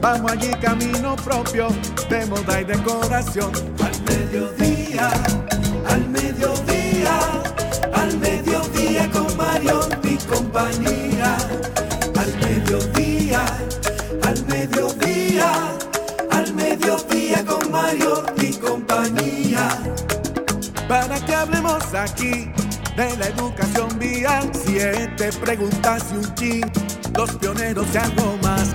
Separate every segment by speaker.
Speaker 1: Vamos allí camino propio de moda y decoración. Al mediodía, al mediodía, al mediodía con Mario y compañía. Al mediodía, al mediodía, al mediodía con Mario y compañía para que hablemos aquí de la educación vial. Siete preguntas y un chin, los pioneros y algo más.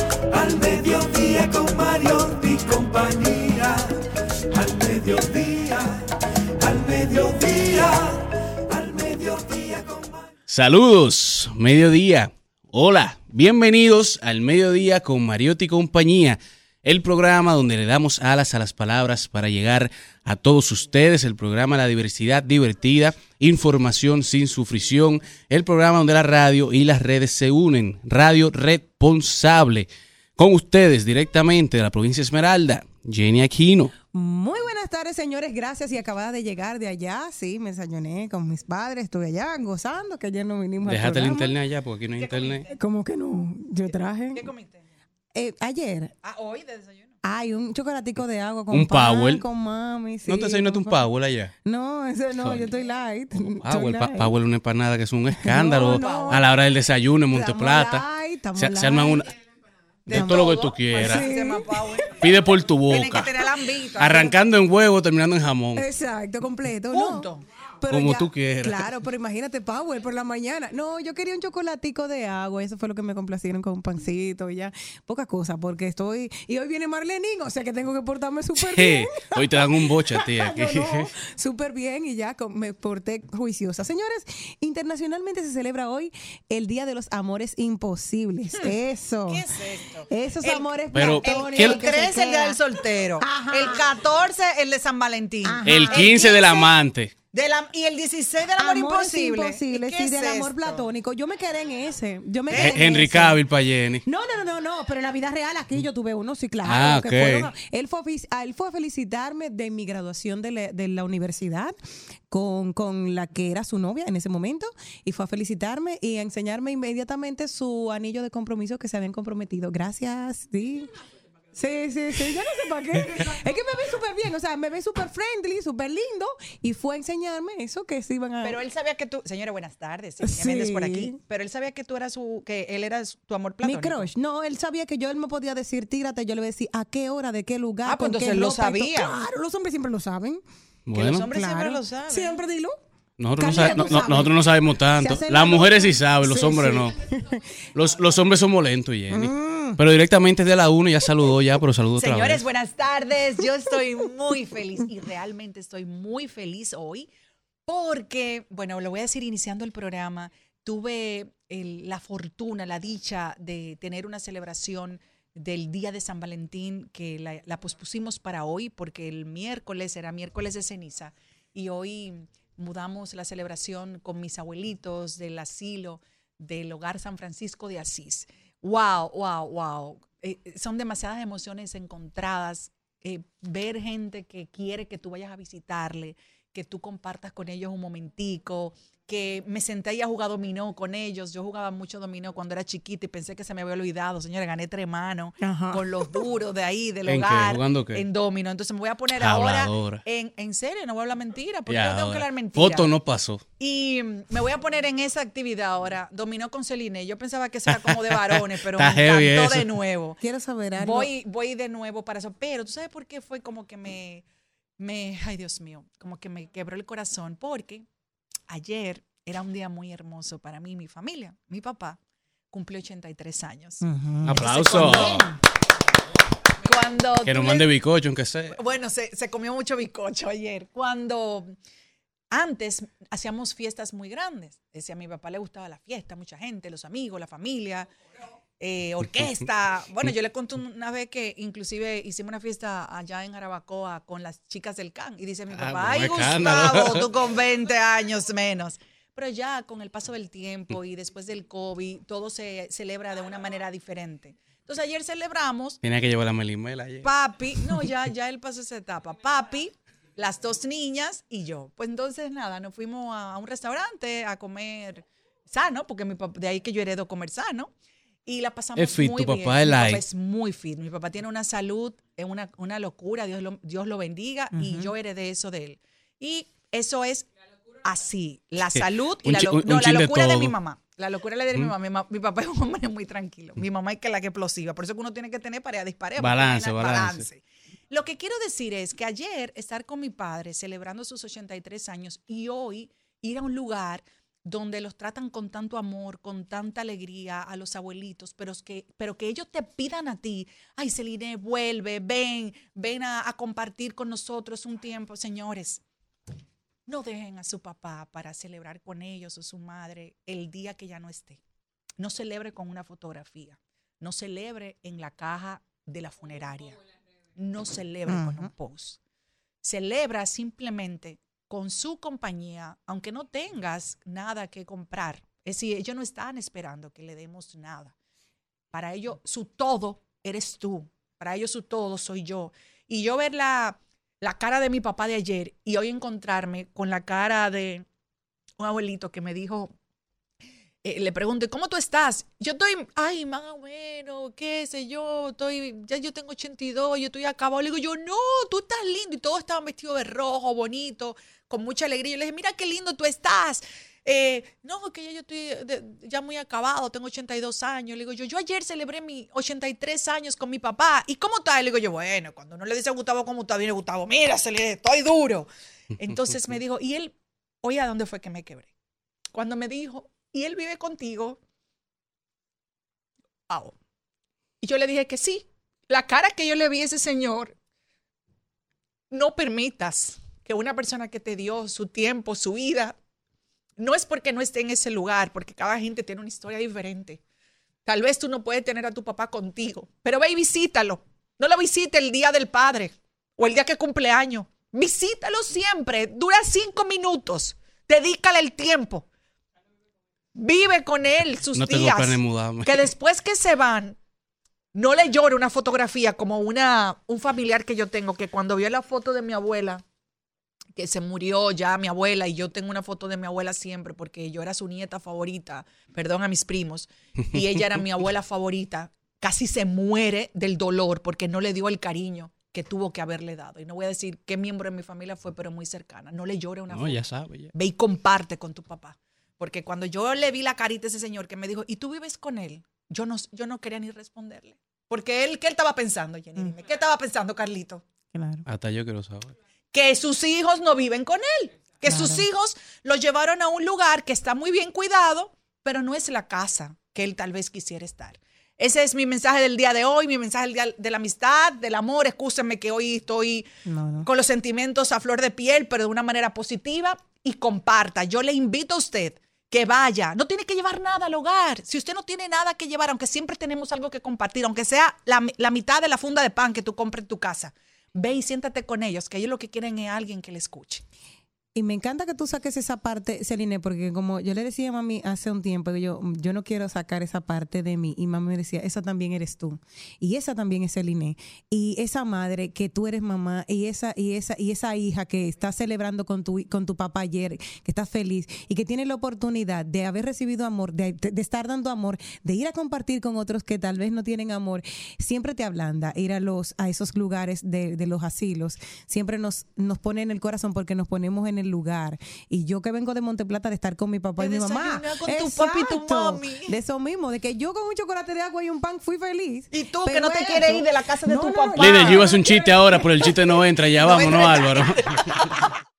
Speaker 1: al mediodía con Mario y compañía. Al mediodía, al mediodía, al mediodía con Mario.
Speaker 2: Saludos, mediodía. Hola, bienvenidos al mediodía con Mariotti y compañía el programa donde le damos alas a las palabras para llegar a todos ustedes, el programa La Diversidad Divertida, información sin sufrición, el programa donde la radio y las redes se unen, Radio Responsable, con ustedes directamente de la provincia Esmeralda, Jenny Aquino.
Speaker 3: Muy buenas tardes, señores. Gracias. Y acababa de llegar de allá. Sí, me desayuné con mis padres. Estuve allá gozando, que ayer no vinimos
Speaker 2: Déjate
Speaker 3: al
Speaker 2: el internet allá, porque aquí no hay internet.
Speaker 3: ¿Cómo que no? Yo traje.
Speaker 4: ¿Qué comiste?
Speaker 3: Eh, ayer.
Speaker 4: Ah, hoy de desayuno.
Speaker 3: Hay un chocolatico de agua con
Speaker 2: Un
Speaker 3: pan,
Speaker 2: Powell.
Speaker 3: con mami. Sí,
Speaker 2: ¿No te desayunaste un. Powell allá?
Speaker 3: No, ese no, yo estoy light. Estoy
Speaker 2: Powell,
Speaker 3: light.
Speaker 2: Powell una empanada que es un escándalo
Speaker 3: No, no.
Speaker 2: a la hora del desayuno en Monteplata.
Speaker 3: light,
Speaker 2: Se, se arman una... De todo lo que tú quieras.
Speaker 4: Sí.
Speaker 2: Pide por tu
Speaker 4: que
Speaker 2: boca. Arrancando en huevo, terminando en jamón.
Speaker 3: Exacto, completo.
Speaker 4: Punto.
Speaker 3: No. Pero
Speaker 2: Como
Speaker 3: ya-
Speaker 2: tú quieras.
Speaker 3: Claro, pero imagínate, Power, por la mañana. No, yo quería un chocolatico de agua. Eso fue lo que me complacieron con un pancito y ya. Poca cosa, porque estoy. Y hoy viene Marlenín, o sea que tengo que portarme súper bien.
Speaker 2: Sí, hoy te dan un boche a ti aquí.
Speaker 3: Yo no, súper bien y ya me porté juiciosa. Señores, internacionalmente se celebra hoy el Día de los Amores Imposibles. Eso.
Speaker 4: ¿Qué es esto?
Speaker 3: Esos
Speaker 4: El-
Speaker 3: amores
Speaker 2: Pero,
Speaker 3: platónicos
Speaker 2: ¿qué-
Speaker 4: El
Speaker 3: se
Speaker 4: 13 el día del soltero.
Speaker 3: Ajá.
Speaker 4: El 14 el de San Valentín.
Speaker 2: El 15 del amante.
Speaker 4: De la- y el 16 del amor imposible.
Speaker 3: imposibles,
Speaker 4: ¿Y
Speaker 3: sí,
Speaker 4: qué
Speaker 3: del
Speaker 4: es
Speaker 3: amor platónico. Yo me quedé en ese. Yo me
Speaker 4: Eh,
Speaker 3: quedé en
Speaker 2: Henry
Speaker 3: ese.
Speaker 2: Cavill para Jenny.
Speaker 3: No, no, no, no, no, pero en la vida real aquí yo tuve uno, sí, claro.
Speaker 2: Ah,
Speaker 3: que
Speaker 2: ok.
Speaker 3: fueron- él, fue, él fue a felicitarme de mi graduación de la, de la universidad con, con la que era su novia en ese momento y fue a felicitarme y a enseñarme inmediatamente su anillo de compromiso que se habían comprometido. Gracias, sí. Sí, sí, sí, ya no sé para qué. Es que me ve súper bien, o sea, me ve súper friendly, súper lindo y fue a enseñarme eso que se iban a...
Speaker 4: Pero él sabía que tú, señora, buenas tardes, Silvia
Speaker 3: Sí.
Speaker 4: Méndez por aquí. Pero él sabía que tú eras su, que él era su- tu amor
Speaker 3: Mi
Speaker 4: platónico.
Speaker 3: crush. No, él sabía que yo él me podía decir, tírate, yo le iba a decir a qué hora, de qué lugar.
Speaker 4: Ah, pues
Speaker 3: con qué
Speaker 4: entonces lo
Speaker 3: y todo.
Speaker 4: sabía.
Speaker 3: Claro, los hombres siempre lo saben.
Speaker 4: Que
Speaker 2: Bueno,
Speaker 4: los hombres siempre lo saben.
Speaker 3: Siempre dilo.
Speaker 2: Nosotros no, sabe- nosotros sabemos tanto. Las
Speaker 3: la
Speaker 2: mujeres sí saben, los
Speaker 3: Sí,
Speaker 2: hombres
Speaker 3: sí.
Speaker 2: no. Los, los hombres somos lentos, Jenny.
Speaker 3: Mm.
Speaker 2: Pero directamente de la 1 ya saludó ya, pero saludó otra
Speaker 4: Señores,
Speaker 2: vez.
Speaker 4: buenas tardes. Yo estoy muy feliz y realmente estoy muy feliz hoy porque, bueno, lo voy a decir iniciando el programa, tuve el- la fortuna, la dicha de tener una celebración del Día de San Valentín que la, la pospusimos para hoy porque el miércoles era miércoles de ceniza y hoy mudamos la celebración con mis abuelitos del asilo del hogar San Francisco de Asís. Wow, wow, wow. Son demasiadas emociones encontradas. eh, ver gente que quiere que tú vayas a visitarle, que tú compartas con ellos un momentico, que me senté y a jugar dominó con ellos. Yo jugaba mucho dominó cuando era chiquita y pensé que se me había olvidado. Señores, gané tres manos
Speaker 3: Ajá.
Speaker 4: con los duros de ahí, del
Speaker 2: ¿En qué?
Speaker 4: hogar.
Speaker 2: ¿Jugando qué?
Speaker 4: En domino. Entonces me voy a poner
Speaker 2: Habladora.
Speaker 4: ahora en, en serio, no voy a hablar mentira, porque
Speaker 2: Ya,
Speaker 4: yo no tengo que hablar mentira.
Speaker 2: Foto no pasó.
Speaker 4: Y me voy a poner en esa actividad ahora. Dominó con Celine. Yo pensaba que era como de varones, pero me encantó
Speaker 2: eso.
Speaker 4: de nuevo.
Speaker 3: Quiero saber algo.
Speaker 4: Voy, voy de nuevo para eso. Pero tú sabes por qué fue como que me, me, ay Dios mío, como que me quebró el corazón. Porque ayer era un día muy hermoso para mí y mi familia. Mi papá cumplió 83 años.
Speaker 3: Ujú.
Speaker 2: Aplauso.
Speaker 4: Cuando
Speaker 2: Que nos mande bicocho, aunque sea.
Speaker 4: bueno, se, se comió mucho bizcocho ayer. Cuando antes hacíamos fiestas muy grandes. Decía, a mi papá le gustaba la fiesta, mucha gente, los amigos, la familia, eh, orquesta. Bueno, yo le conté una vez que inclusive hicimos una fiesta allá en Jarabacoa con las chicas del CAN. Y dice mi
Speaker 2: Ah,
Speaker 4: papá,
Speaker 2: bueno,
Speaker 4: ay
Speaker 2: escándalo".
Speaker 4: Gustavo, tú con 20 años menos. Pero ya con el paso del tiempo y después del COVID, todo se celebra de una manera diferente. Entonces ayer celebramos
Speaker 2: Tenía que llevar la melimela ayer.
Speaker 4: Papi, no, ya, ya él pasó esa etapa. Papi, las dos niñas y yo. Pues entonces nada, nos fuimos a, a un restaurante a comer sano, porque mi de ahí que yo heredo comer sano. Y la pasamos
Speaker 2: Es fit,
Speaker 4: muy
Speaker 2: tu
Speaker 4: bien.
Speaker 2: papá es
Speaker 4: Mi
Speaker 2: light.
Speaker 4: es muy fit. Mi papá tiene una salud, es una, una locura, Dios lo, Dios lo bendiga, y yo heredé eso de él. Y eso es así, la salud y
Speaker 2: Un
Speaker 4: la, lo-
Speaker 2: un-
Speaker 4: no,
Speaker 2: un
Speaker 4: la
Speaker 2: de
Speaker 4: locura de, mi mamá. La locura de mi mamá. Mi, papá es un hombre muy tranquilo. Mi mamá es que la que explosiva. Por eso que uno tiene que tener para disparar. porque
Speaker 2: Balance, balance.
Speaker 4: Lo que quiero decir es que ayer estar con mi padre celebrando sus 83 años y hoy ir a un lugar donde los tratan con tanto amor, con tanta alegría a los abuelitos, pero, es que, pero que ellos te pidan a ti, ay, Celine, vuelve, ven, ven a, a compartir con nosotros un tiempo, señores. No dejen a su papá para celebrar con ellos o su madre el día que ya no esté. No celebre con una fotografía. No celebre en la caja de la funeraria. No celebre con un post. Celebra simplemente con su compañía, aunque no tengas nada que comprar. Es decir, ellos no están esperando que le demos nada. Para ellos, su todo eres tú. Para ellos, su todo soy yo. Y yo ver la, la cara de mi papá de ayer y hoy encontrarme con la cara de un abuelito que me dijo, eh, le pregunté, ¿cómo tú estás? Yo estoy, ay, más o menos, qué sé yo, estoy, ya yo tengo 82, yo estoy acabado. Le digo yo, no, tú estás lindo. Y todos estaban vestidos de rojo, bonito, con mucha alegría. Yo le dije, mira qué lindo tú estás. Eh, no, que ya yo estoy ya muy acabado, tengo 82 años. Le digo yo, yo ayer celebré mis 83 años con mi papá. ¿Y cómo está? Le digo yo, bueno, cuando uno le dice a Gustavo cómo está, viene Gustavo, mira, se le, estoy duro. Entonces me dijo, y él, oye, ¿a dónde fue que me quebré? Cuando me dijo, ¿y él vive contigo? Wow. Y yo le dije que sí. La cara que yo le vi a ese señor, no permitas que una persona que te dio su tiempo, su vida, no es porque no esté en ese lugar, porque cada gente tiene una historia diferente. Tal vez tú no puedes tener a tu papá contigo, pero ve y visítalo. No lo visite el día del padre o el día que cumple año. Visítalo siempre. Dura cinco minutos. Dedícale el tiempo. Vive con él sus
Speaker 2: No
Speaker 4: días.
Speaker 2: de.
Speaker 4: Que después que se van, no le llore una fotografía como una, un familiar que yo tengo, que cuando vio la foto de mi abuela, que se murió ya mi abuela, y yo tengo una foto de mi abuela siempre, porque yo era su nieta favorita, perdón a mis primos, y ella era mi abuela favorita, casi se muere del dolor porque no le dio el cariño que tuvo que haberle dado. Y no voy a decir qué miembro de mi familia fue, pero muy cercana. No le llore una
Speaker 2: No,
Speaker 4: foto
Speaker 2: ya sabe. ya.
Speaker 4: ve y comparte con tu papá. Porque cuando yo le vi la carita a ese señor que me dijo, ¿y tú vives con él? Yo no, yo no quería ni responderle. Porque él, ¿qué él estaba pensando, Jenny? Dime, ¿qué estaba pensando, Carlito?
Speaker 3: Claro.
Speaker 2: Hasta yo quiero saber.
Speaker 4: Que sus hijos no viven con él. Que sus hijos lo llevaron a un lugar que está muy bien cuidado, pero no es la casa que él tal vez quisiera estar. Ese es mi mensaje del día de hoy, mi mensaje del día de la amistad, del amor. Escúsenme que hoy estoy
Speaker 3: No, no.
Speaker 4: con los sentimientos a flor de piel, pero de una manera positiva y comparta. Yo le invito a usted que vaya. No tiene que llevar nada al hogar. Si usted no tiene nada que llevar, aunque siempre tenemos algo que compartir, aunque sea la, la mitad de la funda de pan que tú compres en tu casa, ve y siéntate con ellos, que ellos lo que quieren es alguien que le escuche.
Speaker 3: Y me encanta que tú saques esa parte, Celine, porque como yo le decía a mami hace un tiempo, yo, yo no quiero sacar esa parte de mí. Y mami me decía, esa también eres tú. Y esa también es Celine. Y esa madre que tú eres mamá, y esa, y esa, y esa hija que está celebrando con tu, con tu papá ayer, que está feliz, y que tiene la oportunidad de haber recibido amor, de, de estar dando amor, de ir a compartir con otros que tal vez no tienen amor, siempre te ablanda ir a los, a esos lugares de, de los asilos. Siempre nos, nos pone en el corazón porque nos ponemos en el lugar. Y yo que vengo de Monteplata de estar con mi papá y mi mamá.
Speaker 4: con tu papi y tu
Speaker 3: Exacto.
Speaker 4: mami.
Speaker 3: De eso mismo, de que yo con un chocolate de agua y un pan fui feliz.
Speaker 4: Y tú, que no te
Speaker 3: eso-
Speaker 4: quieres ir de la casa de tu papá.
Speaker 2: Líder, yo iba a hacer un chiste ahora, pero el chiste no entra. Ya vamos, ¿no, Álvaro?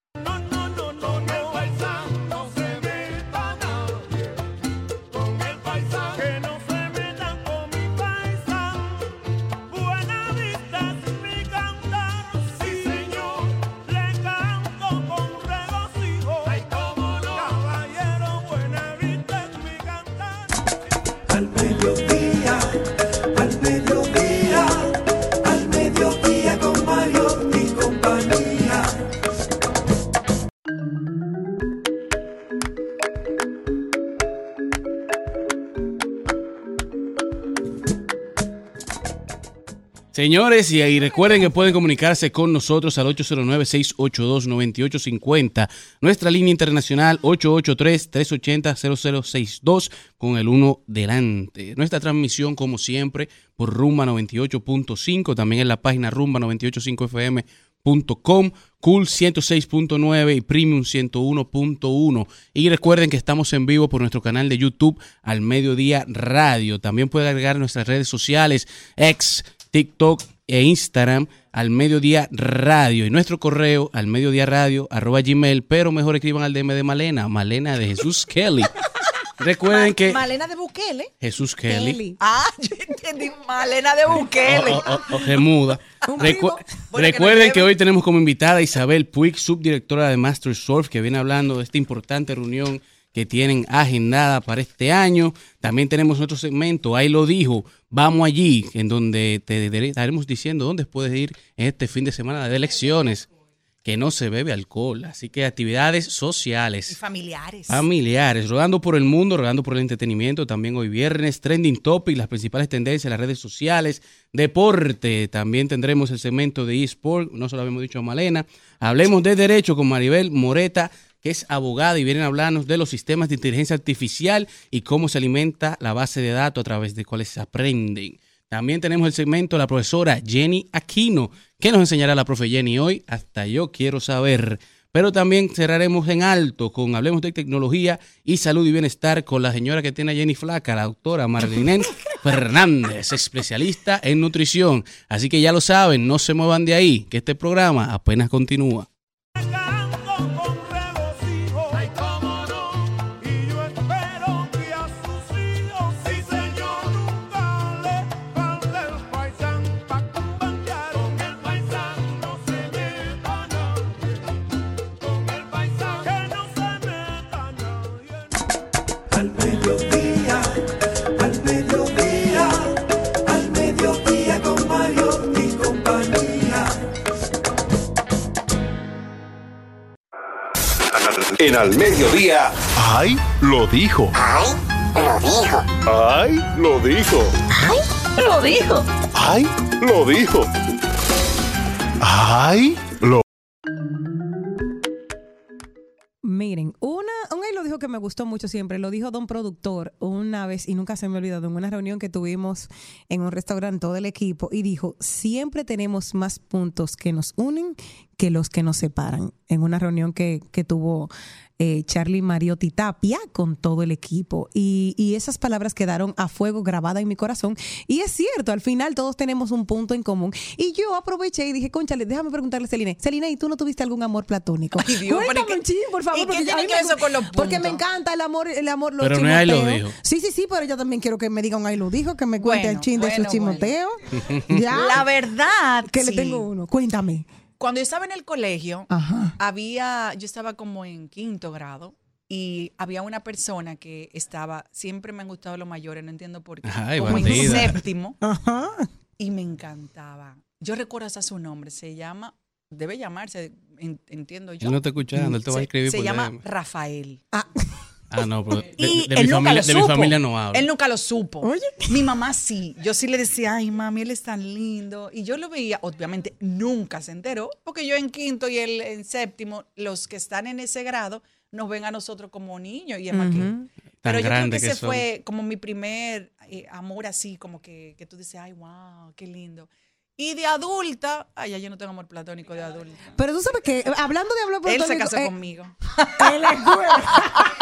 Speaker 2: Señores, y ahí recuerden que pueden comunicarse con nosotros al 809-682-9850, nuestra línea internacional 883-380-0062 con el 1 delante. Nuestra transmisión, como siempre, por Rumba 98.5, también en la página rumba985fm.com, Cool 106.9 y Premium 101.1. Y recuerden que estamos en vivo por nuestro canal de YouTube Al Mediodía Radio. También pueden agregar nuestras redes sociales, ex TikTok e Instagram al mediodía radio y nuestro correo al mediodía radio arroba gmail, pero mejor escriban al DM de Malena, Malena de Jesús Kelly. Recuerden que
Speaker 4: Malena de Bukele.
Speaker 2: Jesús Kelly,
Speaker 3: Kelly.
Speaker 4: Ah, yo entendí Malena de Bukele.
Speaker 2: o, o- o Gemuda.
Speaker 3: Un
Speaker 2: Recu-
Speaker 3: primo.
Speaker 4: Bueno, que
Speaker 2: Recuerden que hoy tenemos como invitada a Isabel Puig, subdirectora de Master Surf, que viene hablando de esta importante reunión que tienen agendada para este año. También tenemos otro segmento, ahí lo dijo, vamos allí, en donde te estaremos diciendo dónde puedes ir en este fin de semana de elecciones, que no se bebe alcohol, así que actividades
Speaker 4: Y
Speaker 2: sociales.
Speaker 4: familiares.
Speaker 2: Familiares, rodando por el mundo, rodando por el entretenimiento, también hoy viernes, trending topic, las principales tendencias en las redes sociales, deporte, también tendremos el segmento de eSport, no se lo habíamos dicho a Malena, hablemos de derecho con Maribel Moreta, que es abogada y vienen a hablarnos de los sistemas de inteligencia artificial y cómo se alimenta la base de datos a través de cuales se aprenden. También tenemos el segmento de la profesora Jenny Aquino. ¿Qué nos enseñará la profe Jenny hoy? Hasta yo quiero saber. Pero también cerraremos en alto con Hablemos de Tecnología y Salud y Bienestar con la señora que tiene a Jenny Flaca, la doctora Marlene Fernández, especialista en nutrición. Así que ya lo saben, no se muevan de ahí, que este programa apenas continúa.
Speaker 5: En al mediodía.
Speaker 6: ¡Ay! Lo dijo.
Speaker 7: ¡Ay! Lo dijo.
Speaker 6: ¡Ay! Lo dijo.
Speaker 7: Lo dijo.
Speaker 6: ¡Ay! Lo dijo. ¡Ay! Lo
Speaker 3: Miren, una, un ahí lo dijo que me gustó mucho siempre, lo dijo Don Productor una vez y nunca se me ha olvidado en una reunión que tuvimos en un restaurante todo el equipo y dijo, siempre tenemos más puntos que nos unen que los que nos separan. En una reunión que, que tuvo eh, Charlie Mariotti Tapia con todo el equipo. Y, y esas palabras quedaron a fuego grabadas en mi corazón. Y es cierto, al final todos tenemos un punto en común. Y yo aproveché y dije, conchale, déjame preguntarle a Celine. Celine, ¿y tú no tuviste algún amor platónico?
Speaker 4: Ay, Dios, pero
Speaker 3: Cuéntame
Speaker 4: ¿y qué-
Speaker 3: un chin, por favor.
Speaker 4: y
Speaker 3: porque
Speaker 4: tiene
Speaker 3: a mí me-
Speaker 4: eso con los
Speaker 3: Porque me encanta el amor, el amor, los
Speaker 2: Pero no es ahí lo dijo.
Speaker 3: Sí, sí, sí, pero yo también quiero que me digan ahí lo dijo, que me cuente
Speaker 4: Bueno,
Speaker 3: el chin de
Speaker 4: bueno,
Speaker 3: su chimoteo. ya.
Speaker 4: La verdad.
Speaker 3: que le tengo uno. Cuéntame.
Speaker 4: Cuando yo estaba en el colegio,
Speaker 3: Ajá.
Speaker 4: había, yo estaba como en quinto grado y había una persona que estaba, siempre me han gustado los mayores, no entiendo por qué,
Speaker 2: Ay,
Speaker 4: como en séptimo
Speaker 3: Ajá.
Speaker 4: y me encantaba. Yo recuerdo hasta su nombre, se llama, debe llamarse, en- entiendo yo.
Speaker 2: Él no está escuchando, él te va a
Speaker 4: se,
Speaker 2: escribir
Speaker 4: se
Speaker 2: por
Speaker 4: llama
Speaker 2: DM.
Speaker 4: Rafael.
Speaker 2: Ah, no, pero de,
Speaker 4: Y
Speaker 2: de- de
Speaker 4: él
Speaker 2: mi,
Speaker 4: nunca
Speaker 2: familia,
Speaker 4: lo
Speaker 2: de mi
Speaker 4: supo.
Speaker 2: familia no habla.
Speaker 4: Él nunca lo supo.
Speaker 3: Oye.
Speaker 4: Mi mamá sí. Yo sí le decía, ay, mami, él es tan lindo. Y yo lo veía, obviamente nunca se enteró, porque yo en quinto y él en séptimo, los que están en ese grado, nos ven a nosotros como niños y es más que-
Speaker 2: Tan
Speaker 4: Pero yo creo que
Speaker 2: que
Speaker 4: ese
Speaker 2: son.
Speaker 4: fue como mi primer eh, amor así, como que, que tú dices, ay, wow, qué lindo. Y de adulta, ay, ya yo no tengo amor platónico de adulta.
Speaker 3: Pero tú sabes que, hablando de hablar
Speaker 4: Él se
Speaker 3: platónico,
Speaker 4: casó
Speaker 3: eh,
Speaker 4: conmigo.
Speaker 3: la escuela.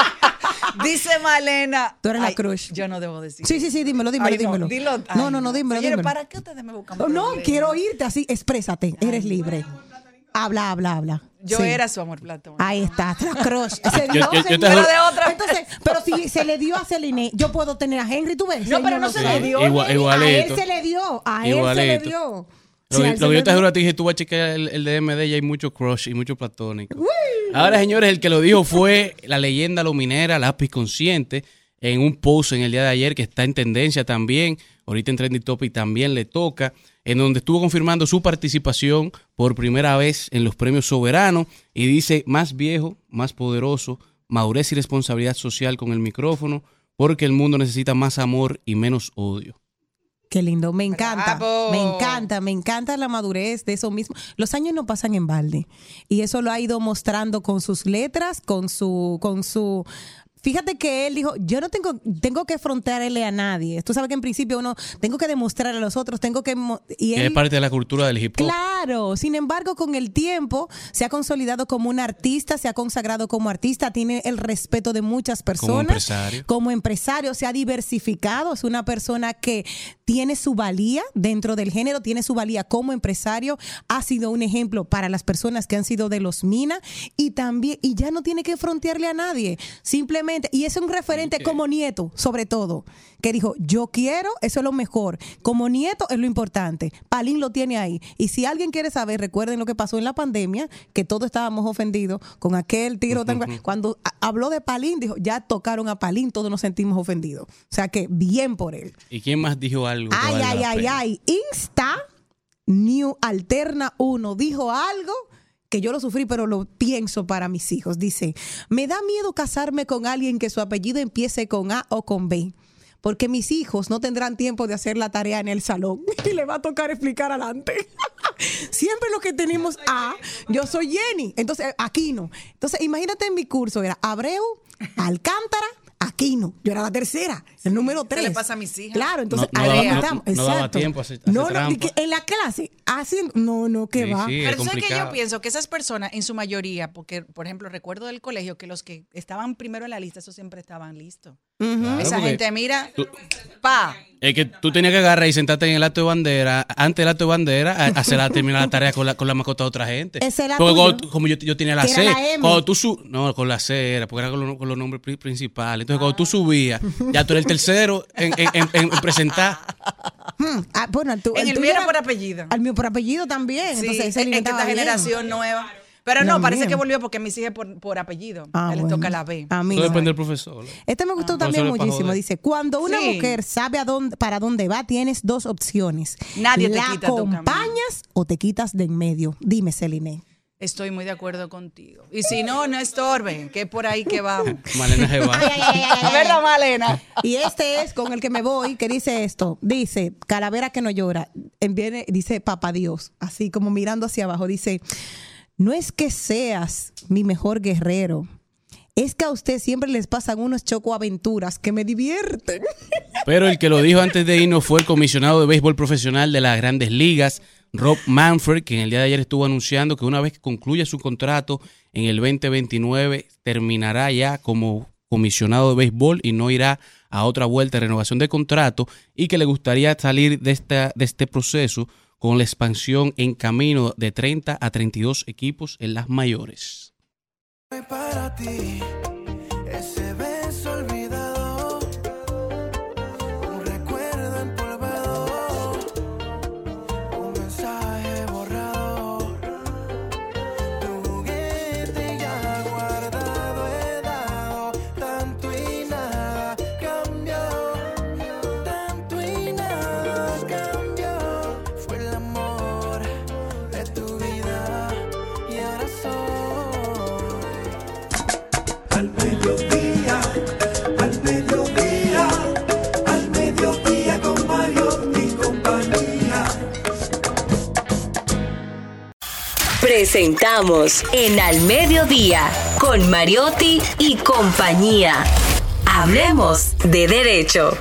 Speaker 4: Dice Malena.
Speaker 3: Tú eres la crush.
Speaker 4: Yo no debo decir.
Speaker 3: Sí, sí, sí, dímelo, dímelo,
Speaker 4: Ay, no,
Speaker 3: dímelo.
Speaker 4: dilo.
Speaker 3: no,
Speaker 4: Ay,
Speaker 3: no, no, dímelo,
Speaker 4: Señores,
Speaker 3: dímelo.
Speaker 4: ¿para qué ustedes me buscan
Speaker 3: No, no,
Speaker 4: problemas?
Speaker 3: quiero oírte así, exprésate, eres libre. Habla, habla, habla.
Speaker 4: Yo
Speaker 3: Sí.
Speaker 4: era su amor platónico.
Speaker 3: Ahí está, la crush. Se dio,
Speaker 2: yo- yo te juro-
Speaker 4: de otra.
Speaker 3: Entonces, pero si se le dio a Celine, yo puedo tener a Henry, ¿tú ves?
Speaker 4: No, pero no se le dio,
Speaker 2: Igual-.
Speaker 3: A él se le dio, a él se le dio.
Speaker 2: Lo,
Speaker 3: Sí,
Speaker 2: que- lo yo te juro a ti que tú vas a chequear el, el DM de ella, hay mucho crush y mucho platónico. Ahora, señores, el que lo dijo fue la leyenda luminera, lápiz consciente, en un post en el día de ayer que está en tendencia también. Ahorita en Trending Topic también le toca, en donde estuvo confirmando su participación por primera vez en los premios soberanos y dice más viejo, más poderoso, madurez y responsabilidad social con el micrófono, porque el mundo necesita más amor y menos odio.
Speaker 3: Qué lindo, me encanta,
Speaker 4: Bravo.
Speaker 3: me encanta, me encanta la madurez de eso mismo. Los años no pasan en balde y eso lo ha ido mostrando con sus letras, con su, con su. Fíjate que él dijo, yo no tengo, tengo que frontearle a nadie. Tú sabes que en principio uno, tengo que demostrar a los otros, tengo que... Y
Speaker 2: es parte de la cultura del hip hop.
Speaker 3: Claro, sin embargo, con el tiempo se ha consolidado como un artista, se ha consagrado como artista, tiene el respeto de muchas personas.
Speaker 2: empresario.
Speaker 3: Como empresario, se ha diversificado, es una persona que tiene su valía dentro del género, tiene su valía como empresario, ha sido un ejemplo para las personas que han sido de los Mina y también, y ya no tiene que frontearle a nadie, simplemente, y es un referente como nieto, sobre todo, que dijo, yo quiero, eso es lo mejor, como nieto es lo importante, Palín lo tiene ahí, y si alguien quiere saber, recuerden lo que pasó en la pandemia, que todos estábamos ofendidos con aquel tiro tan cuando habló de Palín, dijo, ya tocaron a Palín, todos nos sentimos ofendidos, o sea que bien por él.
Speaker 2: ¿Y quién más dijo algo?
Speaker 3: Ay, ay, ay, ay. Insta New Alterna 1 dijo algo que yo lo sufrí, pero lo pienso para mis hijos. Dice, me da miedo casarme con alguien que su apellido empiece con A o con B. Porque mis hijos no tendrán tiempo de hacer la tarea en el salón y le va a tocar explicar adelante. Siempre lo que tenemos A, yo soy Jenny, entonces Aquino. Entonces, imagínate en mi curso, era Abreu, Alcántara, Aquino. Yo era la tercera, el número tres.
Speaker 4: le pasa a mis hijas.
Speaker 3: Claro, entonces
Speaker 2: No- no
Speaker 3: ahí
Speaker 2: daba- no-
Speaker 3: estamos.
Speaker 2: no daba
Speaker 3: exacto.
Speaker 2: tiempo a hacer- a hacer
Speaker 3: no, no, y
Speaker 2: trampa.
Speaker 3: que en la clase, haciendo, no, no, que
Speaker 2: Sí,
Speaker 3: va.
Speaker 2: sí, es
Speaker 4: Pero tú sabes que yo pienso que esas personas, en su mayoría, porque, por ejemplo, recuerdo del colegio que los que estaban primero en la lista, esos siempre estaban listos.
Speaker 2: Claro,
Speaker 4: Esa gente, mira, pa,
Speaker 2: Es que tú tenías que agarrar y sentarte en el acto de bandera, antes del acto de bandera, a, a hacer la, terminar la tarea con la, con la mascota de otra gente.
Speaker 3: Ese era
Speaker 2: Porque
Speaker 3: tuyo.
Speaker 2: cuando- como yo, yo tenía la C,
Speaker 3: era la M.
Speaker 2: cuando tú su, no, con la C era, porque era con, los- con los nombres pri- principales. Entonces, cuando tú subías, ya tú eres el tercero en, en- en- en presentar.
Speaker 3: Hmm, ah, bueno, tú-
Speaker 4: en el mío era por apellido.
Speaker 3: Al mío por apellido también.
Speaker 4: Sí,
Speaker 3: entonces, ese
Speaker 4: es que
Speaker 3: alimentaba
Speaker 4: esta generación nueva. Pero no, parece que volvió porque mis hijas por, por apellido.
Speaker 3: Ah, bueno.
Speaker 4: toca la B.
Speaker 3: A mí no.
Speaker 2: depende del profesor.
Speaker 3: Este me gustó
Speaker 2: Ah.
Speaker 3: también
Speaker 2: No,
Speaker 3: muchísimo. Dice, cuando una
Speaker 4: Sí.
Speaker 3: mujer sabe a dónde, para dónde va, tienes dos opciones.
Speaker 4: Nadie te
Speaker 3: ¿La
Speaker 4: quita tu camino.
Speaker 3: acompañas o te quitas de en medio? Dime, Celine.
Speaker 4: Estoy muy de acuerdo contigo. Y si no, no estorbe, que es por ahí que vamos.
Speaker 2: Malena se va.
Speaker 4: ¿Verdad, Malena?
Speaker 3: Y este es con el que me voy, que dice esto. Dice, calavera que no llora. En- Viene, dice papá Dios, así como mirando hacia abajo. Dice, no es que seas mi mejor guerrero. Es que a usted siempre les pasan unos chocoaventuras que me divierten.
Speaker 2: Pero el que lo dijo antes de irnos fue el comisionado de béisbol profesional de las grandes ligas, Rob Manfred, que en el día de ayer estuvo anunciando que una vez que concluya su contrato en el 2029, terminará ya como comisionado de béisbol y no irá a otra vuelta de renovación de contrato y que le gustaría salir de, esta, de este proceso con la expansión en camino de 30 a 32 equipos en las mayores.
Speaker 8: para ti
Speaker 9: Presentamos en Al Mediodía con Mariotti y compañía. Hablemos de derecho.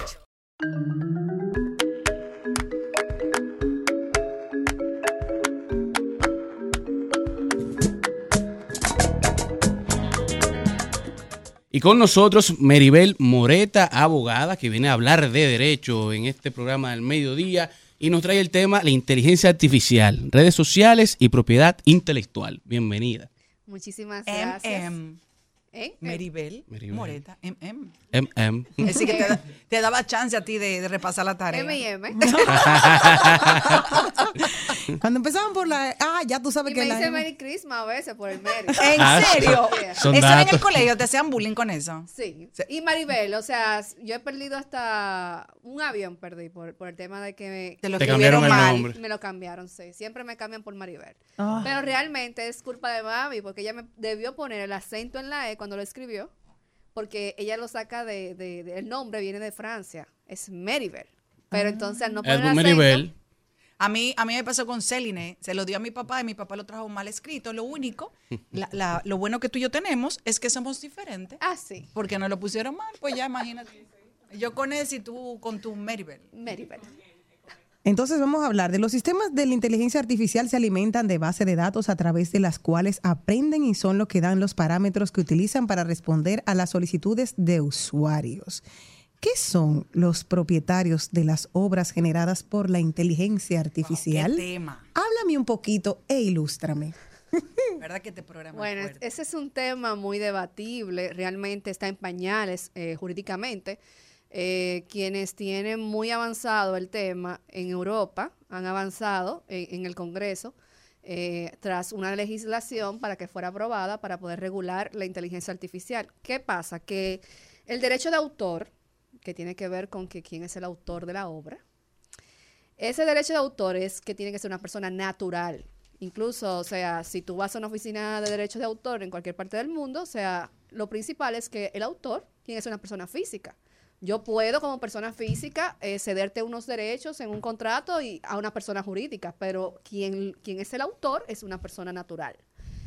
Speaker 2: Y con nosotros Meribel Moreta, abogada, que viene a hablar de derecho en este programa del mediodía y nos trae el tema la inteligencia artificial, redes sociales y propiedad intelectual. Bienvenida.
Speaker 10: Muchísimas gracias. ¿Eh?
Speaker 4: Meribel,
Speaker 2: Meribel.
Speaker 4: Moreta, MM.
Speaker 2: MM.
Speaker 4: Es decir, que te, da- te daba chance a ti de, de repasar la tarea.
Speaker 10: M y M.
Speaker 3: Cuando empezaban por la. Ah, ya tú sabes
Speaker 10: Y
Speaker 3: que
Speaker 10: me
Speaker 3: la.
Speaker 10: dice Merry Christmas a veces por el Merry.
Speaker 4: ¿En
Speaker 2: Ah,
Speaker 4: serio? Eso en el colegio, te hacían bullying con eso.
Speaker 10: Sí. Y Maribel, o sea, yo he perdido hasta un avión, perdí por, por el tema de que
Speaker 4: Te lo
Speaker 2: Te
Speaker 4: escribieron
Speaker 2: cambiaron el
Speaker 4: mal.
Speaker 2: nombre.
Speaker 10: me, me lo cambiaron, sí. Siempre me cambian por Maribel.
Speaker 3: Ah.
Speaker 10: Pero realmente es culpa de mami, porque ella me debió poner el acento en la E cuando lo escribió, porque ella lo saca de, de- de- el nombre viene de Francia, es Meribel. Pero entonces al no poner
Speaker 2: Meribel.
Speaker 4: A mí, a mí me pasó con Celine, se lo dio a mi papá y mi papá lo trajo mal escrito. Lo único, la- la- lo bueno que tú y yo tenemos es que somos diferentes.
Speaker 10: Ah, sí,
Speaker 4: Porque nos lo pusieron mal, pues ya imagínate. Yo con ese y tú con tu Meribel.
Speaker 10: Meribel.
Speaker 3: Entonces vamos a hablar de los sistemas de la inteligencia artificial se alimentan de base de datos a través de las cuales aprenden y son lo que dan los parámetros que utilizan para responder a las solicitudes de usuarios. ¿Qué son los propietarios de las obras generadas por la inteligencia artificial?
Speaker 4: ¿Qué tema?
Speaker 3: Háblame un poquito e ilústrame.
Speaker 4: ¿Verdad que programa es
Speaker 10: Bueno,
Speaker 4: fuerte?
Speaker 10: ese es un tema muy debatible, realmente está en pañales eh, jurídicamente. Eh, quienes tienen muy avanzado el tema en Europa han avanzado en, el Congreso eh, tras una legislación para que fuera aprobada para poder regular la inteligencia artificial. ¿Qué pasa? Que el derecho de autor, que tiene que ver con que quién es el autor de la obra, ese derecho de autor es que tiene que ser una persona natural. Incluso, o sea, si tú vas a una oficina de derechos de autor en cualquier parte del mundo, o sea, lo principal es que el autor tiene que una persona física. Yo puedo, como persona física, eh, cederte unos derechos en un contrato y a una persona jurídica, pero quien, quien es el autor es una persona natural.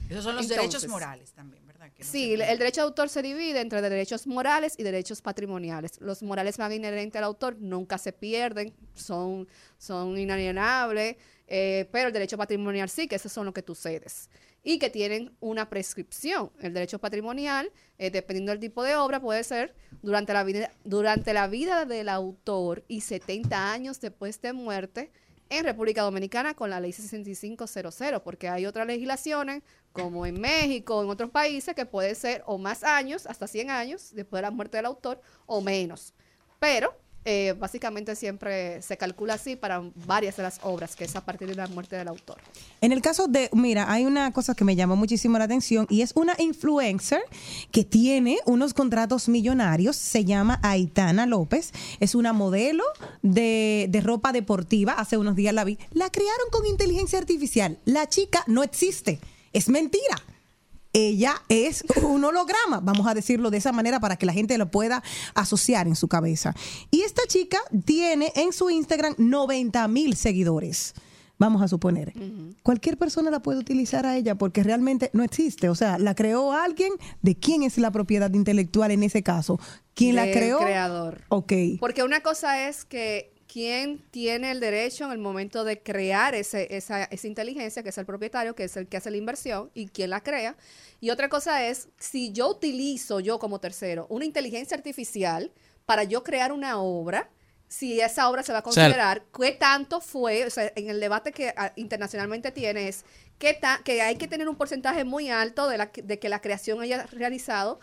Speaker 4: Esos son los
Speaker 10: Entonces,
Speaker 4: derechos morales también, ¿verdad? Que no
Speaker 10: Sí, el derecho de autor se divide entre derechos morales y derechos patrimoniales. Los morales van inherentes al autor, nunca se pierden, son, son inalienables, eh, pero el derecho patrimonial sí, que esos son los que tú cedes. Y que tienen una prescripción. El derecho patrimonial, eh, dependiendo del tipo de obra, puede ser durante la, vida, durante la vida del autor y 70 años después de muerte en República Dominicana con la ley 6500, porque hay otras legislaciones, como en México, en otros países, que puede ser o más años, hasta 100 años, después de la muerte del autor, o menos. Pero eh, básicamente siempre se calcula así para varias de las obras, que es a partir de la muerte del autor.
Speaker 3: En el caso de, mira, hay una cosa que me llamó muchísimo la atención y es una influencer que tiene unos contratos millonarios, se llama Aitana López, es una modelo de, de ropa deportiva, hace unos días la vi, la crearon con inteligencia artificial, la chica no existe, es mentira. Ella es un holograma, vamos a decirlo de esa manera para que la gente lo pueda asociar en su cabeza. Y esta chica tiene en su Instagram 90 mil seguidores vamos a suponer. Cualquier persona la puede utilizar a ella porque realmente no existe. O sea, la creó alguien. ¿De quién es la propiedad intelectual en ese caso? ¿Quién la creó?
Speaker 10: creador.
Speaker 3: Ok.
Speaker 10: Porque una cosa es que quién tiene el derecho en el momento de crear ese, esa, esa inteligencia, que es el propietario, que es el que hace la inversión y quién la crea. Y otra cosa es, si yo utilizo, yo como tercero, una inteligencia artificial para yo crear una obra, si esa obra se va a
Speaker 2: sea,
Speaker 10: considerar, qué tanto fue, o sea, en el debate que ah, internacionalmente tiene es qué ta- que hay que tener un porcentaje muy alto de, la, que- de que la creación haya realizado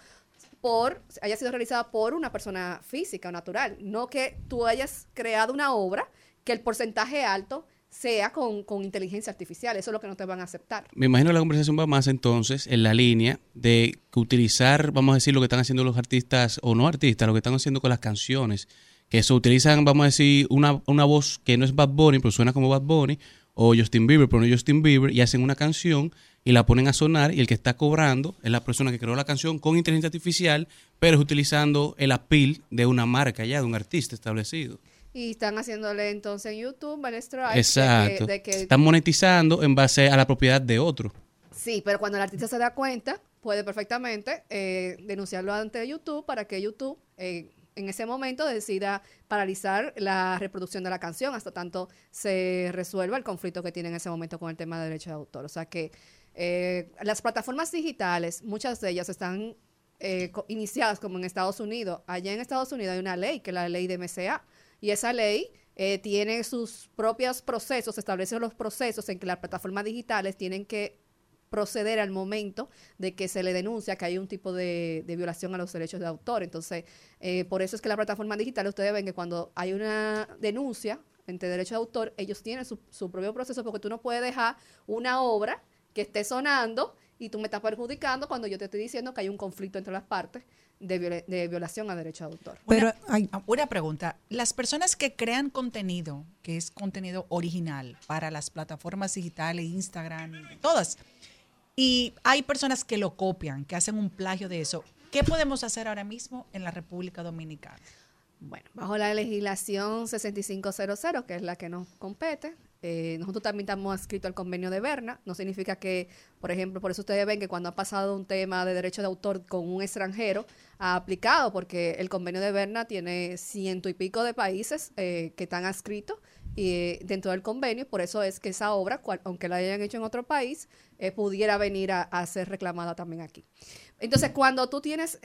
Speaker 10: por haya sido realizada por una persona física o natural, no que tú hayas creado una obra que el porcentaje alto sea con, con inteligencia artificial, eso es lo que no te van a aceptar.
Speaker 2: Me imagino que la conversación va más entonces en la línea de utilizar, vamos a decir, lo que están haciendo los artistas o no artistas, lo que están haciendo con las canciones, que se utilizan, vamos a decir, una, una voz que no es Bad Bunny, pero suena como Bad Bunny, o Justin Bieber, pero no Justin Bieber, y hacen una canción y la ponen a sonar y el que está cobrando es la persona que creó la canción con inteligencia artificial, pero es utilizando el appeal de una marca ya, de un artista establecido.
Speaker 10: Y están haciéndole entonces en YouTube de que-
Speaker 2: Exacto.
Speaker 10: de que
Speaker 2: Están monetizando en base a la propiedad de otro.
Speaker 10: Sí, pero cuando el artista se da cuenta, puede perfectamente eh, denunciarlo ante YouTube para que YouTube eh, en ese momento decida paralizar la reproducción de la canción hasta tanto se resuelva el conflicto que tiene en ese momento con el tema de derecho de autor. O sea que eh, las plataformas digitales, muchas de ellas están eh, iniciadas como en Estados Unidos. Allá en Estados Unidos hay una ley, que es la ley de MCA, y esa ley eh, tiene sus propios procesos, establece los procesos en que las plataformas digitales tienen que proceder al momento de que se le denuncia que hay un tipo de, de violación a los derechos de autor. Entonces, eh, por eso es que la plataforma digital, ustedes ven que cuando hay una denuncia entre derechos de autor, ellos tienen su, su propio proceso porque tú no puedes dejar una obra que esté sonando y tú me estás perjudicando cuando yo te estoy diciendo que hay un conflicto entre las partes de, viola- de violación a derechos de autor.
Speaker 3: Pero
Speaker 4: una,
Speaker 3: hay-
Speaker 4: ah, una pregunta. Las personas que crean contenido, que es contenido original para las plataformas digitales, Instagram, todas, y hay personas que lo copian, que hacen un plagio de eso, ¿qué podemos hacer ahora mismo en la República Dominicana?
Speaker 10: Bueno, bajo la legislación 6500, que es la que nos compete, eh, nosotros también estamos adscritos al convenio de Berna. No significa que, por ejemplo, por eso ustedes ven que cuando ha pasado un tema de derecho de autor con un extranjero, ha aplicado, porque el convenio de Berna tiene ciento y pico de países eh, que están adscritos y, eh, dentro del convenio, y por eso es que esa obra, cual- aunque la hayan hecho en otro país, eh, pudiera venir a, ser reclamada también aquí. Entonces, cuando tú tienes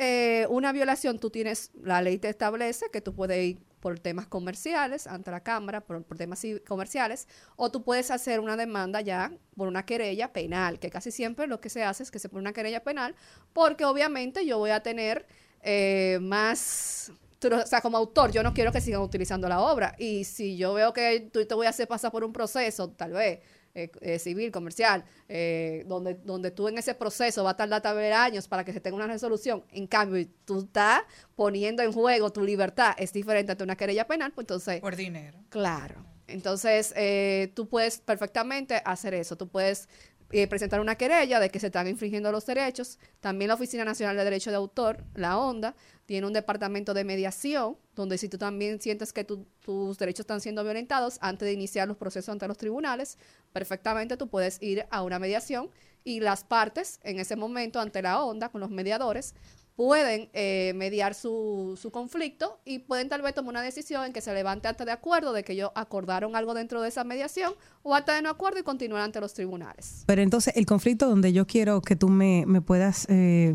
Speaker 10: una violación, tú tienes, la ley te establece que tú puedes ir por temas comerciales ante la Cámara, por, por temas ci- comerciales, o tú puedes hacer una demanda ya por una querella penal, que casi siempre lo que se hace es que se pone una querella penal, porque obviamente yo voy a tener eh, más... O sea, como autor, yo no quiero que sigan utilizando la obra. Y si yo veo que tú te voy a hacer pasar por un proceso, tal vez, eh, eh, civil, comercial, eh, donde, donde tú en ese proceso va a tardar tal vez años para que se tenga una resolución. En cambio, tú estás poniendo en juego tu libertad, es diferente ante una querella penal, pues entonces...
Speaker 4: Por dinero.
Speaker 10: Claro. Entonces, eh, tú puedes perfectamente hacer eso. Tú puedes eh, presentar una querella de que se están infringiendo los derechos. También la Oficina Nacional de Derecho de Autor, la ONDA, tiene un departamento de mediación, donde si tú también sientes que tu- tus derechos están siendo violentados antes de iniciar los procesos ante los tribunales, perfectamente tú puedes ir a una mediación y las partes en ese momento ante la ONDA con los mediadores pueden eh, mediar su, su conflicto y pueden tal vez tomar una decisión en que se levante acta de acuerdo de que ellos acordaron algo dentro de esa mediación o acta de no acuerdo y continuar ante los tribunales.
Speaker 3: Pero entonces el conflicto donde yo quiero que tú me, me puedas eh,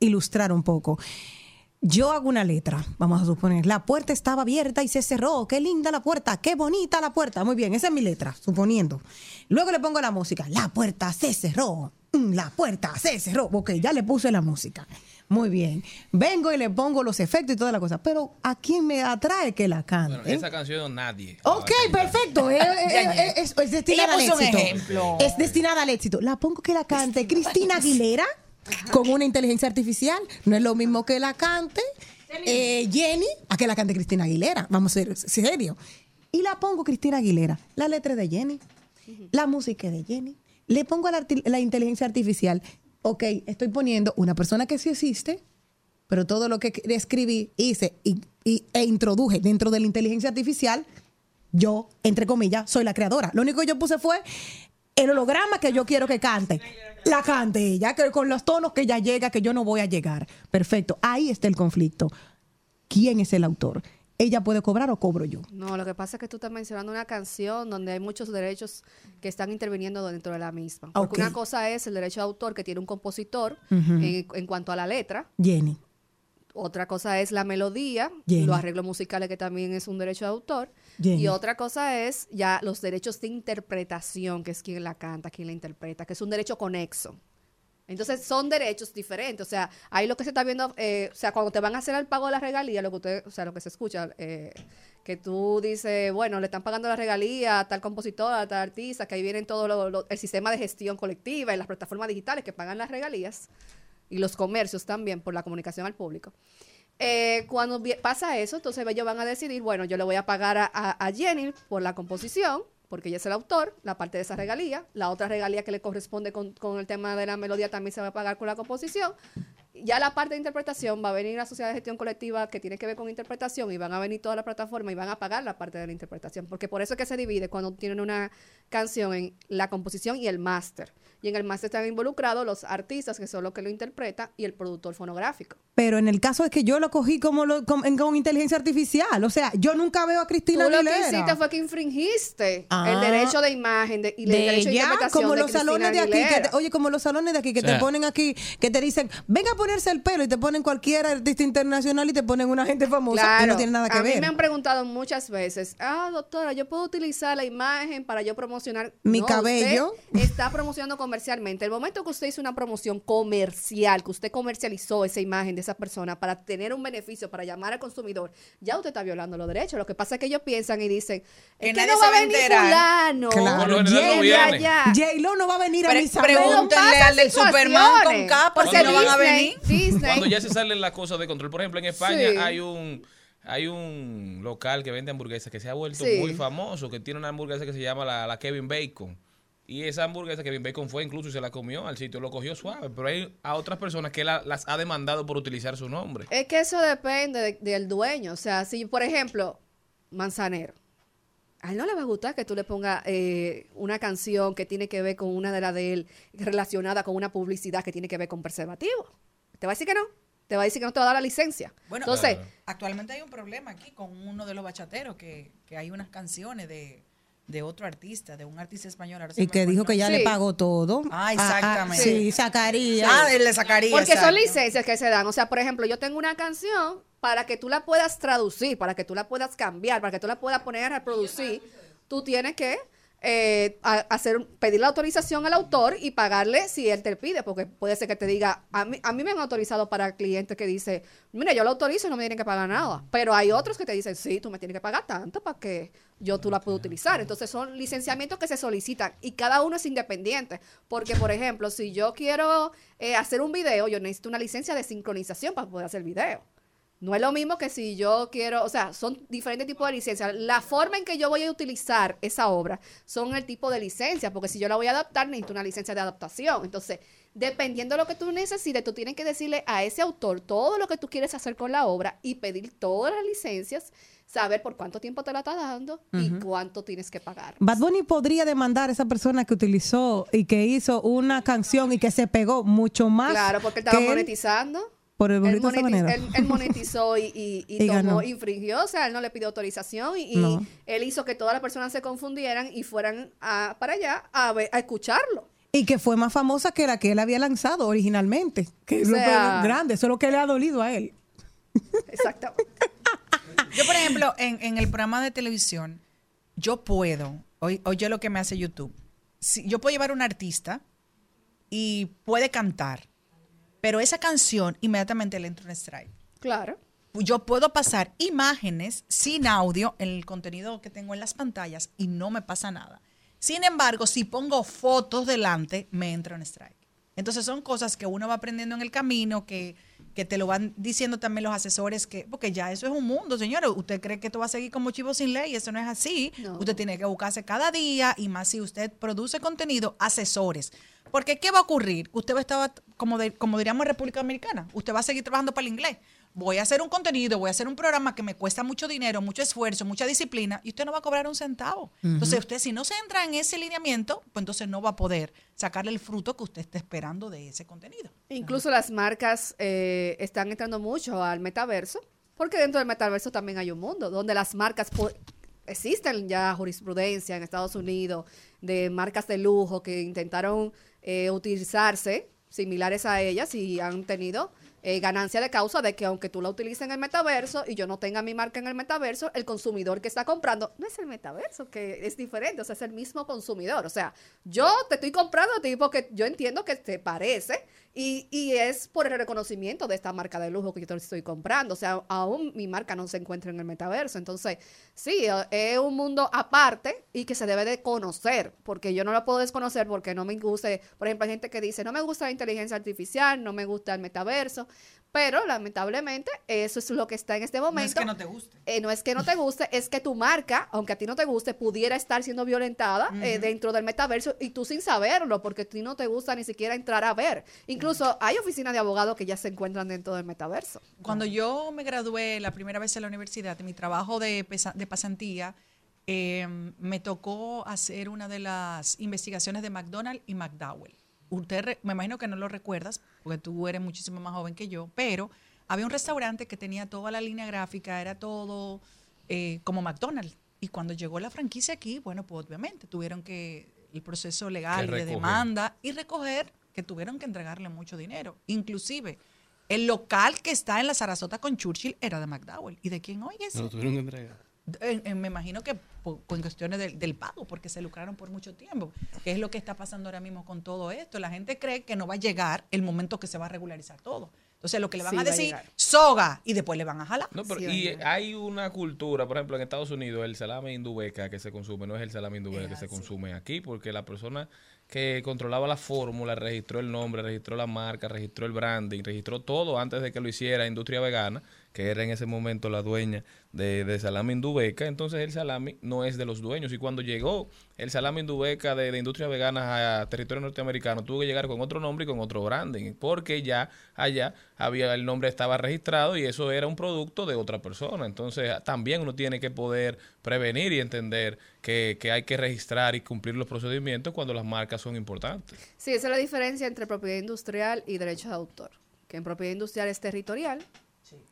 Speaker 3: ilustrar un poco. Yo hago una letra, vamos a suponer, la puerta estaba abierta y se cerró, qué linda la puerta, qué bonita la puerta, muy bien, esa es mi letra, suponiendo. Luego le pongo la música, la puerta se cerró, mm, la puerta se cerró, ok, ya le puse la música, muy bien. Vengo y le pongo los efectos y toda la cosa, pero ¿a quién me atrae que la cante?
Speaker 11: Bueno, esa canción nadie.
Speaker 3: Ok, perfecto. Es, es- es- es destinada al éxito.
Speaker 4: ejemplo.
Speaker 3: Es destinada al éxito. La pongo que la cante Cristina Aguilera con una inteligencia artificial. No es lo mismo que la cante eh, Jenny a que la cante Cristina Aguilera. Vamos a ser serios. Y la pongo Cristina Aguilera. La letra de Jenny. La música de Jenny. Le pongo la, inteligencia artificial. Ok, estoy poniendo una persona que sí existe, pero todo lo que escribí, hice y, y- e introduje dentro de la inteligencia artificial, yo, entre comillas, soy la creadora. Lo único que yo puse fue el holograma que yo quiero que cante. La cante ella, que con los tonos que ella llega, que yo no voy a llegar. Perfecto. Ahí está el conflicto. ¿Quién es el autor? ella puede cobrar o cobro yo.
Speaker 10: No, lo que pasa es que tú estás mencionando una canción donde hay muchos derechos que están interviniendo dentro de la misma. Porque una cosa es el derecho de autor que tiene un compositor en cuanto a la letra.
Speaker 3: Jenny.
Speaker 10: Otra cosa es la melodía,
Speaker 3: Jenny.
Speaker 10: los arreglos musicales que también es un derecho de autor. Y otra cosa es ya los derechos de interpretación, que es quien la canta, quien la interpreta, que es un derecho conexo. Entonces son derechos diferentes, o sea, ahí lo que se está viendo, eh, o sea, cuando te van a hacer el pago de la regalía, lo que usted, o sea, lo que se escucha, eh, que tú dices, bueno, le están pagando la regalía a tal compositor, a tal artista, que ahí vienen todo lo- el sistema de gestión colectiva y las plataformas digitales que pagan las regalías y los comercios también por la comunicación al público. Eh, cuando pasa eso, entonces ellos van a decidir, bueno, yo le voy a pagar a, a- Jenny por la composición, porque ella es el autor, la parte de esa regalía, la otra regalía que le corresponde con, con el tema de la melodía también se va a pagar con la composición. Ya la parte de interpretación va a venir la sociedad de gestión colectiva que tiene que ver con interpretación y van a venir toda la plataforma y van a pagar la parte de la interpretación, porque por eso es que se divide cuando tienen una canción en la composición y el máster. Y en el máster están involucrados los artistas, que son los que lo interpretan, y el productor fonográfico.
Speaker 3: Pero en el caso es que yo lo cogí como lo, con, con inteligencia artificial. O sea, yo nunca veo a Cristina
Speaker 10: Tú lo que
Speaker 3: Aguilera.
Speaker 10: hiciste fue que infringiste
Speaker 3: Ah.
Speaker 10: el derecho de imagen de, y el
Speaker 3: de
Speaker 10: derecho de
Speaker 3: ella,
Speaker 10: interpretación
Speaker 3: como
Speaker 10: de
Speaker 3: los
Speaker 10: Cristina
Speaker 3: salones de aquí, que
Speaker 10: Aguilera.
Speaker 3: te- oye, como los salones de aquí que
Speaker 2: O sea.
Speaker 3: te ponen aquí, que te dicen, venga a ponerse el pelo y te ponen cualquier artista internacional y te ponen una gente famosa y
Speaker 10: Claro.
Speaker 3: no tiene nada que
Speaker 10: a
Speaker 3: ver.
Speaker 10: mí me han preguntado muchas veces, ah, doctora, yo puedo utilizar la imagen para yo promocionar
Speaker 3: Mi
Speaker 10: No,
Speaker 3: cabello.
Speaker 10: Usted está promocionando comercialmente. El momento que usted hizo una promoción comercial, que usted comercializó esa imagen de esa persona para tener un beneficio, para llamar al consumidor, ya usted está violando los derechos. Lo que pasa es que ellos piensan y dicen,
Speaker 4: Que
Speaker 10: es que
Speaker 4: nadie
Speaker 10: no va
Speaker 4: a
Speaker 10: venir fulano.
Speaker 3: Claro. J-Lo no va a venir a mi salón.
Speaker 4: pregúntenle al del Superman con capa
Speaker 10: Porque
Speaker 4: si no van a
Speaker 10: Disney-
Speaker 4: venir.
Speaker 10: Disney-
Speaker 12: Cuando ya se salen las cosas de control. Por ejemplo, en España
Speaker 10: Sí.
Speaker 12: hay un hay un local que vende hamburguesas que se ha vuelto
Speaker 10: Sí.
Speaker 12: muy famoso, que tiene una hamburguesa que se llama la, la Kevin Bacon. Y esa hamburguesa Kevin Bacon fue incluso y se la comió al sitio, lo cogió suave. Pero hay a otras personas que la- las ha demandado por utilizar su nombre.
Speaker 10: Es que eso depende de- del dueño. O sea, si, por ejemplo, Manzanero, a él no le va a gustar que tú le pongas eh, una canción que tiene que ver con una de las de él, relacionada con una publicidad que tiene que ver con preservativo. ¿Te va a decir que no? Te va a decir que no te va a dar la licencia.
Speaker 4: Bueno,
Speaker 10: Entonces,
Speaker 4: actualmente hay un problema aquí con uno de los bachateros que, que hay unas canciones de, de otro artista, de un artista español. ahora
Speaker 3: Y que dijo que ya le pagó todo.
Speaker 4: Ah, exactamente.
Speaker 3: sí, Zacarías.
Speaker 4: Ah, el de Zacarías.
Speaker 10: porque son licencias que se dan. O sea, por ejemplo, yo tengo una canción para que tú la puedas traducir, para que tú la puedas cambiar, para que tú la puedas poner a reproducir, tú tienes que eh, a- hacer pedir la autorización al autor y pagarle si él te pide, porque puede ser que te diga, a mí, a mí me han autorizado para clientes que dice, mira, yo lo autorizo y no me tienen que pagar nada, pero hay otros que te dicen, sí, tú me tienes que pagar tanto para que yo tú la pueda utilizar. Entonces son licenciamientos que se solicitan y cada uno es independiente, porque por ejemplo, si yo quiero eh, hacer un video, yo necesito una licencia de sincronización para poder hacer el video. No es lo mismo que si yo quiero, o sea, son diferentes tipos de licencias. La forma en que yo voy a utilizar esa obra son el tipo de licencia, porque si yo la voy a adaptar, necesito una licencia de adaptación. Entonces, dependiendo de lo que tú necesites, tú tienes que decirle a ese autor todo lo que tú quieres hacer con la obra y pedir todas las licencias, saber por cuánto tiempo te la está dando y cuánto tienes que pagar.
Speaker 3: Bad Bunny podría demandar a esa persona que utilizó y que hizo una canción y que se pegó mucho más.
Speaker 10: Claro, porque él estaba
Speaker 3: él
Speaker 10: monetizando.
Speaker 3: Por el
Speaker 10: Él, monetiz-
Speaker 3: manera.
Speaker 10: él- él monetizó y, y, y
Speaker 3: Y ganó.
Speaker 10: tomó, infringió, o sea, él no le pidió autorización y,
Speaker 3: No.
Speaker 10: él hizo que todas las personas se confundieran y fueran a- para allá a, ver- a escucharlo.
Speaker 3: Y que fue más famosa que la que él había lanzado originalmente. Que es
Speaker 10: O sea-
Speaker 3: que- grande, eso es lo que le ha dolido a él.
Speaker 10: Exactamente.
Speaker 4: Yo, por ejemplo, en, en el programa de televisión, yo puedo, oye, oye lo que me hace YouTube. Si, yo puedo llevar a un artista y puede cantar, pero esa canción inmediatamente le entra un strike.
Speaker 10: Claro.
Speaker 4: Yo puedo pasar imágenes sin audio en el contenido que tengo en las pantallas y no me pasa nada. Sin embargo, si pongo fotos delante, me entra un strike. Entonces son cosas que uno va aprendiendo en el camino, que, que te lo van diciendo también los asesores, que porque ya eso es un mundo, señores. Usted cree que esto va a seguir como chivo sin ley, eso no es así.
Speaker 10: No.
Speaker 4: Usted tiene que buscarse cada día y más si usted produce contenido, asesores. Porque ¿qué va a ocurrir? Usted va a estar, como, de- como diríamos en República Dominicana, usted va a seguir trabajando para el inglés. Voy a hacer un contenido, voy a hacer un programa que me cuesta mucho dinero, mucho esfuerzo, mucha disciplina, y usted no va a cobrar un centavo. Entonces, usted si no se entra en ese lineamiento, pues entonces no va a poder sacarle el fruto que usted está esperando de ese contenido.
Speaker 10: Incluso las marcas eh, están entrando mucho al metaverso Porque dentro del metaverso también hay un mundo donde las marcas existen ya jurisprudencia en Estados Unidos de marcas de lujo que intentaron eh, utilizarse similares a ellas y han tenido eh, ganancia de causa de que aunque tú la utilices en el metaverso y yo no tenga mi marca en el metaverso, el consumidor que está comprando no es el metaverso, que es diferente, o sea, es el mismo consumidor. O sea, yo te estoy comprando a ti porque yo entiendo que te parece y, y es por el reconocimiento de esta marca de lujo que yo te estoy comprando. O sea, aún mi marca no se encuentra en el metaverso. Entonces, sí, eh, es un mundo aparte y que se debe de conocer, porque yo no lo puedo desconocer porque no me guste, por ejemplo, hay gente que dice, no me gusta la inteligencia artificial, no me gusta el metaverso, pero lamentablemente eso es lo que está en este momento.
Speaker 4: No es que no te guste.
Speaker 10: Eh, no es que no te guste, es que tu marca, aunque a ti no te guste, pudiera estar siendo violentada eh, dentro del metaverso y tú sin saberlo, porque a ti no te gusta ni siquiera entrar a ver. Incluso hay oficinas de abogados que ya se encuentran dentro del metaverso.
Speaker 4: Cuando yo me gradué la primera vez en la universidad, en mi trabajo de, pesa- de pasantía, eh, me tocó hacer una de las investigaciones de McDonald's y McDowell. Usted, re- me imagino que no lo recuerdas, porque tú eres muchísimo más joven que yo, pero había un restaurante que tenía toda la línea gráfica, era todo eh, como McDonald's. Y cuando llegó la franquicia aquí, bueno, pues obviamente tuvieron que, el proceso legal de demanda y recoger, que tuvieron que entregarle mucho dinero. Inclusive, el local que está en la Sarasota con Churchill era de McDowell. ¿Y de quién hoy es?
Speaker 2: Lo tuvieron que entregar.
Speaker 4: En- en- me imagino que por, por cuestiones del, del pago, porque se lucraron por mucho tiempo. ¿Qué es lo que está pasando ahora mismo con todo esto? La gente cree que no va a llegar el momento que se va a regularizar todo. Entonces, lo que le van
Speaker 10: Sí,
Speaker 4: a
Speaker 10: va a
Speaker 4: decir, soga, y después le van a jalar.
Speaker 12: No, pero
Speaker 10: Sí,
Speaker 12: y hay una cultura, por ejemplo, en Estados Unidos, el salami indubeca que se consume no es el salami indubeca que se consume aquí, porque la persona que controlaba la fórmula registró el nombre, registró la marca, registró el branding, registró todo antes de que lo hiciera Industria Vegana, que era en ese momento la dueña de, de salami indubeca. Entonces el salami no es de los dueños. Y cuando llegó el salami indubeca de, de Industria Vegana a territorio norteamericano, tuvo que llegar con otro nombre y con otro branding, porque ya allá había el nombre estaba registrado y eso era un producto de otra persona. Entonces también uno tiene que poder prevenir y entender que, que hay que registrar y cumplir los procedimientos cuando las marcas son importantes.
Speaker 10: Sí, esa es la diferencia entre propiedad industrial y derechos de autor. Que en propiedad industrial es territorial.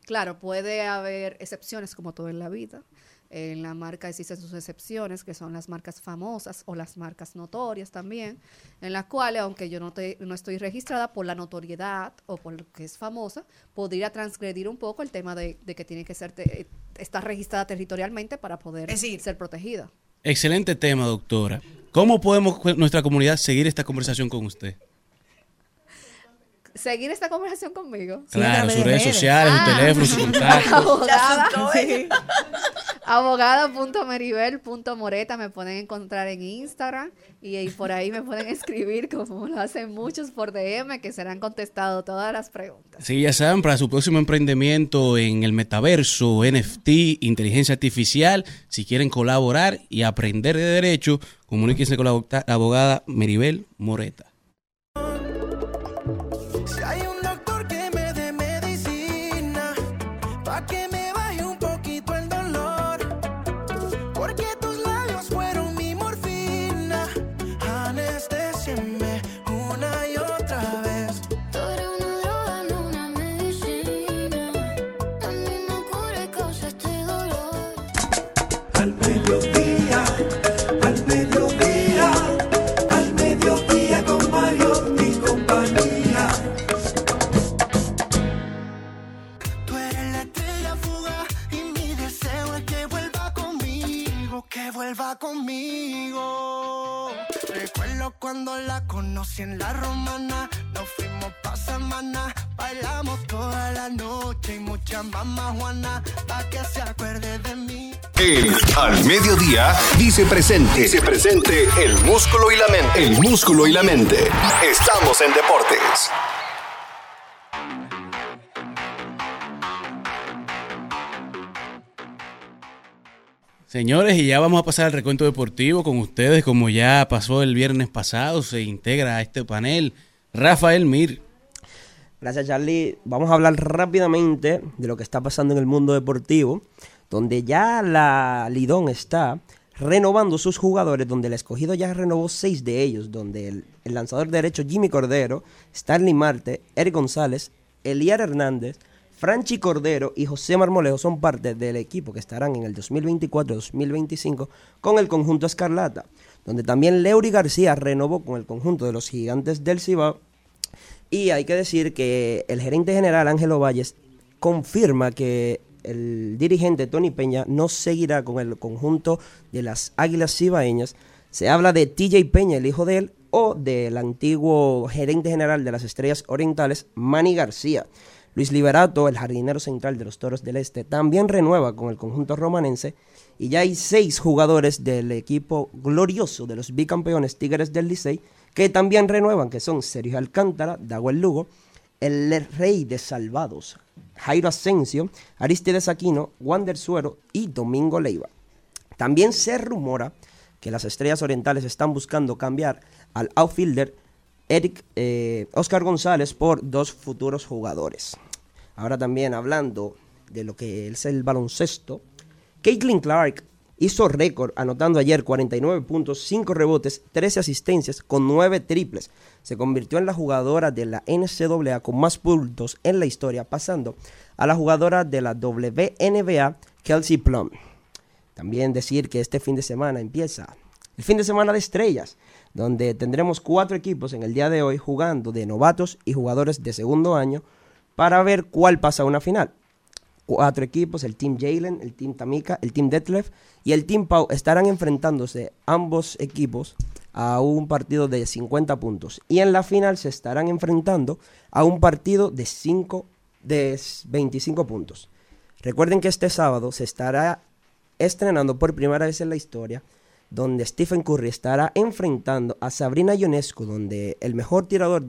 Speaker 10: Claro, puede haber excepciones como todo en la vida. En la marca existen sus excepciones, que son las marcas famosas o las marcas notorias también, en las cuales, aunque yo no, te- no estoy registrada por la notoriedad o por lo que es famosa, podría transgredir un poco el tema de, de que tiene que ser te- estar registrada territorialmente para poder
Speaker 4: Es decir,
Speaker 10: ser protegida.
Speaker 2: Excelente tema, doctora. ¿Cómo podemos nuestra comunidad seguir esta conversación con usted?
Speaker 10: Seguir esta conversación conmigo.
Speaker 2: Claro,
Speaker 3: través
Speaker 2: sus
Speaker 3: de
Speaker 2: redes
Speaker 3: redes.
Speaker 2: sociales, su
Speaker 10: Ah.
Speaker 2: teléfono, su contacto.
Speaker 10: Abogada.meribel.moreta me pueden encontrar en Instagram y, y por ahí me pueden escribir como lo hacen muchos por DM que serán contestado todas las preguntas.
Speaker 2: Sí, ya saben, para su próximo emprendimiento en el metaverso, NFT, inteligencia artificial, si quieren colaborar y aprender de derecho, comuníquense con la abogada Meribel Moreta.
Speaker 8: Conmigo. Recuerdo cuando la conocí en la romana, nos fuimos pa' semana, bailamos toda la noche y mucha mamá Juana, pa' que se acuerde de mí.
Speaker 5: El Al Mediodía dice presente. Dice presente el músculo y la mente. El músculo y la mente. Estamos en deportes.
Speaker 2: Señores, y ya vamos a pasar al recuento deportivo con ustedes, como ya pasó el viernes pasado, se integra a este panel Rafael Mir.
Speaker 13: Gracias, Charlie. Vamos a hablar rápidamente de lo que está pasando en el mundo deportivo, donde ya la Lidón está renovando sus jugadores, donde el escogido ya renovó seis de ellos, donde el, el lanzador derecho Jimmy Cordero, Stanley Marte, Eric González, Eliar Hernández, Franchi Cordero y José Marmolejo son parte del equipo que estarán en el 2024-2025 con el conjunto Escarlata, donde también Leury García renovó con el conjunto de los gigantes del Cibao. Y hay que decir que el gerente general Ángelo Valles confirma que el dirigente Tony Peña no seguirá con el conjunto de las Águilas Cibaeñas. Se habla de TJ Peña, el hijo de él, o del antiguo gerente general de las Estrellas Orientales, Manny García. Luis Liberato, el jardinero central de los Toros del Este, también renueva con el conjunto romanense y ya hay seis jugadores del equipo glorioso de los bicampeones Tigres del Licey que también renuevan, que son Sergio Alcántara, Daguel Lugo, el rey de salvados, Jairo Asensio, Aristides Aquino, Wander Suero y Domingo Leiva. También se rumora que las estrellas orientales están buscando cambiar al outfielder Eric eh, Oscar González por dos futuros jugadores. Ahora también hablando de lo que es el baloncesto, Caitlin Clark hizo récord anotando ayer 49 puntos, 5 rebotes, 13 asistencias con 9 triples. Se convirtió en la jugadora de la NCAA con más puntos en la historia, pasando a la jugadora de la WNBA, Kelsey Plum. También decir que este fin de semana empieza el fin de semana de estrellas, donde tendremos cuatro equipos en el día de hoy jugando de novatos y jugadores de segundo año para ver cuál pasa a una final. Cuatro equipos, el Team Jalen, el Team Tamika, el Team Detlef y el Team Pau estarán enfrentándose ambos equipos a un partido de 50 puntos. Y en la final se estarán enfrentando a un partido de, 5, de 25 puntos. Recuerden que este sábado se estará estrenando por primera vez en la historia donde Stephen Curry estará enfrentando a Sabrina Ionescu, donde el mejor tirador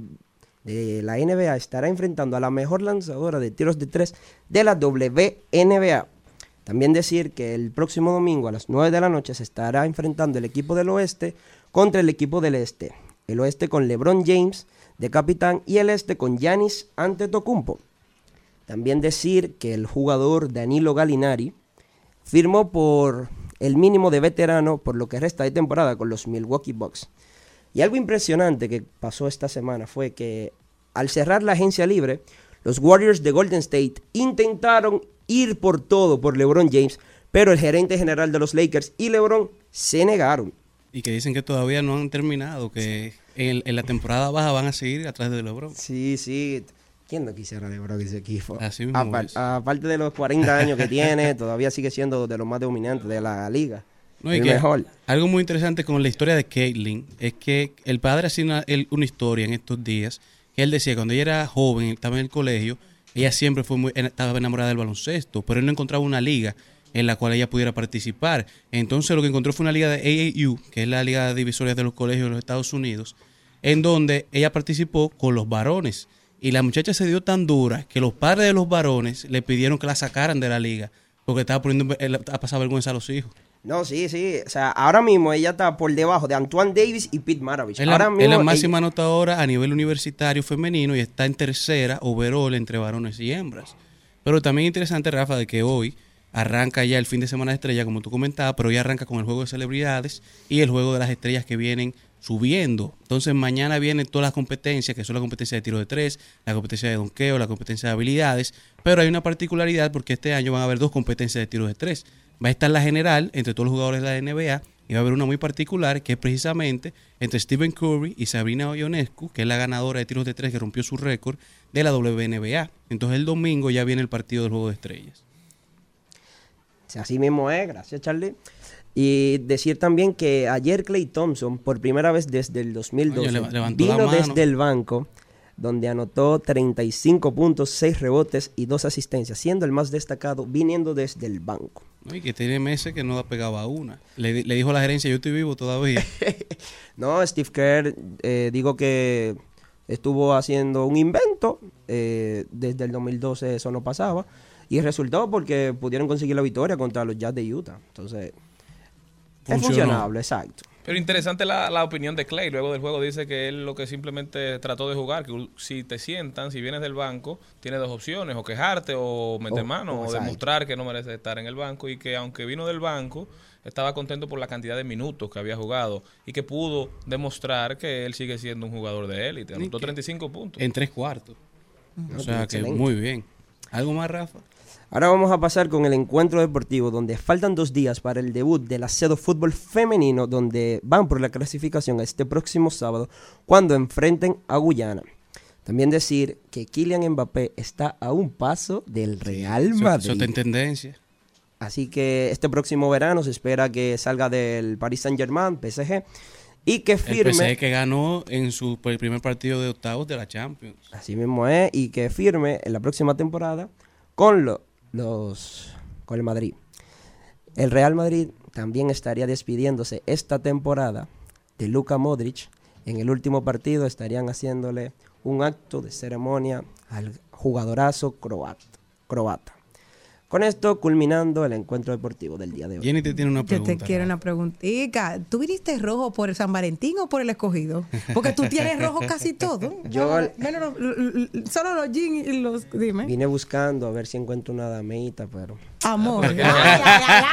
Speaker 13: de la NBA estará enfrentando a la mejor lanzadora de tiros de tres de la WNBA. También decir que el próximo domingo a las 9 de la noche se estará enfrentando el equipo del oeste contra el equipo del este. El oeste con LeBron James de capitán y el este con Giannis Antetokounmpo. También decir que el jugador Danilo Gallinari firmó por el mínimo de veterano por lo que resta de temporada con los Milwaukee Bucks. Y algo impresionante que pasó esta semana fue que al cerrar la agencia libre, los Warriors de Golden State intentaron ir por todo por LeBron James, pero el gerente general de los Lakers y LeBron se negaron.
Speaker 2: Y que dicen que todavía no han terminado, que en, en la temporada baja van a seguir atrás de LeBron.
Speaker 13: Sí, sí. ¿Quién no quisiera LeBron ese equipo?
Speaker 2: Así mismo
Speaker 13: Apar-
Speaker 2: es.
Speaker 13: aparte de los 40 años que tiene, todavía sigue siendo de los más dominantes de la liga.
Speaker 2: No, y que
Speaker 13: mejor.
Speaker 2: Algo muy interesante con la historia de Caitlyn es que el padre hacía una, una historia en estos días que él decía que cuando ella era joven, estaba en el colegio, ella siempre fue muy, estaba enamorada del baloncesto, pero él no encontraba una liga en la cual ella pudiera participar. Entonces lo que encontró fue una liga de AAU, que es la liga divisoria de los colegios de los Estados Unidos, en donde ella participó con los varones. Y la muchacha se dio tan dura que los padres de los varones le pidieron que la sacaran de la liga, porque estaba poniendo eh, a pasar vergüenza a los hijos.
Speaker 13: No, sí, sí. O sea, ahora mismo ella está por debajo de Antoine Davis y Pete Maravich.
Speaker 2: Es la,
Speaker 13: ahora
Speaker 2: es
Speaker 13: mismo
Speaker 2: la
Speaker 13: ella-
Speaker 2: máxima anotadora a nivel universitario femenino y está en tercera overall entre varones y hembras. Pero también interesante, Rafa, de que hoy arranca ya el fin de semana de estrella, como tú comentabas, pero hoy arranca con el juego de celebridades y el juego de las estrellas que vienen subiendo. Entonces mañana vienen todas las competencias, que son la competencia de tiro de tres, la competencia de donqueo, la competencia de habilidades, pero hay una particularidad porque este año van a haber dos competencias de tiro de tres. Va a estar la general entre todos los jugadores de la NBA y va a haber una muy particular que es precisamente entre Stephen Curry y Sabrina Ionescu, que es la ganadora de tiros de tres que rompió su récord de la WNBA. Entonces el domingo ya viene el partido del juego de estrellas.
Speaker 13: Sí, Así mismo es, gracias Charlie. Y decir también que ayer Clay Thompson, por primera vez desde el 2012,
Speaker 2: Oye, la
Speaker 13: vino desde el banco, donde anotó 35 puntos, 6 rebotes y 2 asistencias, siendo el más destacado viniendo desde el banco.
Speaker 2: ¿no? Y que tiene meses que no pegaba una. Le, le dijo a la gerencia, yo estoy vivo todavía.
Speaker 13: No, Steve Kerr, eh, digo que estuvo haciendo un invento, eh, desde el 2012 eso no pasaba, y resultó porque pudieron conseguir la victoria contra los Jazz de Utah. Entonces, es funcionable, exacto.
Speaker 12: Pero interesante la, la opinión de Clay. Luego del juego dice que él lo que simplemente trató de jugar, que si te sientan, si vienes del banco, tienes dos opciones, o quejarte o meter
Speaker 13: Oh,
Speaker 12: mano,
Speaker 13: oh,
Speaker 12: o demostrar que no mereces estar en el banco y que aunque vino del banco, estaba contento por la cantidad de minutos que había jugado y que pudo demostrar que él sigue siendo un jugador de élite. Anotó 35 puntos.
Speaker 2: en tres cuartos. O sea que muy bien. ¿Algo más, Rafa?
Speaker 13: Ahora vamos a pasar con el encuentro deportivo, donde faltan dos días para el debut del Acedo Fútbol Femenino, donde van por la clasificación este próximo sábado, cuando enfrenten a Guyana. También decir que Kylian Mbappé está a un paso del Real Madrid.
Speaker 2: Eso está en tendencia.
Speaker 13: Así que este próximo verano se espera que salga del Paris Saint Germain, PSG, y que
Speaker 2: El
Speaker 13: firme.
Speaker 2: PSG que ganó en su el primer partido de octavos de la Champions.
Speaker 13: Así mismo es, y que firme en la próxima temporada con lo- los con el Madrid. El Real Madrid también estaría despidiéndose esta temporada de Luka Modric. En el último partido estarían haciéndole un acto de ceremonia al jugadorazo croata. Con esto culminando el encuentro deportivo del día de hoy.
Speaker 2: Jenny te tiene una
Speaker 3: Yo
Speaker 2: pregunta.
Speaker 3: te quiero una preguntita. ¿Tú viniste rojo por el San Valentín o por el escogido? Porque tú tienes rojo casi todo.
Speaker 13: Yo-
Speaker 3: Menos solo los jeans y los. Dime.
Speaker 13: Vine buscando a ver si encuentro una damita, pero...
Speaker 3: Amor.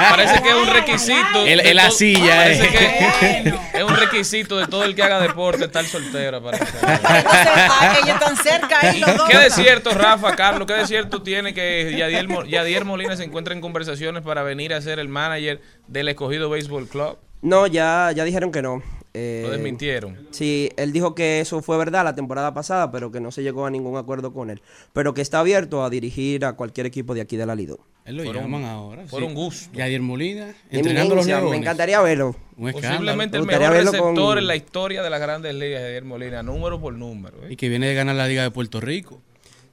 Speaker 12: Parece que es un requisito.
Speaker 2: El-
Speaker 12: de
Speaker 2: el la
Speaker 12: todo-
Speaker 2: silla,
Speaker 12: parece
Speaker 2: eh.
Speaker 12: que es un requisito de todo el que haga deporte estar soltero. parece.
Speaker 11: Ah, ellos están cerca ahí los dos.
Speaker 12: ¿Qué de cierto, Rafa, Carlos? ¿Qué de cierto tiene que Yadier, Yadier Molina se encuentra en conversaciones para venir a ser el manager del escogido Baseball Club?
Speaker 13: No, ya, ya dijeron que no. Eh,
Speaker 12: Lo desmintieron.
Speaker 13: Sí, él dijo que eso fue verdad la temporada pasada, pero que no se llegó a ningún acuerdo con él. Pero que está abierto a dirigir a cualquier equipo de aquí de la Lido.
Speaker 2: Él lo
Speaker 12: Fueron-
Speaker 2: llaman ahora.
Speaker 12: fueron
Speaker 2: sí.
Speaker 12: gusto.
Speaker 2: Yadier Molina, entrenando los leones.
Speaker 13: Me encantaría verlo.
Speaker 12: Posiblemente el mejor
Speaker 13: verlo
Speaker 12: receptor
Speaker 13: con-
Speaker 12: en la historia de las grandes ligas, Yadier Molina, número por número. ¿eh?
Speaker 2: Y que viene de ganar la Liga de Puerto Rico.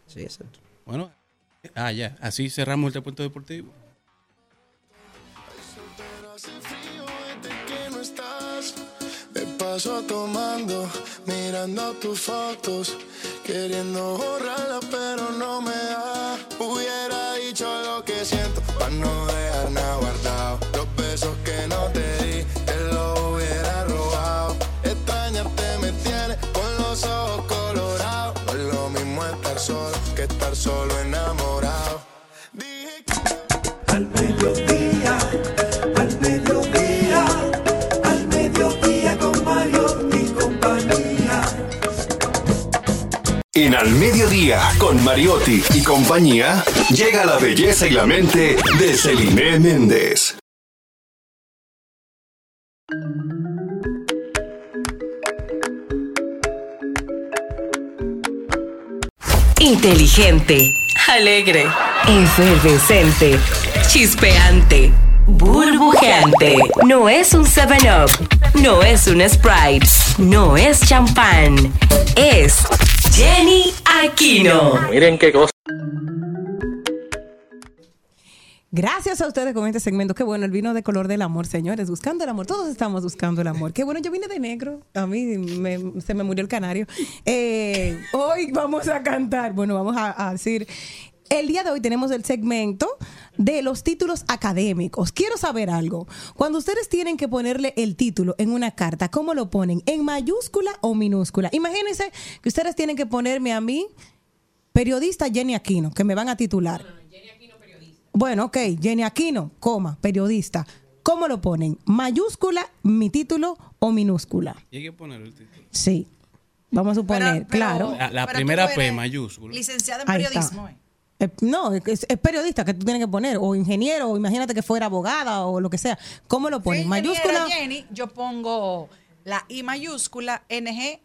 Speaker 13: Sí, exacto.
Speaker 2: Bueno, ah, ya. Así cerramos el reporte deportivo.
Speaker 14: Me paso tomando, mirando tus fotos, queriendo borrarla, pero no me da. Hubiera dicho lo que siento, para no dejar nada guardado. Los besos que no te di,
Speaker 5: En Al Mediodía, con Mariotti y compañía, llega la belleza y la mente de Celine Méndez.
Speaker 9: Inteligente, alegre, efervescente, chispeante, burbujeante. No es un 7-Up, no es un Sprite, no es champán. Es Jenny Aquino.
Speaker 12: Miren qué cosa.
Speaker 3: Gracias a ustedes con este segmento. Qué bueno, el vino de color del amor, señores. Buscando el amor. Todos estamos buscando el amor. Qué bueno, yo vine de negro. A mí me- se me murió el canario. Eh, hoy vamos a cantar. Bueno, vamos a, a decir. El día de hoy tenemos el segmento de los títulos académicos. Quiero saber algo. Cuando ustedes tienen que ponerle el título en una carta, ¿cómo lo ponen? ¿En mayúscula o minúscula? Imagínense que ustedes tienen que ponerme a mí, periodista Jenny Aquino, que me van a titular. Bueno, ok, Jenny Aquino, coma, periodista. ¿Cómo lo ponen? ¿Mayúscula, mi título o minúscula?
Speaker 2: Y hay que poner el título.
Speaker 3: Sí. Vamos a suponer, claro.
Speaker 2: La, la primera P mayúscula.
Speaker 11: Licenciada en
Speaker 3: Ahí está.
Speaker 11: periodismo. Eh.
Speaker 3: No, es, es periodista que tú tienes que poner, o ingeniero, o imagínate que fuera abogada o lo que sea. ¿Cómo lo ponen?
Speaker 11: Ingeniera
Speaker 3: ¿Mayúscula?
Speaker 11: Jenny, yo pongo la I mayúscula, NG,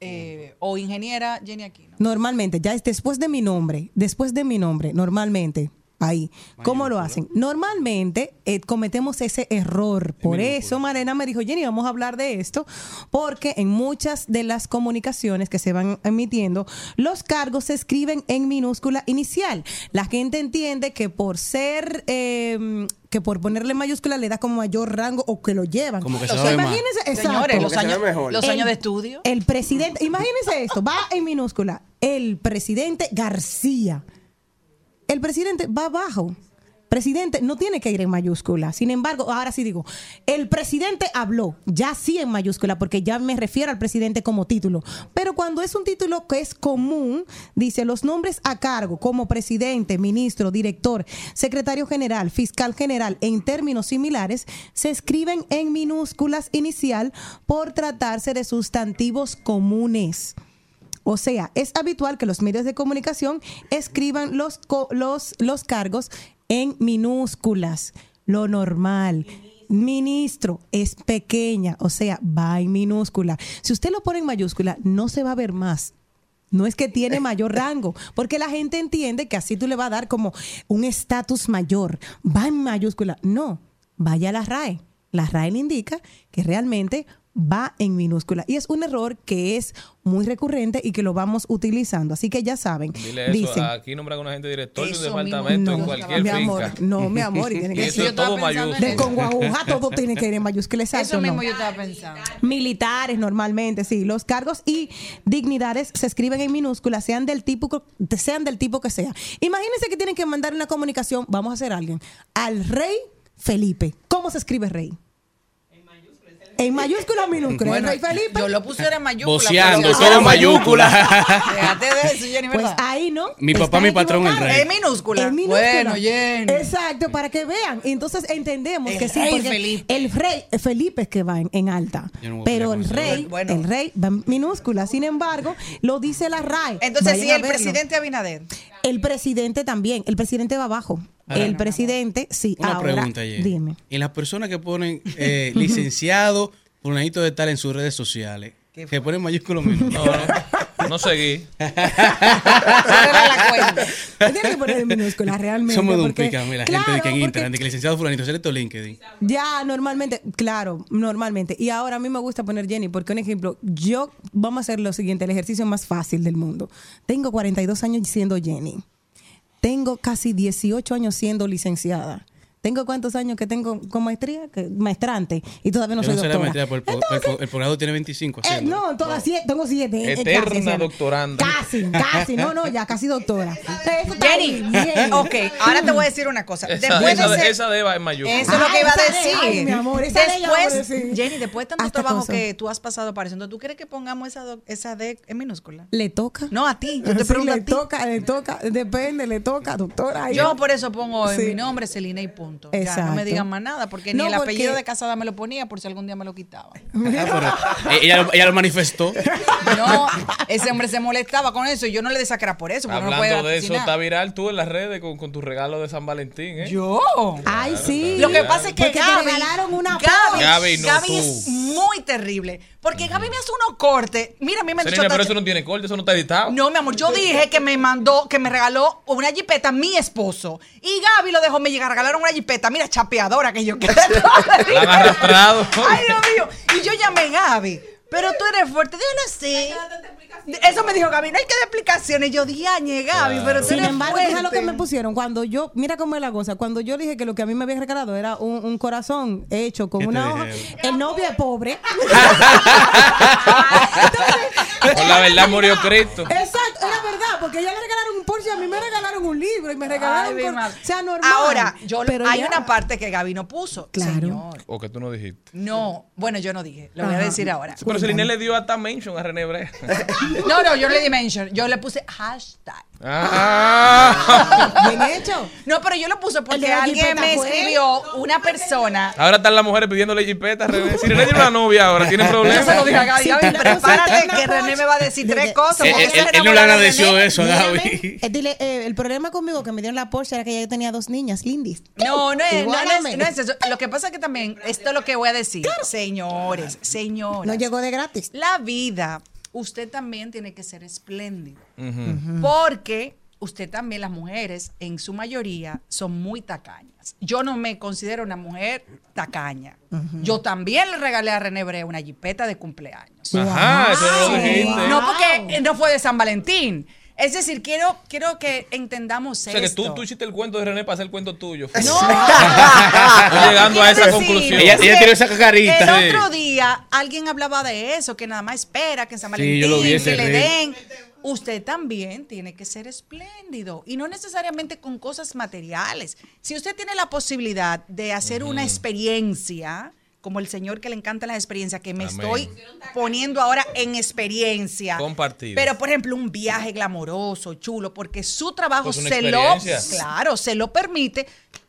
Speaker 11: eh, o ingeniera Jenny Aquino.
Speaker 3: Normalmente, ya es después de mi nombre, después de mi nombre, normalmente, ahí. ¿Cómo lo hacen? Normalmente eh, cometemos ese error. Por eso Marena me dijo, Jenny, vamos a hablar de esto, porque en muchas de las comunicaciones que se van emitiendo, los cargos se escriben en minúscula inicial. La gente entiende que por ser... eh, que por ponerle mayúscula le da como mayor rango o que lo llevan.
Speaker 2: Como que
Speaker 3: O sea, imagínense, exacto.
Speaker 11: Señores, los
Speaker 13: se
Speaker 11: años,
Speaker 13: mejor.
Speaker 11: los
Speaker 3: El-
Speaker 11: años de estudio.
Speaker 3: El presidente, imagínense esto, va en minúscula. El presidente García. El presidente va abajo. Presidente no tiene que ir en mayúscula. Sin embargo, ahora sí digo, el presidente habló, ya sí en mayúscula, porque ya me refiero al presidente como título. Pero cuando es un título que es común, dice los nombres a cargo como presidente, ministro, director, secretario general, fiscal general, en términos similares, se escriben en minúsculas inicial por tratarse de sustantivos comunes. O sea, es habitual que los medios de comunicación escriban los, los, los cargos en minúsculas. Lo normal. Ministro es pequeña, o sea, va en minúscula. Si usted lo pone en mayúscula, no se va a ver más. No es que tiene mayor rango, porque la gente entiende que así tú le vas a dar como un estatus mayor. Va en mayúscula. No, vaya a la RAE. La RAE le indica que realmente va en minúscula. Y es un error que es muy recurrente y que lo vamos utilizando. Así que ya saben.
Speaker 12: Dile eso,
Speaker 3: dicen,
Speaker 12: aquí nombran a una gente director de un departamento en
Speaker 3: No,
Speaker 12: cualquier
Speaker 3: mi
Speaker 12: finca.
Speaker 3: amor, no, mi amor, y tiene que
Speaker 12: eso
Speaker 3: ser-
Speaker 12: es todo mayúsculo.
Speaker 3: de todo tiene que ir en mayúscula. Exacto,
Speaker 4: Eso mismo
Speaker 3: no.
Speaker 4: yo estaba pensando.
Speaker 3: Militares normalmente, sí. Los cargos y dignidades se escriben en minúsculas, sean del tipo, sean del tipo que sea. Imagínense que tienen que mandar una comunicación, vamos a hacer a alguien, al rey Felipe. ¿Cómo se escribe rey? En mayúscula o minúscula.
Speaker 4: Bueno,
Speaker 3: el rey Felipe.
Speaker 4: Yo lo pusiera en mayúscula.
Speaker 2: Voceando,
Speaker 4: pero-
Speaker 2: todo en
Speaker 4: Ah,
Speaker 2: mayúscula.
Speaker 4: Déjate de eso, Jenny,
Speaker 3: Pues
Speaker 4: ¿verdad?
Speaker 3: ahí no.
Speaker 2: Mi papá, mi patrón, el rey.
Speaker 4: Es minúscula.
Speaker 3: Es minúscula.
Speaker 4: Bueno, Jenny.
Speaker 3: Exacto, para que vean. Entonces entendemos
Speaker 4: El
Speaker 3: que sí,
Speaker 4: rey
Speaker 3: porque
Speaker 4: Felipe.
Speaker 3: el rey Felipe es que va en, en alta.
Speaker 4: No
Speaker 3: pero el rey,
Speaker 4: Bueno.
Speaker 3: el rey va en minúscula. Sin embargo, lo dice la RAE.
Speaker 4: Entonces,
Speaker 3: Vayan
Speaker 4: sí, el
Speaker 3: verlo.
Speaker 4: presidente Abinader.
Speaker 3: El presidente también. El presidente va abajo.
Speaker 2: Ahora,
Speaker 3: el presidente, sí.
Speaker 2: Una
Speaker 3: ahora,
Speaker 2: pregunta, Jenny.
Speaker 3: Dime.
Speaker 2: Y las personas que ponen eh, licenciado, fulanito de tal en sus redes sociales, que ponen mayúsculos minúsculos.
Speaker 12: No, no, no seguí.
Speaker 3: Tiene que poner en minúscula realmente.
Speaker 2: Somos de un
Speaker 3: porque-
Speaker 2: pica, mira, la
Speaker 3: Claro,
Speaker 2: gente de que en Instagram, de que licenciado fulanito, selecto LinkedIn.
Speaker 3: Ya, normalmente, claro, normalmente. Y ahora a mí me gusta poner Jenny, porque un ejemplo, yo, vamos a hacer lo siguiente, el ejercicio más fácil del mundo. Tengo 42 años siendo Jenny. Tengo casi 18 años siendo licenciada. Tengo cuántos años que tengo con maestría, que maestrante, y todavía no
Speaker 2: Yo
Speaker 3: soy
Speaker 2: no sé la
Speaker 3: doctora.
Speaker 2: maestría, el, el posgrado tiene 25
Speaker 3: Eh, no, todas siete, tengo siete. eh,
Speaker 12: Eterna
Speaker 3: casi
Speaker 12: doctoranda.
Speaker 3: Casi, casi, no, no, ya casi doctora.
Speaker 4: Jenny, ok, ahora te voy a decir una cosa.
Speaker 12: Esa,
Speaker 4: Después
Speaker 12: esa,
Speaker 4: de ser-
Speaker 12: esa deba en mayúscula.
Speaker 4: Eso es lo que iba a
Speaker 3: Ah,
Speaker 4: decir.
Speaker 3: de- ay, mi amor, esa de ella
Speaker 4: después,
Speaker 3: decir.
Speaker 4: Jenny, después de tanto
Speaker 3: Hasta
Speaker 4: trabajo
Speaker 3: cosa.
Speaker 4: que tú has pasado para eso, entonces, ¿tú quieres que pongamos esa, do- esa D en minúscula?
Speaker 3: ¿Le toca?
Speaker 4: No, a ti. Yo te
Speaker 3: Sí,
Speaker 4: pregunto
Speaker 3: le
Speaker 4: a ti.
Speaker 3: toca, le toca, depende, le toca, doctora.
Speaker 4: Yo por eso pongo en
Speaker 3: Sí.
Speaker 4: mi nombre Celina y punto. Ya, no
Speaker 3: Exacto.
Speaker 4: me digan más nada, porque
Speaker 3: No,
Speaker 4: ni el
Speaker 3: porque-
Speaker 4: apellido de casada me lo ponía por si algún día me lo quitaba.
Speaker 2: Ah, pero, eh, ella, lo- ella lo manifestó.
Speaker 4: No, ese hombre se molestaba con eso y yo no le desacra por eso. porque no puede
Speaker 12: Hablando de eso, está viral tú en las redes con, con tu regalo de San Valentín, ¿eh?
Speaker 4: Yo.
Speaker 3: Ay, sí.
Speaker 4: Lo que pasa es que
Speaker 3: Porque te
Speaker 4: Gaby,
Speaker 3: regalaron una
Speaker 4: Gaby,
Speaker 12: Gaby, no
Speaker 4: Gaby
Speaker 12: tú.
Speaker 4: es muy terrible. Porque Gaby me hace unos cortes. Mira, a mí me han dicho
Speaker 12: pero eso no tiene corte, eso no está editado.
Speaker 4: No, mi amor, yo dije que me mandó, que me regaló una jipeta mi esposo. Y Gaby lo dejó me llegar, regalaron una jipeta. Mira, chapeadora que yo
Speaker 12: han arrastrado.
Speaker 4: Ay, Dios mío. Y yo llamé a Gaby. Pero tú eres fuerte, déjalo así. Eso me dijo Gaby, no hay que dar explicaciones. Yo dije, añe Gaby, pero tú
Speaker 3: Sin
Speaker 4: eres
Speaker 3: embargo,
Speaker 4: fuerte.
Speaker 3: ¿sabes lo que me pusieron? Cuando yo, mira cómo es la cosa, cuando yo dije que lo que a mí me habían regalado era un, un corazón hecho con
Speaker 2: ¿Qué te
Speaker 3: una hoja,
Speaker 2: dijeron?
Speaker 3: el novio es pobre.
Speaker 12: Por la verdad murió Cristo.
Speaker 3: Exacto, era verdad, porque ella le regalaron un Porsche, a mí me regalaron un libro y me regalaron
Speaker 4: Ay, mi
Speaker 3: un cor-
Speaker 4: madre.
Speaker 3: O sea, normal.
Speaker 4: Ahora, yo,
Speaker 3: Pero
Speaker 4: hay
Speaker 3: ya-
Speaker 4: una parte que Gaby no puso.
Speaker 3: Claro.
Speaker 4: Señor.
Speaker 12: O que tú no dijiste.
Speaker 4: No, bueno, yo no dije. Lo voy a
Speaker 3: Ajá.
Speaker 4: decir ahora.
Speaker 12: Pero Celine le dio hasta mention a René Brea.
Speaker 4: No, no, yo le di mention. Yo le puse hashtag.
Speaker 12: Ah.
Speaker 3: Bien hecho.
Speaker 4: No, pero yo lo puse porque alguien me
Speaker 3: fue.
Speaker 4: escribió, una persona.
Speaker 12: Ahora están las mujeres pidiéndole jipeta a René. Si René tiene una novia ahora, tiene
Speaker 4: Yo se lo
Speaker 12: problemas.
Speaker 4: dije a Gaby, prepárate que René me va a decir
Speaker 3: de-
Speaker 4: tres cosas.
Speaker 2: Eh, eh, él, él no le agradeció
Speaker 4: René.
Speaker 2: eso a Gaby.
Speaker 3: eh, dile, eh, el problema conmigo que me dieron la Porsche era que ya yo tenía dos niñas, lindis.
Speaker 4: No, no es, no, es, no es eso. Lo que pasa es que también, esto es lo que voy a decir. Señores, señores.
Speaker 3: No llegó de gratis.
Speaker 4: La vida, usted también tiene que ser espléndido. Porque usted también, las mujeres, en su mayoría, son muy tacañas. Yo no me considero una mujer tacaña. Yo también le regalé a René Brea una jipeta de cumpleaños.
Speaker 12: Ajá, eso no lo dijiste.
Speaker 4: No, porque no fue de San Valentín. Es decir, quiero, quiero que entendamos
Speaker 12: O sea que
Speaker 4: esto.
Speaker 12: tú, tú hiciste el cuento de René para hacer el cuento tuyo.
Speaker 4: No.
Speaker 12: Estoy llegando a esa conclusión.
Speaker 2: Ella- ella tiró esa cacarita.
Speaker 4: El
Speaker 2: Sí.
Speaker 4: otro día alguien hablaba de eso, que nada más espera que en San
Speaker 2: Sí,
Speaker 4: Valentín
Speaker 2: yo lo vi ese
Speaker 4: que le den. Usted también tiene que ser espléndido y no necesariamente con cosas materiales. Si usted tiene la posibilidad de hacer una experiencia, como el señor que le encantan las experiencias, que me
Speaker 12: Amén.
Speaker 4: estoy poniendo ahora en experiencia.
Speaker 12: Compartidas.
Speaker 4: Pero, por ejemplo, un viaje glamoroso, chulo, porque su trabajo
Speaker 12: Pues
Speaker 4: se lo,
Speaker 12: experiencia.
Speaker 4: claro, se lo permite.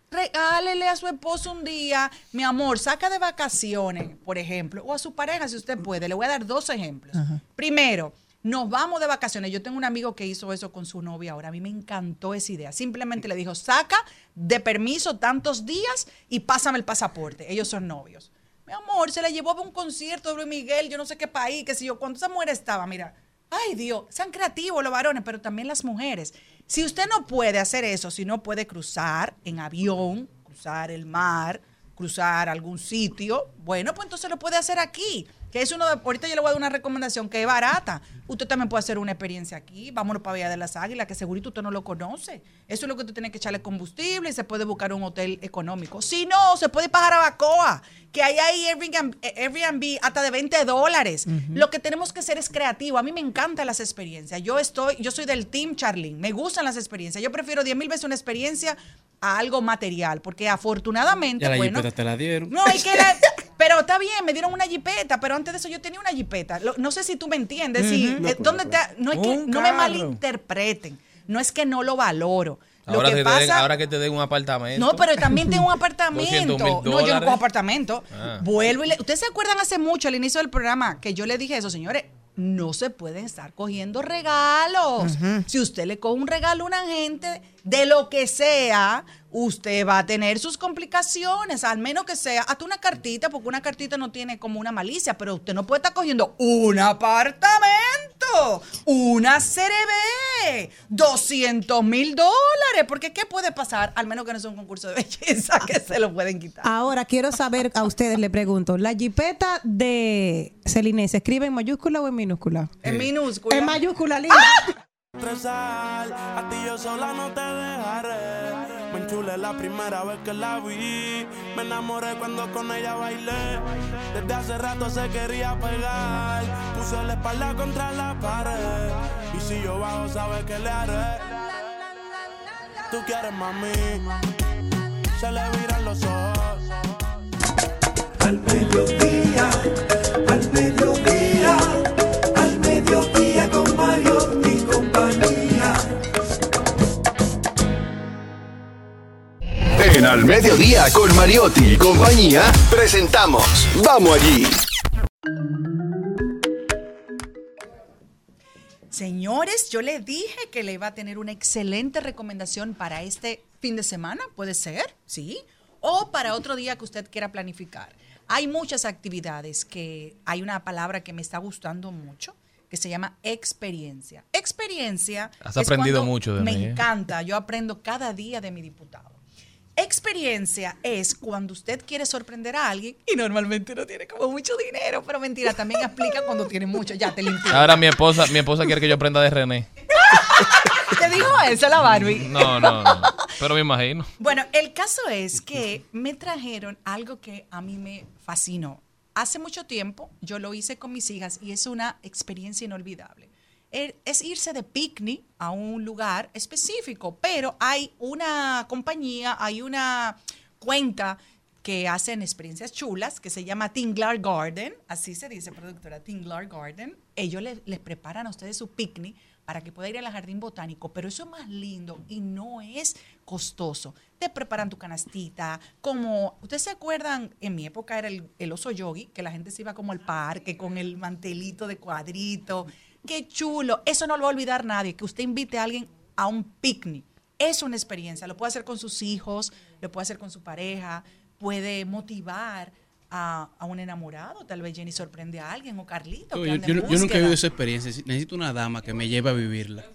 Speaker 4: Regálele a su esposo un día, mi amor, saca de vacaciones, por ejemplo, o a su pareja si usted puede. Le voy a dar dos ejemplos. Primero, nos vamos de vacaciones. Yo tengo un amigo que hizo eso con su novia ahora. A mí me encantó esa idea. Simplemente le dijo, saca de permiso tantos días y pásame el pasaporte. Ellos son novios. Mi amor, se la llevó a un concierto de Luis Miguel, yo no sé qué país, qué sé yo. Cuando esa mujer estaba, mira, ay Dios, sean creativos los varones, pero también las mujeres. Si usted no puede hacer eso, si no puede cruzar en avión, cruzar el mar, cruzar algún sitio, bueno, pues entonces lo puede hacer aquí. Que es uno de, ahorita yo le voy a dar una recomendación que es barata. Usted también puede hacer una experiencia aquí. Vámonos para Villa de las Águilas, que segurito usted no lo conoce. Eso es lo que usted tiene que echarle combustible y se puede buscar un hotel económico. Si no, se puede ir para Jarabacoa, que ahí hay Airbnb, Airbnb hasta de 20 dólares. Lo que tenemos que hacer es creativo. A mí me encantan las experiencias. Yo estoy, yo soy del team Charlene. Me gustan las experiencias. Yo prefiero 10 mil veces una experiencia a algo material, porque afortunadamente,
Speaker 2: Ya la
Speaker 4: bueno,
Speaker 2: jipeta te la dieron.
Speaker 4: no, hay que la- pero está bien, me dieron una jipeta, pero antes de eso yo tenía una jipeta. Lo- no sé si tú me entiendes. si, eh, ¿dónde te- no, es que,
Speaker 12: Un
Speaker 4: no me malinterpreten. No es que no lo valoro. Lo
Speaker 12: Ahora
Speaker 4: que
Speaker 12: que, te den,
Speaker 4: pasa,
Speaker 12: ahora que te den un apartamento.
Speaker 4: no, pero también tengo un
Speaker 12: 200
Speaker 4: apartamento. No, yo no cojo apartamento.
Speaker 12: Ah.
Speaker 4: Vuelvo y le. ¿Ustedes se acuerdan hace mucho, al inicio del programa, que yo le dije eso, señores? No se pueden estar cogiendo regalos. Si usted le coge un regalo a una gente, de lo que sea, usted va a tener sus complicaciones, al menos que sea hasta una cartita, porque una cartita no tiene como una malicia, pero usted no puede estar cogiendo un apartamento, una CRB, 200 mil dólares, porque ¿qué puede pasar? Al menos que no sea un concurso de belleza, que se lo pueden quitar.
Speaker 3: Ahora quiero saber, a ustedes le pregunto, ¿la jipeta de Celine se escribe en mayúscula o en minúscula?
Speaker 4: En minúscula.
Speaker 3: En mayúscula, linda.
Speaker 1: Estresar, a ti yo sola no te dejaré. Enchulé la primera vez que la vi. Me enamoré cuando con ella bailé. Desde hace rato se quería pegar. Puse la espalda contra la pared. Y si yo bajo, sabes que le haré. Tú quieres mami. Se le viran los ojos.
Speaker 15: Al mediodía,
Speaker 5: En Al Mediodía con Mariotti y compañía, presentamos Vamos allí.
Speaker 4: Señores, yo le dije que le iba a tener una excelente recomendación para este fin de semana, puede ser, sí, o para otro día que usted quiera planificar. Hay muchas actividades que hay una palabra que me está gustando mucho que se llama experiencia. Experiencia.
Speaker 12: Has
Speaker 4: es
Speaker 12: aprendido mucho de
Speaker 4: me
Speaker 12: mí, ¿eh?
Speaker 4: encanta, yo aprendo cada día de mi diputado. Experiencia es cuando usted quiere sorprender a alguien y normalmente no tiene como mucho dinero, pero mentira, también aplica cuando tiene mucho. Ya te limpié.
Speaker 12: Ahora mi esposa, mi esposa quiere que yo aprenda de René.
Speaker 4: ¿Te dijo eso la Barbie?
Speaker 12: No, no, no. Pero me imagino.
Speaker 4: Bueno, el caso es que me trajeron algo que a mí me fascinó. Hace mucho tiempo yo lo hice con mis hijas y es una experiencia inolvidable. Er- Es irse de picnic a un lugar específico, pero hay una compañía, hay una cuenta que hacen experiencias chulas que se llama Tinglar Garden, así se dice productora Tinglar Garden. Ellos le- les preparan a ustedes su picnic para que pueda ir al jardín botánico, pero eso es más lindo y no es costoso. Te preparan tu canastita, como, ¿ustedes se acuerdan? En mi época era el, el oso yogi, que la gente se iba como al parque con el mantelito de cuadrito. Qué chulo. Eso no lo va a olvidar nadie, que usted invite a alguien a un picnic. Es una experiencia. Lo puede hacer con sus hijos, lo puede hacer con su pareja, puede motivar a, a un enamorado. Tal vez Jenny sorprende a alguien o Carlito. que
Speaker 2: Yo,
Speaker 4: anda
Speaker 2: yo
Speaker 4: en
Speaker 2: no- yo nunca he vivido esa experiencia. Necesito una dama que me lleve a vivirla.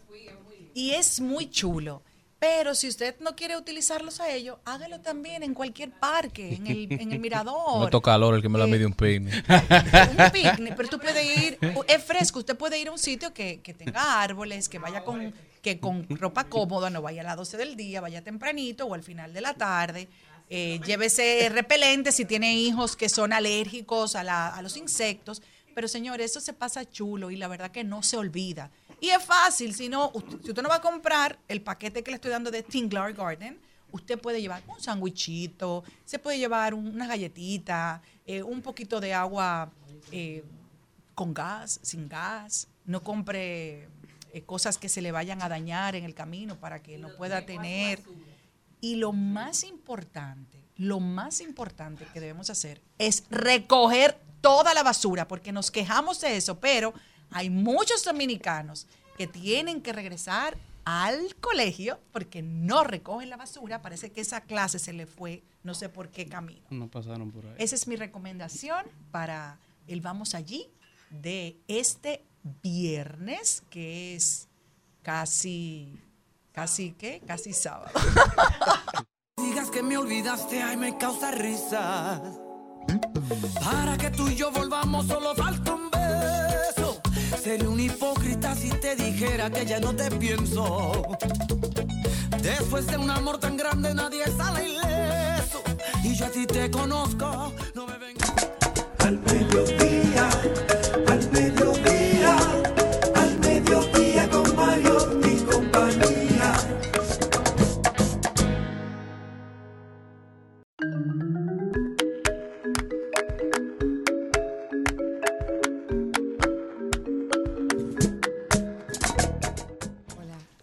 Speaker 4: Y es muy chulo. Pero si usted no quiere utilizarlos a ellos, hágalo también en cualquier parque, en el, en el mirador.
Speaker 12: Me toca calor el que me la mide un picnic.
Speaker 4: un picnic, pero tú puedes ir, es fresco, usted puede ir a un sitio que, que tenga árboles, que vaya con, que con ropa cómoda, no vaya a las 12 del día, vaya tempranito o al final de la tarde. Eh, llévese repelente si tiene hijos que son alérgicos a, la- a los insectos. Pero señor, eso se pasa chulo y la verdad que no se olvida. Y es fácil, si no, usted- si usted no va a comprar el paquete que le estoy dando de Tinglar Garden, usted puede llevar un sandwichito, se puede llevar un- unas galletitas, eh, un poquito de agua eh, con gas, sin gas. No compre eh, cosas que se le vayan a dañar en el camino para que no pueda tener. Y lo más importante, lo más importante que debemos hacer es recoger toda la basura, porque nos quejamos de eso, pero
Speaker 11: hay muchos dominicanos que tienen que regresar al colegio porque no recogen la basura. Parece que esa clase se le fue, no sé por qué camino.
Speaker 2: No pasaron por ahí.
Speaker 11: Esa es mi recomendación para el Vamos Allí de este viernes, que es casi, casi, ¿qué? Casi sábado.
Speaker 8: Digas que me olvidaste, ay, me causa risa. Para que tú y yo volvamos, solo falta un beso. Sería un hipócrita si te dijera que ya no te pienso. Después de un amor tan grande, nadie sale ileso. Y yo a ti te conozco, no me vengas.
Speaker 16: Al mediodía,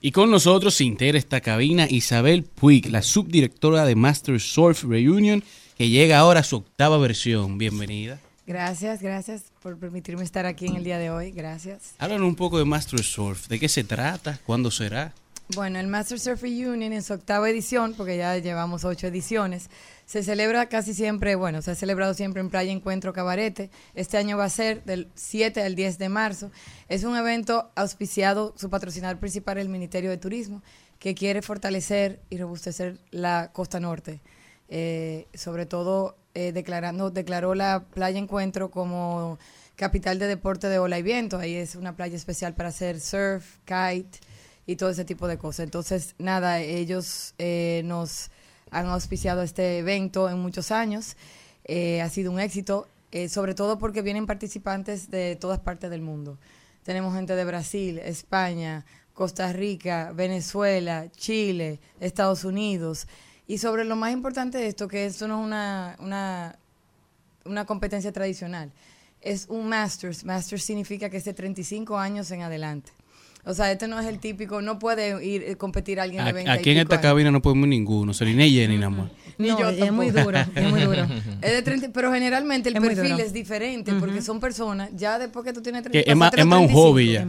Speaker 16: Y
Speaker 2: con nosotros se integra esta cabina Isabel Puig, la subdirectora de Master Surf Reunion, que llega ahora a su octava versión. Bienvenida.
Speaker 17: Gracias, gracias por permitirme estar aquí en el día de hoy. Gracias.
Speaker 2: Háblanos un poco de Master Surf. ¿De qué se trata? ¿Cuándo será?
Speaker 17: Bueno, el Master Surf Reunion en su octava edición, porque ya llevamos ocho ediciones, se celebra casi siempre, bueno, se ha celebrado siempre en Playa Encuentro Cabarete. Este año va a ser del 7 al 10 de marzo. Es un evento auspiciado, su patrocinador principal el Ministerio de Turismo, que quiere fortalecer y robustecer la costa norte. Eh, sobre todo eh, declarando, declaró la Playa Encuentro como capital de deporte de ola y viento. Ahí es una playa especial para hacer surf, kite y todo ese tipo de cosas. Entonces, nada, ellos eh, nos han auspiciado este evento en muchos años. Eh, ha sido un éxito, eh, sobre todo porque vienen participantes de todas partes del mundo. Tenemos gente de Brasil, España, Costa Rica, Venezuela, Chile, Estados Unidos. Y sobre lo más importante de esto, que esto no es una, una, una competencia tradicional, es un Masters. Masters significa que es de 35 años en adelante. O sea, este no es el típico, no puede ir eh, competir alguien de 20 y
Speaker 2: Aquí en esta
Speaker 17: años.
Speaker 2: cabina no podemos ninguno, se ni Jenny nada más.
Speaker 17: Ni
Speaker 3: No,
Speaker 17: yo
Speaker 3: es muy duro, es muy duro.
Speaker 17: Es de 30, pero generalmente el
Speaker 3: Es muy
Speaker 17: perfil es diferente porque son personas, ya después que tú tienes 30,
Speaker 2: Que es más, es más un hobby ya.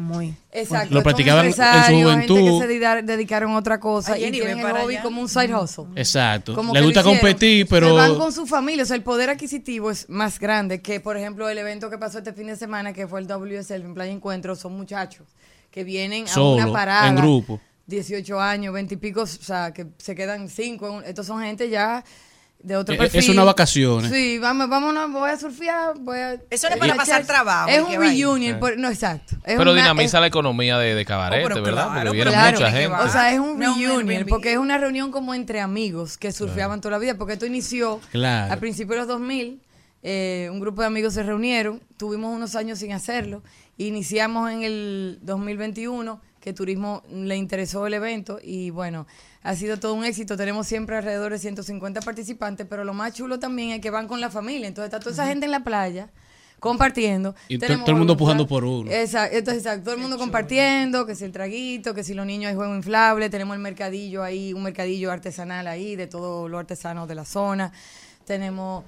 Speaker 17: Exacto.
Speaker 2: Lo practicaban en su
Speaker 17: empresarios, gente
Speaker 2: juventud.
Speaker 17: que se dedicaron a otra cosa
Speaker 11: Ay,
Speaker 17: y
Speaker 11: Jenny,
Speaker 17: tienen el hobby
Speaker 11: allá.
Speaker 17: como un side hustle.
Speaker 2: Exacto.
Speaker 17: Como
Speaker 2: Le gusta competir,
Speaker 17: Se van
Speaker 2: pero
Speaker 17: con su familia, o sea, el poder adquisitivo es más grande que, por ejemplo, el evento que pasó este fin de semana, que fue el WSL en Playa Encuentro, son muchachos que vienen a una parada.
Speaker 2: en grupo.
Speaker 17: 18 años, 20 y pico, o sea, que se quedan 5. Estos son gente ya de otro
Speaker 2: Eh,
Speaker 17: perfil.
Speaker 2: es una vacaciones.
Speaker 17: Sí, vamos, vámonos, voy a surfear, voy a...
Speaker 11: Eso no es para
Speaker 17: a
Speaker 11: pasar trabajo,
Speaker 17: Es un reunion, por- no, exacto. Es
Speaker 12: Pero
Speaker 17: una-
Speaker 12: dinamiza
Speaker 17: es-
Speaker 12: la economía de, de cabarete,
Speaker 11: Oh, pero
Speaker 12: ¿verdad?
Speaker 11: claro,
Speaker 12: Porque viene
Speaker 17: Claro,
Speaker 12: mucha gente.
Speaker 17: o sea, es un
Speaker 11: No, un
Speaker 17: reunion, porque es una reunión como entre amigos que surfeaban toda la vida, porque esto inició
Speaker 2: Claro.
Speaker 17: a principios de los 2000, eh, un grupo de amigos se reunieron, tuvimos unos años sin hacerlo, iniciamos en el 2021, que turismo le interesó el evento y bueno, ha sido todo un éxito, tenemos siempre alrededor de 150 participantes, pero lo más chulo también es que van con la familia, entonces está toda esa gente en la playa compartiendo.
Speaker 2: Y todo el mundo pujando por uno.
Speaker 17: Exacto, entonces, exacto, todo el mundo compartiendo, que si el traguito, que si los niños hay juego inflable, tenemos el mercadillo ahí, un mercadillo artesanal ahí de todo lo artesano de la zona. Tenemos,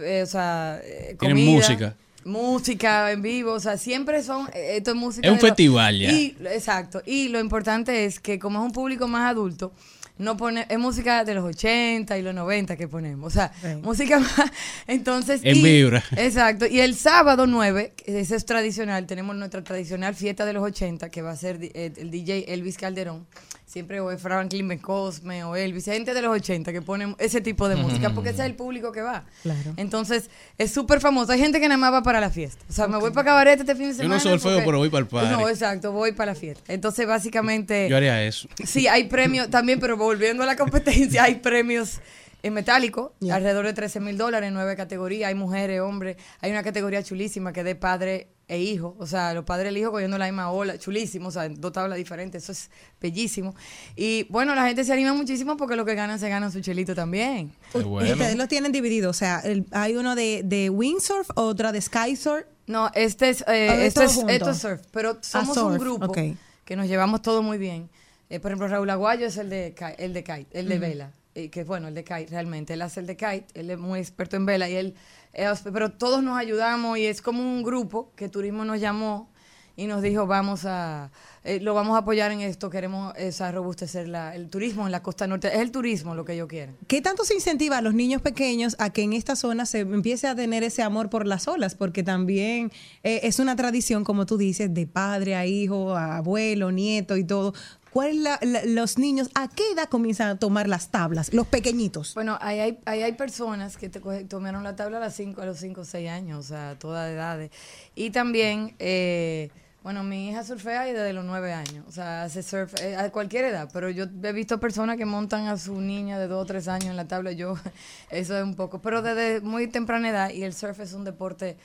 Speaker 17: eh, o sea, eh,
Speaker 2: Tienen
Speaker 17: comida,
Speaker 2: música.
Speaker 17: Música en vivo, o sea, siempre son, eh, esto es música.
Speaker 2: Es un
Speaker 17: lo-
Speaker 2: festival ya.
Speaker 17: Y, exacto, y lo importante es que como es un público más adulto, no pone, es música de los 80 y los 90 que ponemos, o sea, música más, entonces...
Speaker 2: En
Speaker 17: y-
Speaker 2: vibra.
Speaker 17: Exacto. Y el sábado 9, que ese es tradicional, tenemos nuestra tradicional fiesta de los 80, que va a ser eh, el DJ Elvis Calderón. Siempre o es Franklin Ben Cosme o Elvis, gente de los 80 que ponen ese tipo de música, porque ese es el público que va.
Speaker 3: Claro.
Speaker 17: Entonces, es súper famoso. Hay gente que nada más va para la fiesta. O sea, me voy para cabaret este fin de
Speaker 2: Yo
Speaker 17: semana.
Speaker 2: no soy el
Speaker 17: porque-
Speaker 2: pero voy para el party.
Speaker 17: No, exacto, voy para la fiesta. Entonces, básicamente...
Speaker 2: yo haría eso.
Speaker 17: Sí, hay premios también, pero volviendo a la competencia, hay premios en metálico, alrededor de 13 mil dólares en nueve categorías. Hay mujeres, hombres. Hay una categoría chulísima que es de padre e hijo. O sea, los padres y el hijo cogiendo la misma ola. Chulísimo, o sea, dos tablas diferentes. Eso es bellísimo. Y bueno, la gente se anima muchísimo porque lo que ganan se ganan su chelito también.
Speaker 12: Bueno.
Speaker 3: ustedes los tienen divididos, o sea, el- hay uno de, de windsurf, otra de skysurf.
Speaker 17: No, este es, eh,
Speaker 3: Ah,
Speaker 17: es, esto es surf, pero somos un grupo que nos llevamos todo muy bien. Eh, por ejemplo, Raúl Aguayo es el de, el de kite, el de vela, eh, que bueno, el de kite realmente, él hace el de kite, él es muy experto en vela y él, eh, pero todos nos ayudamos y es como un grupo que Turismo nos llamó y nos dijo, vamos a, eh, lo vamos a apoyar en esto, queremos esa robustecer el turismo en la costa norte. Es el turismo lo que ellos quieren.
Speaker 3: ¿Qué tanto se incentiva a los niños pequeños a que en esta zona se empiece a tener ese amor por las olas? Porque también eh, es una tradición, como tú dices, de padre a hijo, a abuelo, nieto y todo. ¿Cuál es la- la- los niños, a qué edad comienzan a tomar las tablas? Los pequeñitos.
Speaker 17: Bueno, ahí hay, ahí hay personas que te tomaron la tabla a, las cinco, a los 5 o 6 años, o sea, todas edades. Y también, eh, bueno, mi hija surfea desde los 9 años, o sea, hace surf eh, a cualquier edad, pero yo he visto personas que montan a su niña de 2 o 3 años en la tabla, yo, eso es un poco, pero desde muy temprana edad, y el surf es un deporte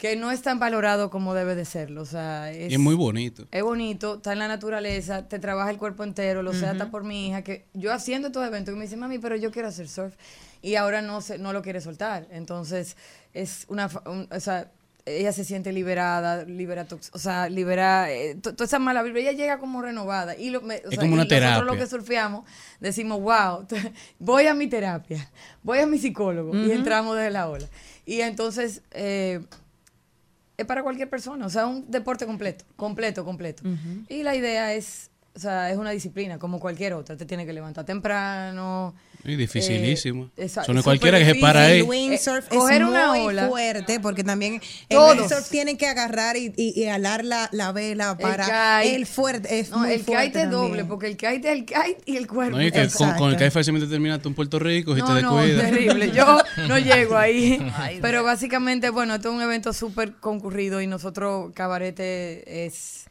Speaker 17: que no es tan valorado como debe de serlo, o sea,
Speaker 2: Y es muy bonito.
Speaker 17: es bonito, está en la naturaleza, te trabaja el cuerpo entero, lo sé hasta
Speaker 2: Ujú.
Speaker 17: por mi hija, que yo haciendo estos eventos, que me dice, mami, pero yo quiero hacer surf, y ahora no se, no lo quiere soltar. Entonces, es una, un- o sea, ella se siente liberada, libera, o sea, libera eh, to- toda esa mala vibra, ella llega como renovada. Y, lo, me- o
Speaker 2: Es
Speaker 17: sea,
Speaker 2: como
Speaker 17: y
Speaker 2: una
Speaker 17: nosotros
Speaker 2: terapia.
Speaker 17: lo que surfeamos, decimos, wow, voy a mi terapia, voy a mi psicólogo, y entramos desde la ola. Y entonces, eh, es para cualquier persona, o sea, un deporte completo, completo, completo. Y la idea es, o sea, es una disciplina como cualquier otra, te tiene que levantar temprano.
Speaker 2: Y dificilísimo.
Speaker 17: eh,
Speaker 2: Eso no es cualquiera que se para ahí.
Speaker 3: El windsurf
Speaker 17: Eh, coger
Speaker 3: es
Speaker 17: una
Speaker 3: muy
Speaker 17: ola.
Speaker 3: fuerte porque también el
Speaker 17: Todos.
Speaker 3: windsurf tienen que agarrar y, y- y alar la, la vela
Speaker 17: El
Speaker 3: para
Speaker 17: kite.
Speaker 3: el fuerte. Es
Speaker 17: No,
Speaker 3: muy
Speaker 17: el
Speaker 3: fuerte
Speaker 17: kite es doble, porque el kite es el kite y el cuerpo.
Speaker 2: No, y que con, con el que fácilmente terminaste en Puerto Rico si
Speaker 17: No,
Speaker 2: te
Speaker 17: no,
Speaker 2: descuidas.
Speaker 17: terrible. Yo no llego ahí. Pero básicamente, bueno, esto es un evento súper concurrido y nosotros, Cabarete, es.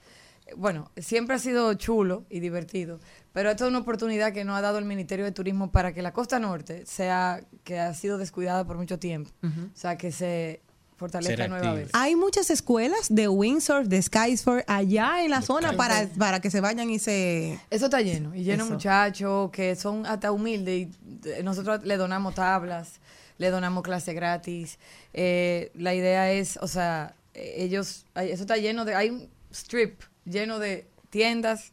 Speaker 17: Bueno, siempre ha sido chulo y divertido, pero esto es una oportunidad que nos ha dado el Ministerio de Turismo para que la costa norte sea, que ha sido descuidada por mucho tiempo, o sea, que se fortalezca nueva vez.
Speaker 3: Hay muchas escuelas de windsurf, de skysurf allá en la zona para, para que se vayan y se...
Speaker 17: Eso está lleno, y lleno muchachos que son hasta humildes. Y eh, nosotros le donamos tablas, le donamos clase gratis. Eh, la idea es, o sea, eh, ellos, hay- eso está lleno de, hay un strip lleno de tiendas,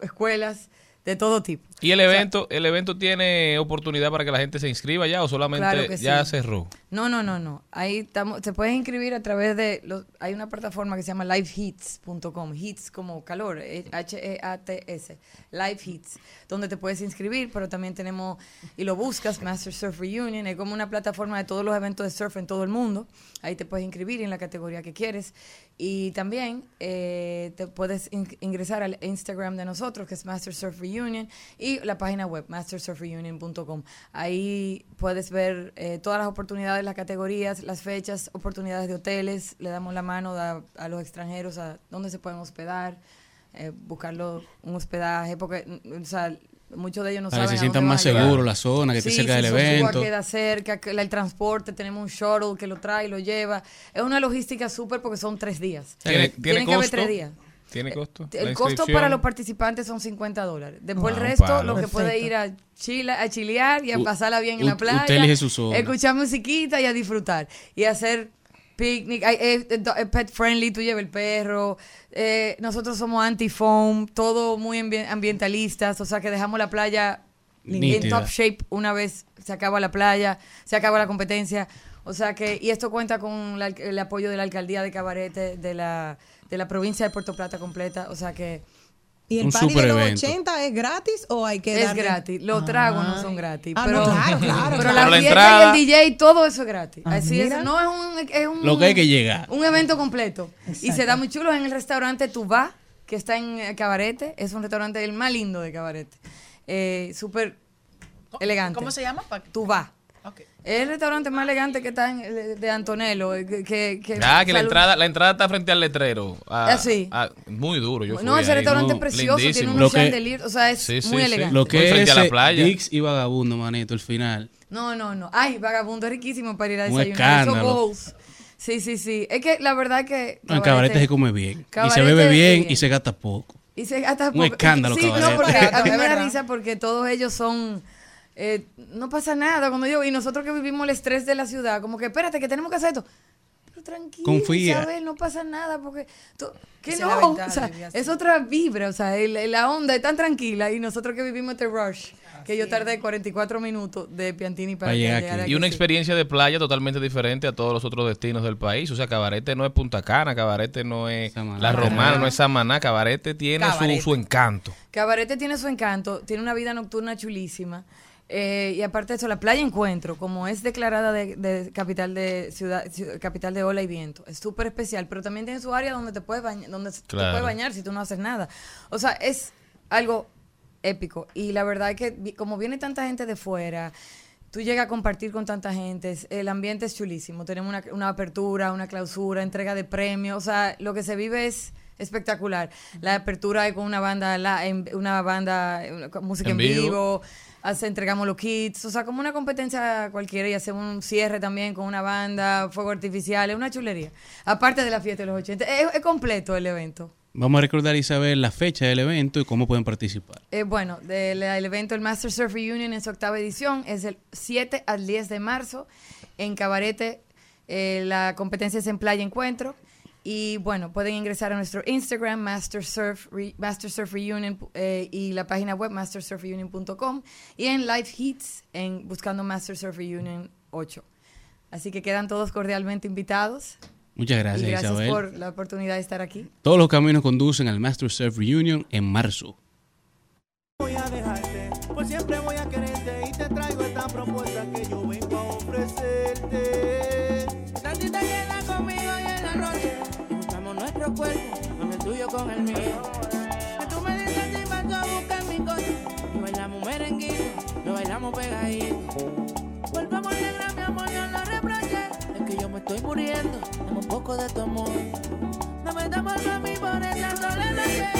Speaker 17: escuelas, de todo tipo.
Speaker 12: ¿Y el evento, el evento tiene oportunidad para que la gente se inscriba ya o solamente
Speaker 17: Claro
Speaker 12: ya
Speaker 17: sí.
Speaker 12: cerró?
Speaker 17: No, no, no, no. Ahí estamos, te puedes inscribir a través de, los, hay una plataforma que se llama liveheats.com, heats como calor, eh, H-E-A-T-S, Live Heats, donde te puedes inscribir, pero también tenemos, y lo buscas, Master Surf Reunion, es como una plataforma de todos los eventos de surf en todo el mundo, ahí te puedes inscribir en la categoría que quieres, y también eh, te puedes in- ingresar al Instagram de nosotros, que es Master Surf Reunion, y la página web, mastersurfreunion.com. Ahí puedes ver eh, todas las oportunidades, las categorías, las fechas, oportunidades de hoteles, le damos la mano a, a los extranjeros a dónde se pueden hospedar, eh, buscarlo un hospedaje, porque, mm, o sea, muchos de ellos no
Speaker 2: Para que
Speaker 17: saben
Speaker 2: se
Speaker 17: a
Speaker 2: sientan más seguros la zona, que esté
Speaker 17: Sí,
Speaker 2: cerca
Speaker 17: si
Speaker 2: del evento.
Speaker 17: queda cerca, que la- el transporte, tenemos un shuttle que lo trae y lo lleva. Es una logística súper porque son tres días.
Speaker 12: ¿Tiene, tiene
Speaker 17: Tienen que haber tres días.
Speaker 12: ¿Tiene costo?
Speaker 17: El
Speaker 12: ¿La
Speaker 17: costo para los participantes son 50 dólares. Después
Speaker 12: Ah,
Speaker 17: el
Speaker 12: un
Speaker 17: resto,
Speaker 12: palo.
Speaker 17: lo que puede ir a Chile, a chilear y a
Speaker 2: U-
Speaker 17: pasarla bien en la playa.
Speaker 2: usted elige su zona.
Speaker 17: Escuchar musiquita y a disfrutar. Y hacer picnic. Es, es do- es pet friendly, tú llevas el perro. Eh, nosotros somos anti-foam, todo muy ambi- ambientalistas. O sea que dejamos la playa en
Speaker 2: Nítida.
Speaker 17: top shape una vez se acaba la playa, se acaba la competencia. O sea que, y esto cuenta con la- el apoyo de la alcaldía de Cabarete, de la, de la provincia de Puerto Plata completa. O sea que.
Speaker 3: ¿Y el
Speaker 2: Un
Speaker 3: party de los
Speaker 2: superevento.
Speaker 3: 80 es gratis o hay que
Speaker 17: Es
Speaker 3: darle-
Speaker 17: gratis. Los tragos no son gratis.
Speaker 3: Ah,
Speaker 17: pero,
Speaker 3: no, claro, claro,
Speaker 17: Pero
Speaker 3: claro.
Speaker 17: la fiesta y el DJ, todo eso es gratis.
Speaker 3: Ah,
Speaker 17: Así es. No es un, es un.
Speaker 2: Lo que hay que llegar.
Speaker 17: Un evento completo. Y se da muy chulo en el restaurante Tubá, que está en eh, Cabarete. Es un restaurante el más lindo de Cabarete. Eh, Súper elegante.
Speaker 11: ¿Cómo se llama?
Speaker 17: Tubá. Es el restaurante más elegante que está en, de Antonello. eh, Que, que, que-
Speaker 12: Ah, que la entrada, la entrada está frente al letrero. Ah,
Speaker 17: Ah, sí.
Speaker 12: ah, muy duro. Yo
Speaker 17: No,
Speaker 12: fui
Speaker 17: ese
Speaker 12: ahí.
Speaker 17: restaurante
Speaker 12: No,
Speaker 17: es precioso, tiene
Speaker 12: lindísimo.
Speaker 17: unos
Speaker 2: Lo que-
Speaker 17: chandeliers, o sea, es
Speaker 12: Sí, sí,
Speaker 17: muy
Speaker 12: sí.
Speaker 17: elegante.
Speaker 2: Lo que
Speaker 12: Muy
Speaker 2: es
Speaker 12: frente a la
Speaker 2: ese
Speaker 12: playa.
Speaker 2: Dix y Vagabundo, manito, el final.
Speaker 17: No, no, no. Ay, vagabundo es riquísimo para ir a
Speaker 2: Un
Speaker 17: desayunar. Sí, sí, sí. Es que la verdad que.
Speaker 2: No, en Cabarete se come bien. Y se bebe bien
Speaker 17: bien.
Speaker 2: y se gasta poco.
Speaker 17: Y se gasta
Speaker 2: Un
Speaker 17: poco.
Speaker 2: escándalo,
Speaker 17: Sí, no,
Speaker 2: Cabarete.
Speaker 17: porque a mí me da risa porque todos ellos son. Eh, no pasa nada cuando yo. Y nosotros que vivimos el estrés de la ciudad, como que espérate, que tenemos que hacer esto. pero tranquila,
Speaker 2: Confía.
Speaker 17: Isabel, no pasa nada porque tú- que
Speaker 11: Esa es
Speaker 17: no, o sea,
Speaker 11: así.
Speaker 17: es otra vibra, o sea, el- la onda es tan tranquila y nosotros que vivimos este rush, que yo tardé 44 minutos de Piantini para,
Speaker 2: Para llegar
Speaker 17: llegar
Speaker 2: aquí.
Speaker 12: Y una experiencia de playa totalmente diferente a todos los otros destinos del país. O sea, Cabarete no es Punta Cana, Cabarete no es La Romana, no es Samaná. Cabarete tiene su, su encanto.
Speaker 17: Cabarete tiene su encanto, tiene una vida nocturna chulísima. Eh, y aparte de eso, la playa Encuentro, como es declarada de, de capital de ciudad, ciu- capital de ola y viento, es súper especial, pero también tiene su área donde te puedes bañar, donde te puedes bañar si tú no haces nada. O sea, es algo épico. Y la verdad es que como viene tanta gente de fuera, tú llegas a compartir con tanta gente, el ambiente es chulísimo. Tenemos una, una apertura, una clausura, entrega de premios, o sea, lo que se vive es espectacular. La apertura es con una banda, la- en- una banda, eh, música
Speaker 12: En
Speaker 17: en,
Speaker 12: vivo.
Speaker 17: vivo. Hace- entregamos los kits, o sea, como una competencia cualquiera y hacemos un cierre también con una banda, fuego artificial, es una chulería. Aparte de la fiesta de los 80, es, es completo el evento.
Speaker 2: Vamos a recordar, Isabel, la fecha del evento y cómo pueden participar.
Speaker 17: Eh, bueno, del el evento, el Master Surf Reunion en su octava edición, es del 7 al 10 de marzo en Cabarete. eh, la competencia es en Playa Encuentro. Y bueno, pueden ingresar a nuestro Instagram, Master Surf, Re- Master Surf Reunion, eh, y la página web, mastersurfreunion.com. Y en Live Hits, en, buscando Master Surf Reunion 8. Así que quedan todos cordialmente invitados.
Speaker 2: Muchas gracias,
Speaker 17: y gracias
Speaker 2: Isabel.
Speaker 17: por la oportunidad de estar aquí.
Speaker 2: Todos los caminos conducen al Master Surf Reunion en marzo.
Speaker 1: voy a dejarte, por siempre voy a quererte y te traigo esta propuesta que
Speaker 18: cuerpo con el tuyo con el mío. Que tú me dices si paso a buscar mi coche Y bailamos merenguito, lo bailamos pegadito. Volvamos negra mi amor, yo no reproche Es que yo me estoy muriendo, dame un poco de tu amor. No me damos a mí por esta sola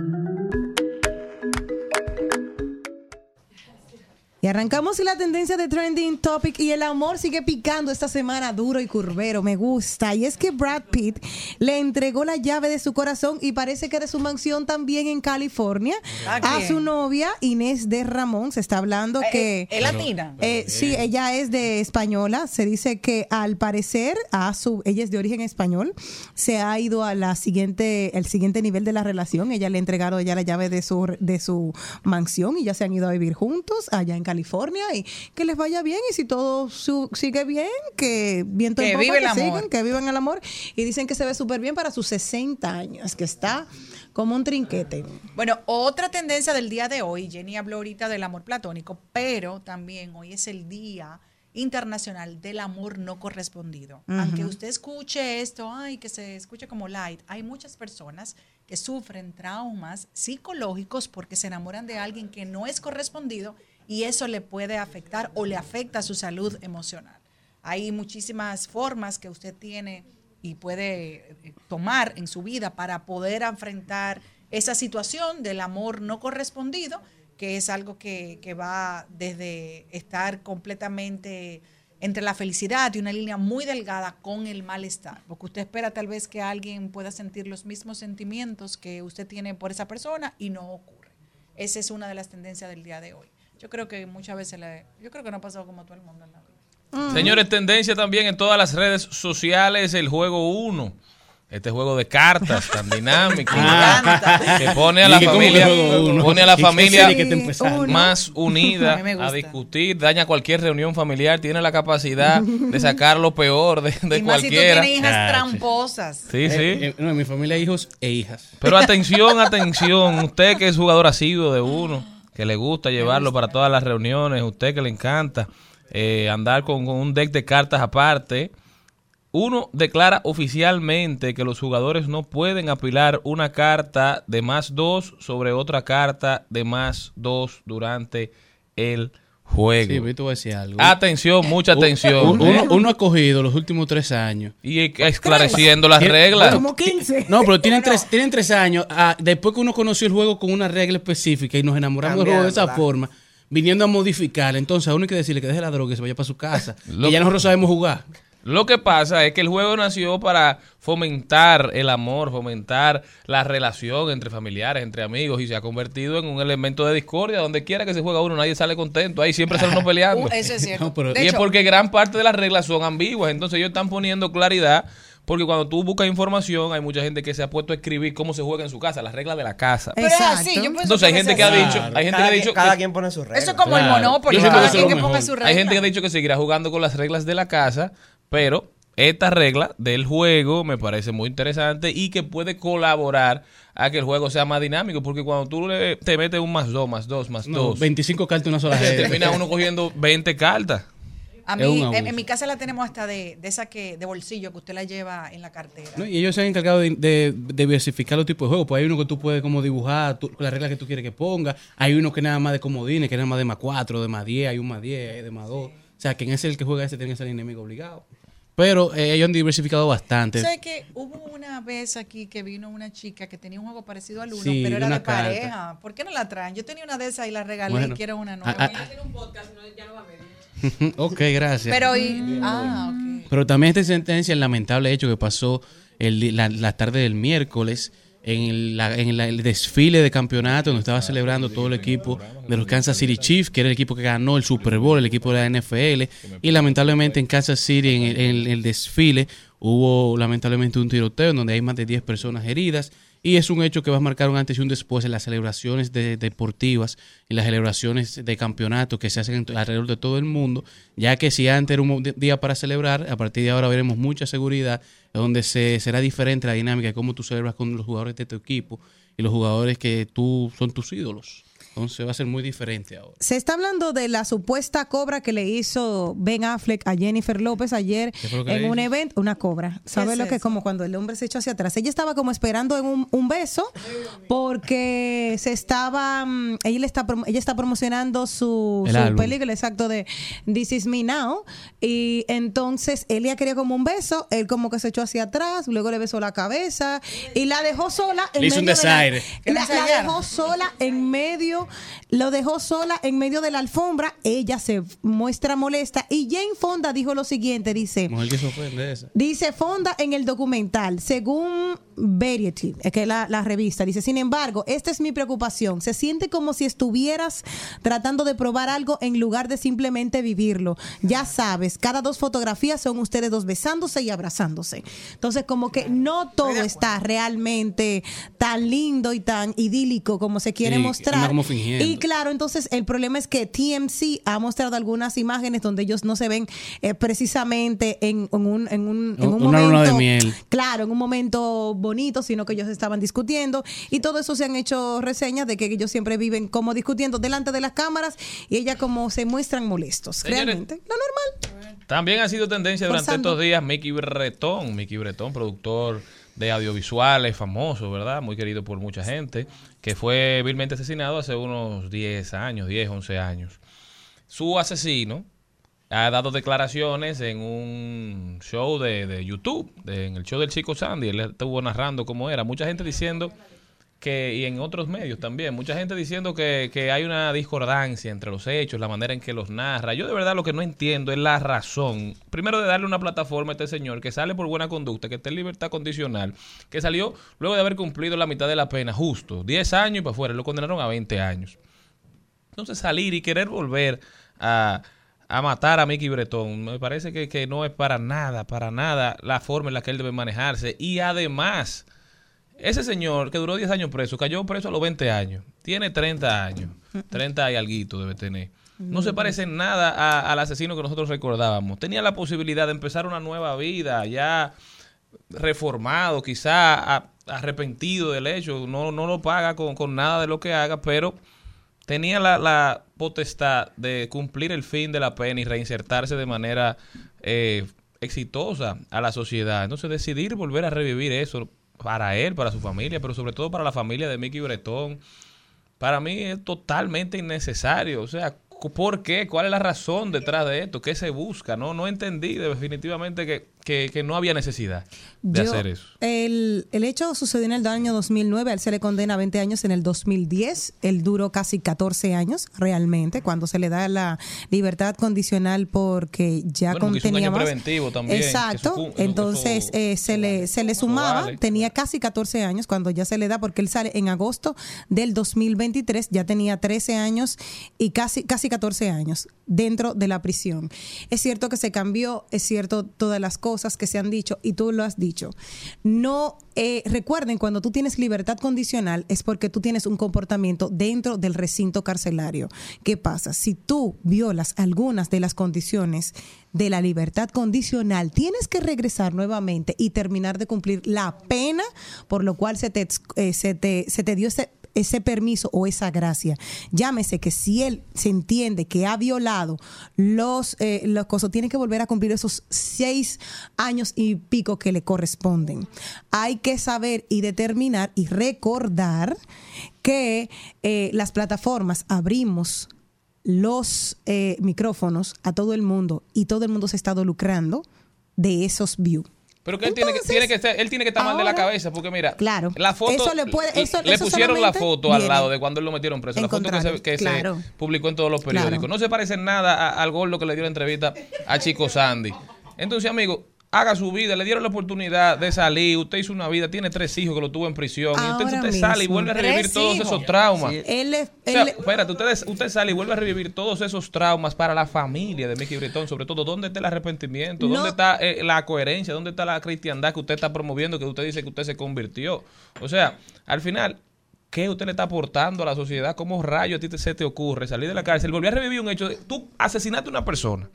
Speaker 3: Y arrancamos la tendencia de trending topic y el amor sigue picando esta semana duro y curvero, me gusta. Y es que Brad Pitt le entregó la llave de su corazón y parece que de su mansión también en California
Speaker 11: ¿A
Speaker 3: a su novia Inés de Ramón. Se está hablando
Speaker 11: Eh,
Speaker 3: que...
Speaker 11: eh, ¿es latina?
Speaker 3: Eh, sí, ella es de española. Se dice que al parecer a su, ella es de origen español. Se ha ido a la siguiente, el siguiente nivel de la relación. Ella le ha entregado ya la llave de su, de su mansión y ya se han ido a vivir juntos allá en California y que les vaya bien y si todo su- sigue bien, que viento en
Speaker 11: Que
Speaker 3: popa,
Speaker 11: vive el
Speaker 3: que
Speaker 11: amor.
Speaker 3: que vivan el amor y dicen que se ve súper bien para sus 60 años, que está como un trinquete.
Speaker 4: Bueno, otra tendencia del día de hoy, Jenny habló ahorita del amor platónico, pero también hoy es el Día Internacional del Amor No Correspondido. Aunque usted escuche esto, ay, que se escuche como light, hay muchas personas que sufren traumas psicológicos porque se enamoran de alguien que no es correspondido y eso le puede afectar o le afecta su salud emocional. Hay muchísimas formas que usted tiene y puede eh, tomar en su vida para poder enfrentar esa situación del amor no correspondido, que es algo que, que va desde estar completamente entre la felicidad y una línea muy delgada con el malestar, porque usted espera tal vez que alguien pueda sentir los mismos sentimientos que usted tiene por esa persona y no ocurre. Esa es una de las tendencias del día de hoy. Yo creo que muchas veces, le- yo creo que no ha pasado como todo el mundo en la vida.
Speaker 12: Señores, tendencia también en todas las redes sociales, el juego 1. Este juego de cartas tan dinámico
Speaker 2: Ah.
Speaker 12: que pone a la
Speaker 2: Dije, ¿cómo
Speaker 12: familia, pone a la
Speaker 2: ¿Y qué
Speaker 12: familia más unida a discutir, daña cualquier reunión familiar, tiene la capacidad de sacar lo peor de, de
Speaker 4: y más si tú
Speaker 12: cualquiera.
Speaker 4: tienes hijas tramposas.
Speaker 12: Sí, sí.
Speaker 2: Eh, eh, no, en mi familia hay hijos e hijas.
Speaker 12: Pero atención, atención, usted que es jugador asiduo de uno, que le gusta llevarlo para todas las reuniones, usted que le encanta eh, andar con, con un deck de cartas aparte, uno declara oficialmente que los jugadores no pueden apilar una carta de más dos sobre otra carta de más dos durante el juego.
Speaker 2: Sí, pero te voy a decir algo.
Speaker 12: Atención, mucha atención.
Speaker 2: Uno,
Speaker 12: ¿eh?
Speaker 2: uno- uno ha cogido los últimos tres años.
Speaker 12: Y esclareciendo las reglas.
Speaker 2: bueno, No, pero tienen tres, tienen tres años. ah, después que uno conoció el juego con una regla específica y nos enamoramos del juego de esa forma, viniendo a modificar. Entonces, a uno hay que decirle que deje la droga y se vaya para su casa.
Speaker 12: Lo-
Speaker 2: que ya nosotros sabemos jugar.
Speaker 12: Lo que pasa es que el juego nació para fomentar el amor, fomentar la relación entre familiares, entre amigos y se ha convertido en un elemento de discordia. Donde quiera que se juega uno, nadie sale contento. Ahí siempre sale uno peleando.
Speaker 4: Uh, eso es cierto.
Speaker 2: No, pero-
Speaker 4: De
Speaker 12: y es porque gran parte de las reglas son ambiguas. Entonces ellos están poniendo claridad. Porque cuando tú buscas información, hay mucha gente que se ha puesto a escribir cómo se juega en su casa, las reglas de la casa.
Speaker 4: Pero es así, yo pienso
Speaker 12: Entonces hay gente que ha dicho, hay gente que ha dicho
Speaker 13: cada
Speaker 12: que-
Speaker 13: quien pone sus reglas.
Speaker 4: Eso es como el
Speaker 12: Claro. Siento
Speaker 4: cada quien que ponga su
Speaker 12: Hay
Speaker 4: regla.
Speaker 12: gente que ha dicho que seguirá jugando con las reglas de la casa, pero esta regla del juego me parece muy interesante y que puede colaborar a que el juego sea más dinámico, porque cuando tú le- te metes un más dos, más dos, más
Speaker 2: No,
Speaker 12: dos,
Speaker 2: 25 cartas en una sola gente.
Speaker 12: termina uno cogiendo 20 cartas.
Speaker 4: A mí, en, mi casa la tenemos hasta de, de esa que de bolsillo que usted la lleva en la cartera.
Speaker 2: ¿no? Y ellos se han encargado de, de- de diversificar los tipos de juegos. Pues hay uno que tú puedes como dibujar, tú- las reglas que tú quieres que ponga. Hay uno que nada más de comodines, que nada más de más 4, de más 10, hay un más 10, hay de más 2. O sea, que en ese el que juega ese tiene que ser el enemigo obligado. Pero eh, ellos han diversificado bastante.
Speaker 4: Sé que hubo una vez aquí que vino una chica que tenía un juego parecido al uno,
Speaker 2: Sí,
Speaker 4: pero era de
Speaker 2: carta.
Speaker 4: pareja. ¿Por qué no la traen? Yo tenía una de esas y la regalé
Speaker 2: Bueno,
Speaker 4: y quiero una nueva.
Speaker 2: ah, ah, ok, gracias.
Speaker 4: pero y, ah.
Speaker 2: Pero también esta sentencia, el lamentable hecho que pasó el, la, la tarde del miércoles en, el, desfile de campeonato donde estaba celebrando todo el equipo de los Kansas City Chiefs, que era el equipo que ganó el Super Bowl, el equipo de la NFL. Y lamentablemente en Kansas City, en el, en el desfile, hubo lamentablemente un tiroteo en donde hay más de 10 personas heridas. Y es un hecho que va a marcar un antes y un después en las celebraciones de- deportivas y las celebraciones de campeonato que se hacen alrededor de todo el mundo, ya que si antes era un día para celebrar, a partir de ahora veremos mucha seguridad, donde se será diferente la dinámica de cómo tú celebras con los jugadores de tu equipo y los jugadores que tú son tus ídolos. Entonces va a ser muy diferente ahora.
Speaker 3: Se está hablando de la supuesta cobra que le hizo Ben Affleck a Jennifer López ayer
Speaker 2: ¿Qué fue lo que
Speaker 3: en un evento, una cobra. ¿Sabes
Speaker 4: es
Speaker 3: lo que es como cuando el hombre se echó hacia atrás? Ella estaba como esperando en un, un beso porque se estaba, mm, ella, le está, ella está promocionando su,
Speaker 2: El
Speaker 3: su
Speaker 2: álbum.
Speaker 3: película, exacto, de This Is Me Now. Y entonces ella quería como un beso, él como que se echó hacia atrás, luego le besó la cabeza y la dejó sola en
Speaker 2: Le hizo un
Speaker 3: medio de la- dejó sola en medio, lo dejó sola en medio de la alfombra. Ella se muestra molesta y Jane Fonda dijo lo siguiente, dice.
Speaker 2: Mujer que se ofende de esa.
Speaker 3: Dice Fonda en el documental, según Variety, que es la, la revista, dice, sin embargo, esta es mi preocupación. Se siente como si estuvieras tratando de probar algo en lugar de simplemente vivirlo. Ya sabes, cada dos fotografías son ustedes dos besándose y abrazándose. Entonces, como que no todo está realmente tan lindo y tan idílico como se quiere
Speaker 2: Sí,
Speaker 3: mostrar.
Speaker 2: como.
Speaker 3: Y claro, entonces el problema es que TMC ha mostrado algunas imágenes donde ellos no se ven eh, precisamente en, en un, en un, en un
Speaker 2: Una luna
Speaker 3: momento.
Speaker 2: de miel.
Speaker 3: Claro, en un momento bonito, sino que ellos estaban discutiendo. Y todo eso se han hecho reseñas de que ellos siempre viven como discutiendo delante de las cámaras y ella como se muestran molestos.
Speaker 12: Señores,
Speaker 3: Realmente, lo normal.
Speaker 12: También ha sido tendencia durante estos días Mickey Bretón, Mickey Bretón, productor de audiovisuales, famoso, ¿verdad? Muy querido por mucha gente, que fue vilmente asesinado hace unos 10 años, 10, 11 años. Su asesino ha dado declaraciones en un show de, de YouTube, en el show del chico Sandy, él estuvo narrando cómo era, mucha gente diciendo que, y en otros medios también, mucha gente diciendo que, que hay una discordancia entre los hechos, la manera en que los narra. Yo de verdad lo que no entiendo es la razón, primero de darle una plataforma a este señor que sale por buena conducta, que está en libertad condicional, que salió luego de haber cumplido la mitad de la pena, justo, 10 años y para afuera, lo condenaron a 20 años. Entonces salir y querer volver a, a matar a Mickey Bretón, me parece que, que no es para nada, para nada la forma en la que él debe manejarse. Y además, ese señor que duró 10 años preso, cayó preso a los 20 años, tiene 30 años, 30 y alguito debe tener. No se parece en nada a- al asesino que nosotros recordábamos. Tenía la posibilidad de empezar una nueva vida, ya reformado, quizá arrepentido del hecho, no, no lo paga con, con nada de lo que haga, pero tenía la, potestad de cumplir el fin de la pena y reinsertarse de manera eh, exitosa a la sociedad. Entonces decidir volver a revivir eso para él, para su familia, pero sobre todo para la familia de Mickey Bretón, para mí es totalmente innecesario. O sea, ¿Por qué? ¿Cuál es la razón detrás de esto? ¿Qué se busca? No, no entendí definitivamente que, que- que no había necesidad de
Speaker 3: Yo-
Speaker 12: hacer eso.
Speaker 3: El, el hecho sucedió en el año 2009, a él se le condena a 20 años en el 2010, él duró casi 14 años realmente, cuando se le da la libertad condicional porque ya
Speaker 12: Bueno,
Speaker 3: contenía más.
Speaker 12: preventivo también,
Speaker 3: Exacto,
Speaker 12: eso fu- eso-
Speaker 3: entonces eh, se, le, se le sumaba,
Speaker 12: vale.
Speaker 3: tenía casi 14 años cuando ya se le da, porque él sale en agosto del 2023, ya tenía 13 años y casi, casi 14 años dentro de la prisión. Es cierto que se cambió, es cierto todas las cosas que se han dicho y tú lo has dicho. No, eh, recuerden, cuando tú tienes libertad condicional es porque tú tienes un comportamiento dentro del recinto carcelario. ¿Qué pasa? Si tú violas algunas de las condiciones de la libertad condicional, tienes que regresar nuevamente y terminar de cumplir la pena por lo cual se te, eh, se te, se te dio ese ese permiso o esa gracia. Llámese que si él se entiende que ha violado los, eh, los cosas, tiene que volver a cumplir esos seis años y pico que le corresponden. Hay que saber y determinar y recordar que eh, las plataformas abrimos los eh, micrófonos a todo el mundo y todo el mundo se ha estado lucrando de esos views.
Speaker 12: Pero que él tiene que, tiene que estar, él tiene que estar mal de la cabeza, porque mira,
Speaker 3: Claro.
Speaker 12: la foto,
Speaker 3: Eso le puede- eso-
Speaker 12: le
Speaker 3: eso
Speaker 12: pusieron la foto al lado de cuando él lo metieron preso, la foto que, se, publicó en todos los periódicos.
Speaker 3: Claro.
Speaker 12: No se parece en nada a- al gordo que le dio la entrevista a Chico Sandy. Entonces, amigo, haga su vida, le dieron la oportunidad de salir, usted hizo una vida, tiene tres hijos que lo tuvo en prisión, y usted sale y vuelve a revivir todos
Speaker 3: hijos.
Speaker 12: esos traumas.
Speaker 3: Sí. Él es-
Speaker 12: O sea,
Speaker 3: él-
Speaker 12: espérate, usted, usted sale y vuelve a revivir todos esos traumas para la familia de Mickey Bretón, sobre todo, ¿dónde está el arrepentimiento?
Speaker 3: No.
Speaker 12: ¿Dónde está eh, la coherencia? ¿Dónde está la cristiandad que usted está promoviendo, que usted dice que usted se convirtió? O sea, al final, ¿qué usted le está aportando a la sociedad? ¿Cómo rayo a ti te- se te ocurre salir de la cárcel? Volví a revivir un hecho. de- tú asesinaste a una persona.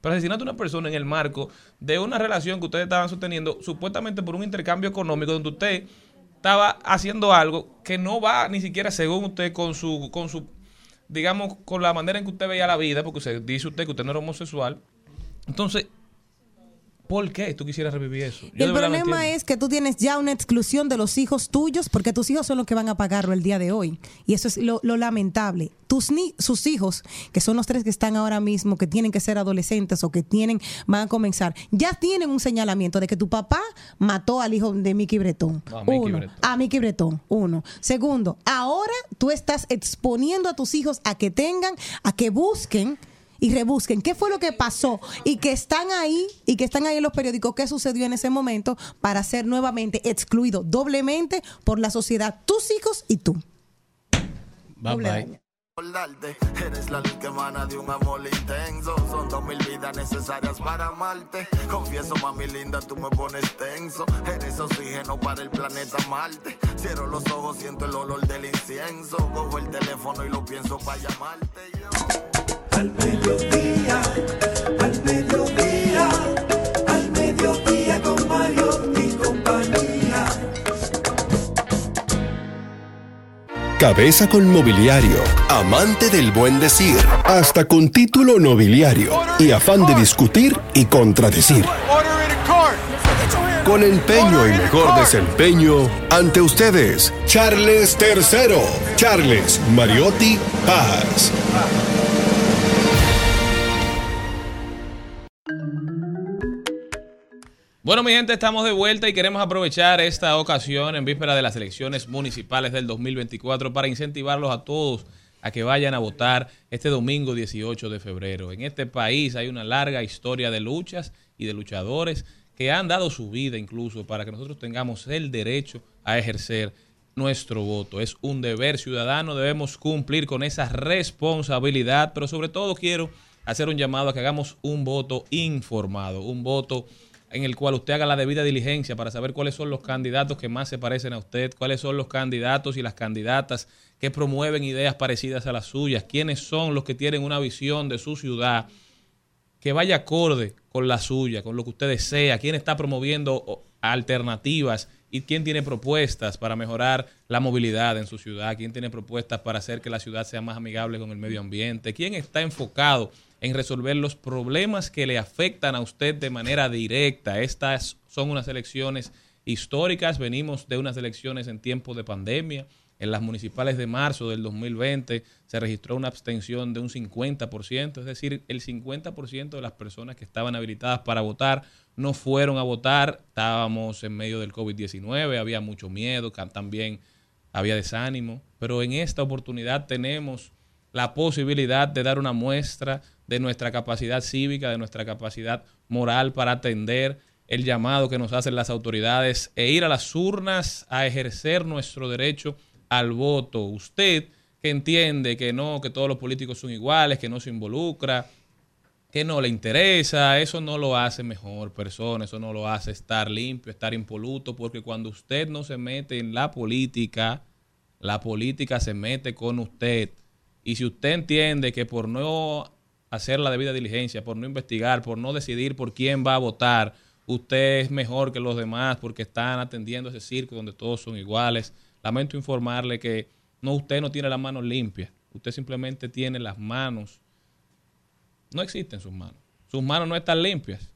Speaker 12: Pero asesinaste a una persona en el marco de una relación que ustedes estaban sosteniendo supuestamente por un intercambio económico donde usted estaba haciendo algo que no va ni siquiera según usted con su, con su, digamos, con la manera en que usted veía la vida, porque usted dice usted que usted no era homosexual. Entonces, ¿por qué tú quisieras revivir eso? Yo
Speaker 3: el
Speaker 12: no
Speaker 3: problema es que tú tienes ya una exclusión de los hijos tuyos porque tus hijos son los que van a pagarlo el día de hoy. Y eso es lo, lo lamentable. Tus ni sus hijos, que son los tres que están ahora mismo, que tienen que ser adolescentes o que tienen, van a comenzar, ya tienen un señalamiento de que tu papá mató al hijo de Mickey Bretón.
Speaker 12: A Mickey
Speaker 3: Uno.
Speaker 12: Bretón.
Speaker 3: A Mickey Bretón. Uno. Segundo, ahora tú estás exponiendo a tus hijos a que tengan, a que busquen y rebusquen qué fue lo que pasó y que están ahí y que están ahí en los periódicos qué sucedió en ese momento para ser nuevamente excluido doblemente por la sociedad, tus hijos y tú.
Speaker 2: Bye
Speaker 3: Doble
Speaker 2: bye.
Speaker 3: daño.
Speaker 14: Recordarte, Eres la luz que emana de un amor intenso. Son dos mil vidas necesarias para amarte. Confieso, mami linda, tú me pones tenso. Eres oxígeno para el planeta Marte. Cierro los ojos, siento el olor del incienso. Cojo el teléfono y lo pienso para llamarte.
Speaker 8: Al mediodía, al mediodía, al mediodía con Mario y compañía.
Speaker 5: Cabeza con mobiliario, amante del buen decir, hasta con título nobiliario y afán de discutir y contradecir. Con empeño y mejor desempeño, ante ustedes, Charles III, Charles Mariotti Paz.
Speaker 12: Bueno, mi gente, estamos de vuelta y queremos aprovechar esta ocasión en víspera de las elecciones municipales del 2024 para incentivarlos a todos a que vayan a votar este domingo 18 de febrero. En este país hay una larga historia de luchas y de luchadores que han dado su vida incluso para que nosotros tengamos el derecho a ejercer nuestro voto. Es un deber ciudadano, debemos cumplir con esa responsabilidad, pero sobre todo quiero hacer un llamado a que hagamos un voto informado, un voto en el cual usted haga la debida diligencia para saber cuáles son los candidatos que más se parecen a usted, cuáles son los candidatos y las candidatas que promueven ideas parecidas a las suyas, quiénes son los que tienen una visión de su ciudad que vaya acorde con la suya, con lo que usted desea, quién está promoviendo alternativas y quién tiene propuestas para mejorar la movilidad en su ciudad, quién tiene propuestas para hacer que la ciudad sea más amigable con el medio ambiente, quién está enfocado en resolver los problemas que le afectan a usted de manera directa. Estas son unas elecciones históricas, venimos de unas elecciones en tiempos de pandemia, En las municipales de marzo del 2020 se registró una abstención de un 50%, es decir, el 50% de las personas que estaban habilitadas para votar no fueron a votar. Estábamos en medio del COVID-19, había mucho miedo, también había desánimo, pero en esta oportunidad tenemos la posibilidad de dar una muestra de nuestra capacidad cívica, de nuestra capacidad moral para atender el llamado que nos hacen las autoridades e ir a las urnas a ejercer nuestro derecho al voto. Usted que entiende que no, que todos los políticos son iguales, que no se involucra, que no le interesa, eso no lo hace mejor persona, eso no lo hace estar limpio, estar impoluto, porque cuando usted no se mete en la política, la política se mete con usted. Y si usted entiende que por no hacer la debida diligencia, por no investigar, por no decidir por quién va a votar, usted es mejor que los demás porque están atendiendo ese circo donde todos son iguales. Lamento informarle que no usted no tiene las manos limpias, usted simplemente tiene las manos no existen sus manos. Sus manos no están limpias.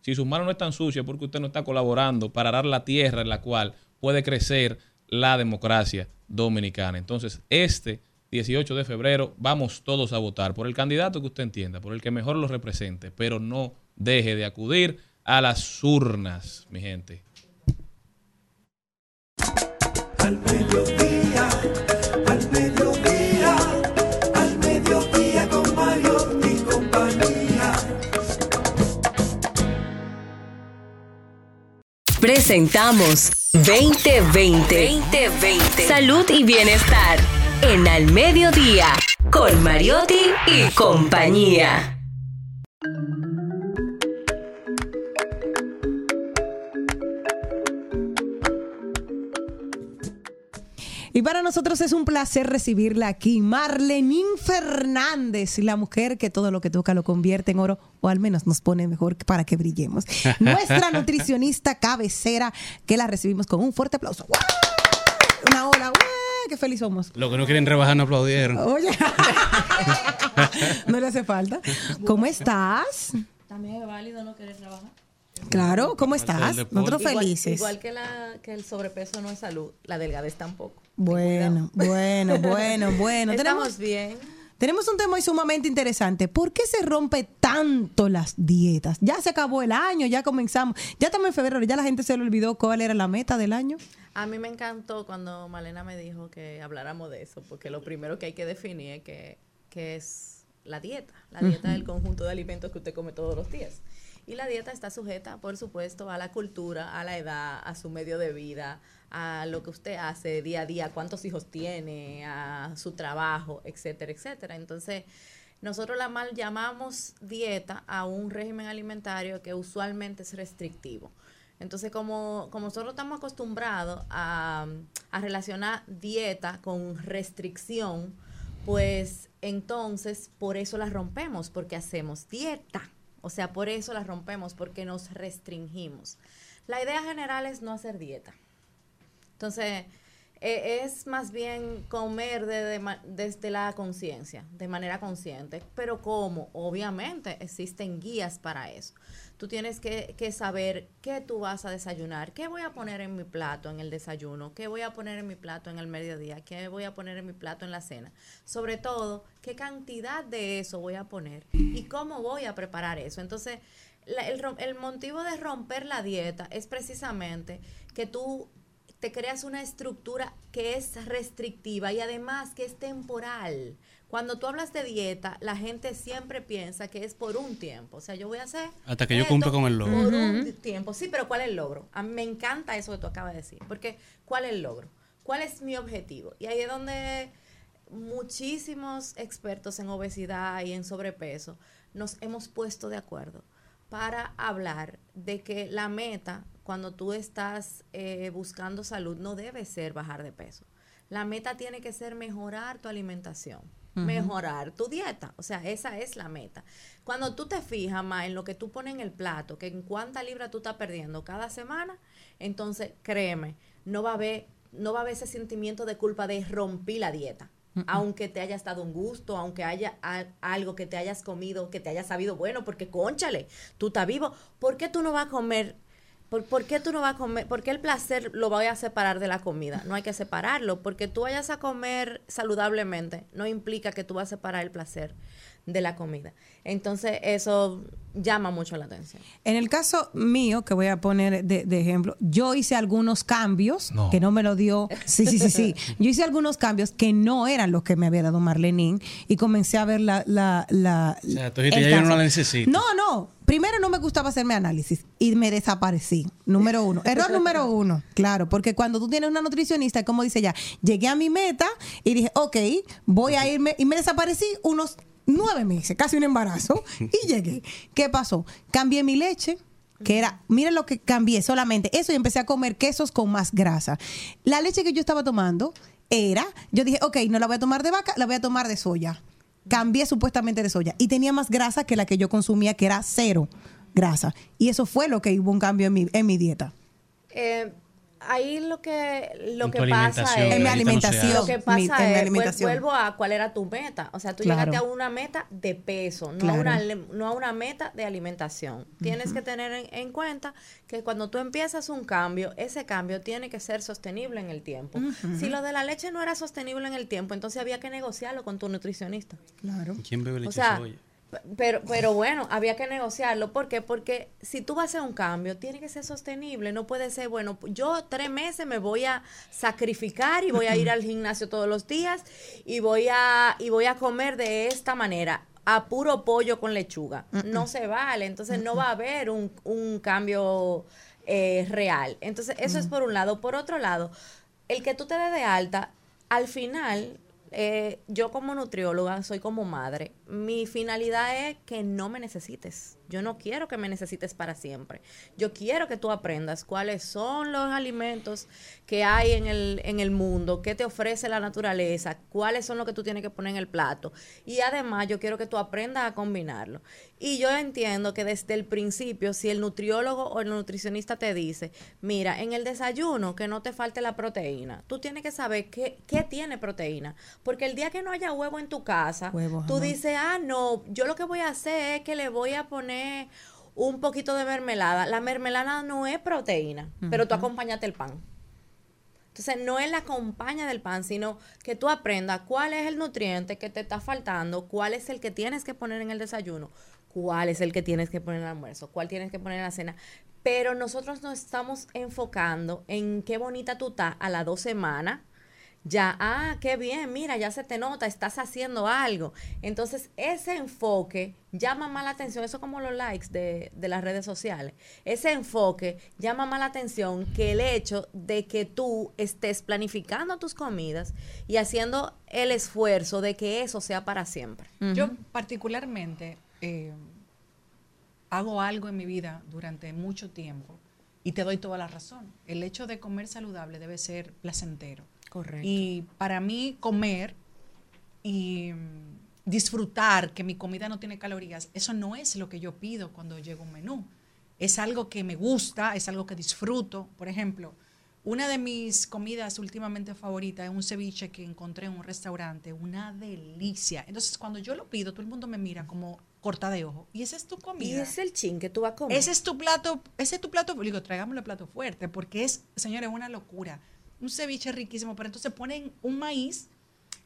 Speaker 12: Si sus manos no están sucias, porque usted no está colaborando para dar la tierra en la cual puede crecer la democracia dominicana. Entonces, este 18 de febrero vamos todos a votar por el candidato que usted entienda, por el que mejor lo represente, pero no deje de acudir a las urnas, mi gente.
Speaker 8: Al mediodía, al mediodía, al mediodía con Mario y compañía.
Speaker 9: Presentamos 2020. 2020. Salud y bienestar. En Al Mediodía. Con Mariotti y compañía.
Speaker 3: Y para nosotros es un placer recibirla aquí, Marlenín Fernández, la mujer que todo lo que toca lo convierte en oro, o al menos nos pone mejor para que brillemos. Nuestra nutricionista cabecera, que la recibimos con un fuerte aplauso. Una ola, ¡guau! ¡Qué feliz somos!
Speaker 2: Los que no quieren rebajar no aplaudieron.
Speaker 3: Oye, no le hace falta. ¿Cómo estás?
Speaker 19: También es válido no querer trabajar.
Speaker 3: Claro, ¿cómo estás? Nosotros
Speaker 19: Igual-
Speaker 3: felices.
Speaker 19: Igual, que, la, que el sobrepeso no es salud, la delgadez tampoco.
Speaker 3: Bueno, bueno, bueno, bueno.
Speaker 19: Estamos
Speaker 3: Tenemos,
Speaker 19: bien.
Speaker 3: Tenemos un tema hoy sumamente interesante. ¿Por qué se rompe tanto las dietas? Ya se acabó el año, ya comenzamos. Ya estamos en febrero, ya la gente se le olvidó cuál era la meta del año.
Speaker 19: A mí me encantó cuando Malena me dijo que habláramos de eso, porque lo primero que hay que definir es que, que es la dieta. La dieta es el conjunto de alimentos que usted come todos los días. Y la dieta está sujeta, por supuesto, a la cultura, a la edad, a su medio de vida, a lo que usted hace día a día, cuántos hijos tiene, a su trabajo, etcétera, etcétera. Entonces, nosotros la mal llamamos dieta a un régimen alimentario que usualmente es restrictivo. Entonces, como, como nosotros estamos acostumbrados a, a relacionar dieta con restricción, pues entonces por eso la rompemos, porque hacemos dieta. O sea, por eso la rompemos, porque nos restringimos. La idea general es no hacer dieta. Entonces, eh, es más bien comer de- de desde la conciencia, de manera consciente. Pero ¿cómo? Obviamente existen guías para eso. Tú tienes que, que saber qué tú vas a desayunar, qué voy a poner en mi plato en el desayuno, qué voy a poner en mi plato en el mediodía, qué voy a poner en mi plato en la cena. Sobre todo, qué cantidad de eso voy a poner y cómo voy a preparar eso. Entonces, el, el motivo de romper la dieta es precisamente que tú te creas una estructura que es restrictiva y además que es temporal. Cuando tú hablas de dieta, la gente siempre piensa que es por un tiempo. O sea, yo voy a hacer...
Speaker 2: Hasta que yo cumpla con el logro.
Speaker 19: Por un tiempo. Sí, pero ¿cuál es el logro? A mí me encanta eso que tú acabas de decir. Porque ¿cuál es el logro? ¿Cuál es mi objetivo? Y ahí es donde muchísimos expertos en obesidad y en sobrepeso nos hemos puesto de acuerdo para hablar de que la meta cuando tú estás eh, buscando salud no debe ser bajar de peso. La meta tiene que ser mejorar tu alimentación, mejorar tu dieta. O sea, esa es la meta. Cuando tú te fijas más en lo que tú pones en el plato, que en cuánta libra tú estás perdiendo cada semana, entonces créeme, no va a haber, no va a haber ese sentimiento de culpa de rompí la dieta. Aunque te hayas dado un gusto, aunque haya a- algo que te hayas comido, que te haya sabido bueno, porque conchale, tú estás vivo. ¿Por qué tú no vas a comer ¿Por, por qué tú no vas a comer? ¿Por qué el placer lo voy a separar de la comida? No hay que separarlo, porque tú vayas a comer saludablemente no implica que tú vas a separar el placer de la comida. Entonces, eso llama mucho la atención.
Speaker 3: En el caso mío, que voy a poner de, de ejemplo, yo hice algunos cambios
Speaker 19: No.
Speaker 3: que no me lo dio. Sí, sí, sí, sí. Yo hice algunos cambios que no eran los que me había dado Marlenín y comencé a ver la. la, la
Speaker 2: O sea, tú dijiste, ya yo no la necesito.
Speaker 3: No, no. Primero no me gustaba hacerme análisis y me desaparecí. Número uno. Error número uno. Claro, porque cuando tú tienes una nutricionista, como dice ya, llegué a mi meta y dije, ok, voy a irme y me desaparecí unos nueve meses, casi un embarazo, y llegué. ¿Qué pasó? Cambié mi leche. Que era, miren lo que cambié, solamente eso y empecé a comer quesos con más grasa. La leche que yo estaba tomando era, yo dije, ok, no la voy a tomar de vaca, la voy a tomar de soya cambié supuestamente de soya y tenía más grasa que la que yo consumía, que era cero grasa. Y eso fue lo que hubo un cambio en mi, en mi dieta.
Speaker 19: Eh, ahí lo que lo
Speaker 3: En
Speaker 19: que pasa es
Speaker 3: En mi no alimentación.
Speaker 19: lo que
Speaker 3: Mi-
Speaker 19: pasa
Speaker 3: en mi
Speaker 19: es vuelvo a cuál era tu meta o sea tú
Speaker 3: Claro.
Speaker 19: llegaste a una meta de peso no
Speaker 3: Claro.
Speaker 19: a una no a una meta de alimentación tienes que tener en, en cuenta que cuando tú empiezas un cambio ese cambio tiene que ser sostenible en el tiempo si lo de la leche no era sostenible en el tiempo entonces había que negociarlo con tu nutricionista
Speaker 3: Claro.
Speaker 2: ¿Quién bebe leche
Speaker 19: o sea,
Speaker 2: de soya?
Speaker 19: Pero, pero bueno, había que negociarlo. ¿Por qué? Porque si tú vas a hacer un cambio, tiene que ser sostenible. No puede ser, bueno, yo tres meses me voy a sacrificar y voy a ir al gimnasio todos los días y voy a, y voy a comer de esta manera a puro pollo con lechuga. No se vale. Entonces no va a haber un, un cambio eh, real. Entonces eso es por un lado. Por otro lado, el que tú te des de alta, al final eh, yo como nutrióloga soy como madre. Mi finalidad es que no me necesites. Yo no quiero que me necesites para siempre. Yo quiero que tú aprendas cuáles son los alimentos que hay en el, en el mundo, qué te ofrece la naturaleza, cuáles son los que tú tienes que poner en el plato. Y además yo quiero que tú aprendas a combinarlo. Y yo entiendo que desde el principio, si el nutriólogo o el nutricionista te dice, mira, en el desayuno que no te falte la proteína, tú tienes que saber qué, qué tiene proteína. Porque el día que no haya huevo en tu casa,
Speaker 3: Huevo,
Speaker 19: tú dices, ah, no, yo lo que voy a hacer es que le voy a poner un poquito de mermelada. La mermelada no es proteína, pero tú
Speaker 3: Ujú.
Speaker 19: acompañate el pan. Entonces, no es la compañía del pan, sino que tú aprendas cuál es el nutriente que te está faltando, cuál es el que tienes que poner en el desayuno, cuál es el que tienes que poner en el almuerzo, cuál tienes que poner en la cena. Pero nosotros nos estamos enfocando en qué bonita tú estás a las dos semanas. Ya, ah, qué bien, mira, ya se te nota, estás haciendo algo. Entonces, ese enfoque llama más la atención, eso como los likes de, de las redes sociales. Ese enfoque llama más la atención que el hecho de que tú estés planificando tus comidas y haciendo el esfuerzo de que eso sea para siempre.
Speaker 4: Yo particularmente eh, hago algo en mi vida durante mucho tiempo y te doy toda la razón. El hecho de comer saludable debe ser placentero.
Speaker 19: Correcto.
Speaker 4: Y para mí comer y mm, disfrutar que mi comida no tiene calorías, eso no es lo que yo pido cuando llega un menú. Es algo que me gusta, es algo que disfruto. Por ejemplo, una de mis comidas últimamente favoritas es un ceviche que encontré en un restaurante, una delicia. Entonces, cuando yo lo pido, todo el mundo me mira como corta de ojo. Y esa es tu comida.
Speaker 19: Y es el chin que tú vas a comer.
Speaker 4: Ese es tu plato, ese es tu plato, digo, traigámosle plato fuerte, porque es, señores, una locura. Un ceviche riquísimo, pero entonces ponen un maíz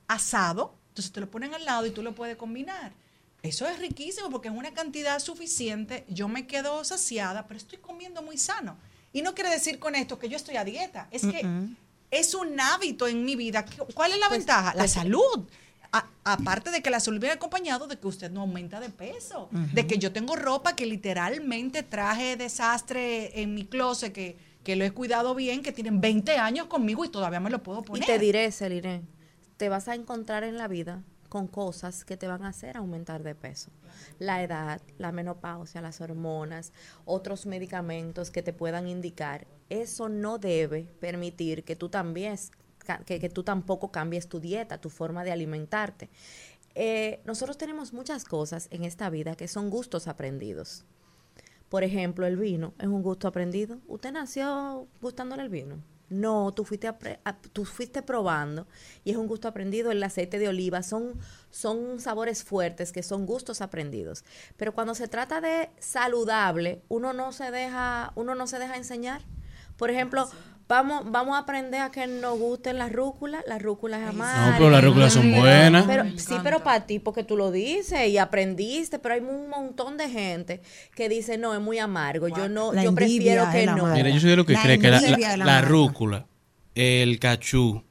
Speaker 4: asado, entonces te lo ponen al lado y tú lo puedes combinar. Eso es riquísimo porque es una cantidad suficiente, yo me quedo saciada, pero estoy comiendo muy sano. Y no quiere decir con esto que yo estoy a dieta, es que es un hábito en mi vida. ¿Qué- ¿Cuál es la
Speaker 19: Pues,
Speaker 4: ventaja? la
Speaker 19: pues,
Speaker 4: salud. A- aparte de que la salud viene acompañado de que usted no aumenta de peso, de que yo tengo ropa que literalmente traje desastre en mi closet, que, que lo he cuidado bien, que tienen 20 años conmigo y todavía me lo puedo
Speaker 19: Y
Speaker 4: poner.
Speaker 19: te diré, Celiré, te vas a encontrar en la vida con cosas que te van a hacer aumentar de peso. La edad, la menopausia, las hormonas, otros medicamentos que te puedan indicar. Eso no debe permitir que tú también que, que tú tampoco cambies tu dieta, tu forma de alimentarte. Eh, nosotros tenemos muchas cosas en esta vida que son gustos aprendidos. Por ejemplo, el vino es un gusto aprendido. ¿Usted nació gustándole el vino? No, tú fuiste, a- tú fuiste probando y es un gusto aprendido. El aceite de oliva son, son sabores fuertes que son gustos aprendidos. Pero cuando se trata de saludable, uno no se deja, uno no se deja enseñar. Por ejemplo, vamos, vamos a aprender a que nos gusten las rúculas. Las rúculas es amargas.
Speaker 2: No, pero las rúculas son buenas.
Speaker 19: Pero, sí, pero para ti, porque tú lo dices y aprendiste, pero hay un montón de gente que dice, no, es muy amargo. Yo no,
Speaker 3: La
Speaker 19: yo prefiero que no.
Speaker 2: Mira, yo soy de lo que
Speaker 3: La
Speaker 2: cree que la, rúcula, el cachú,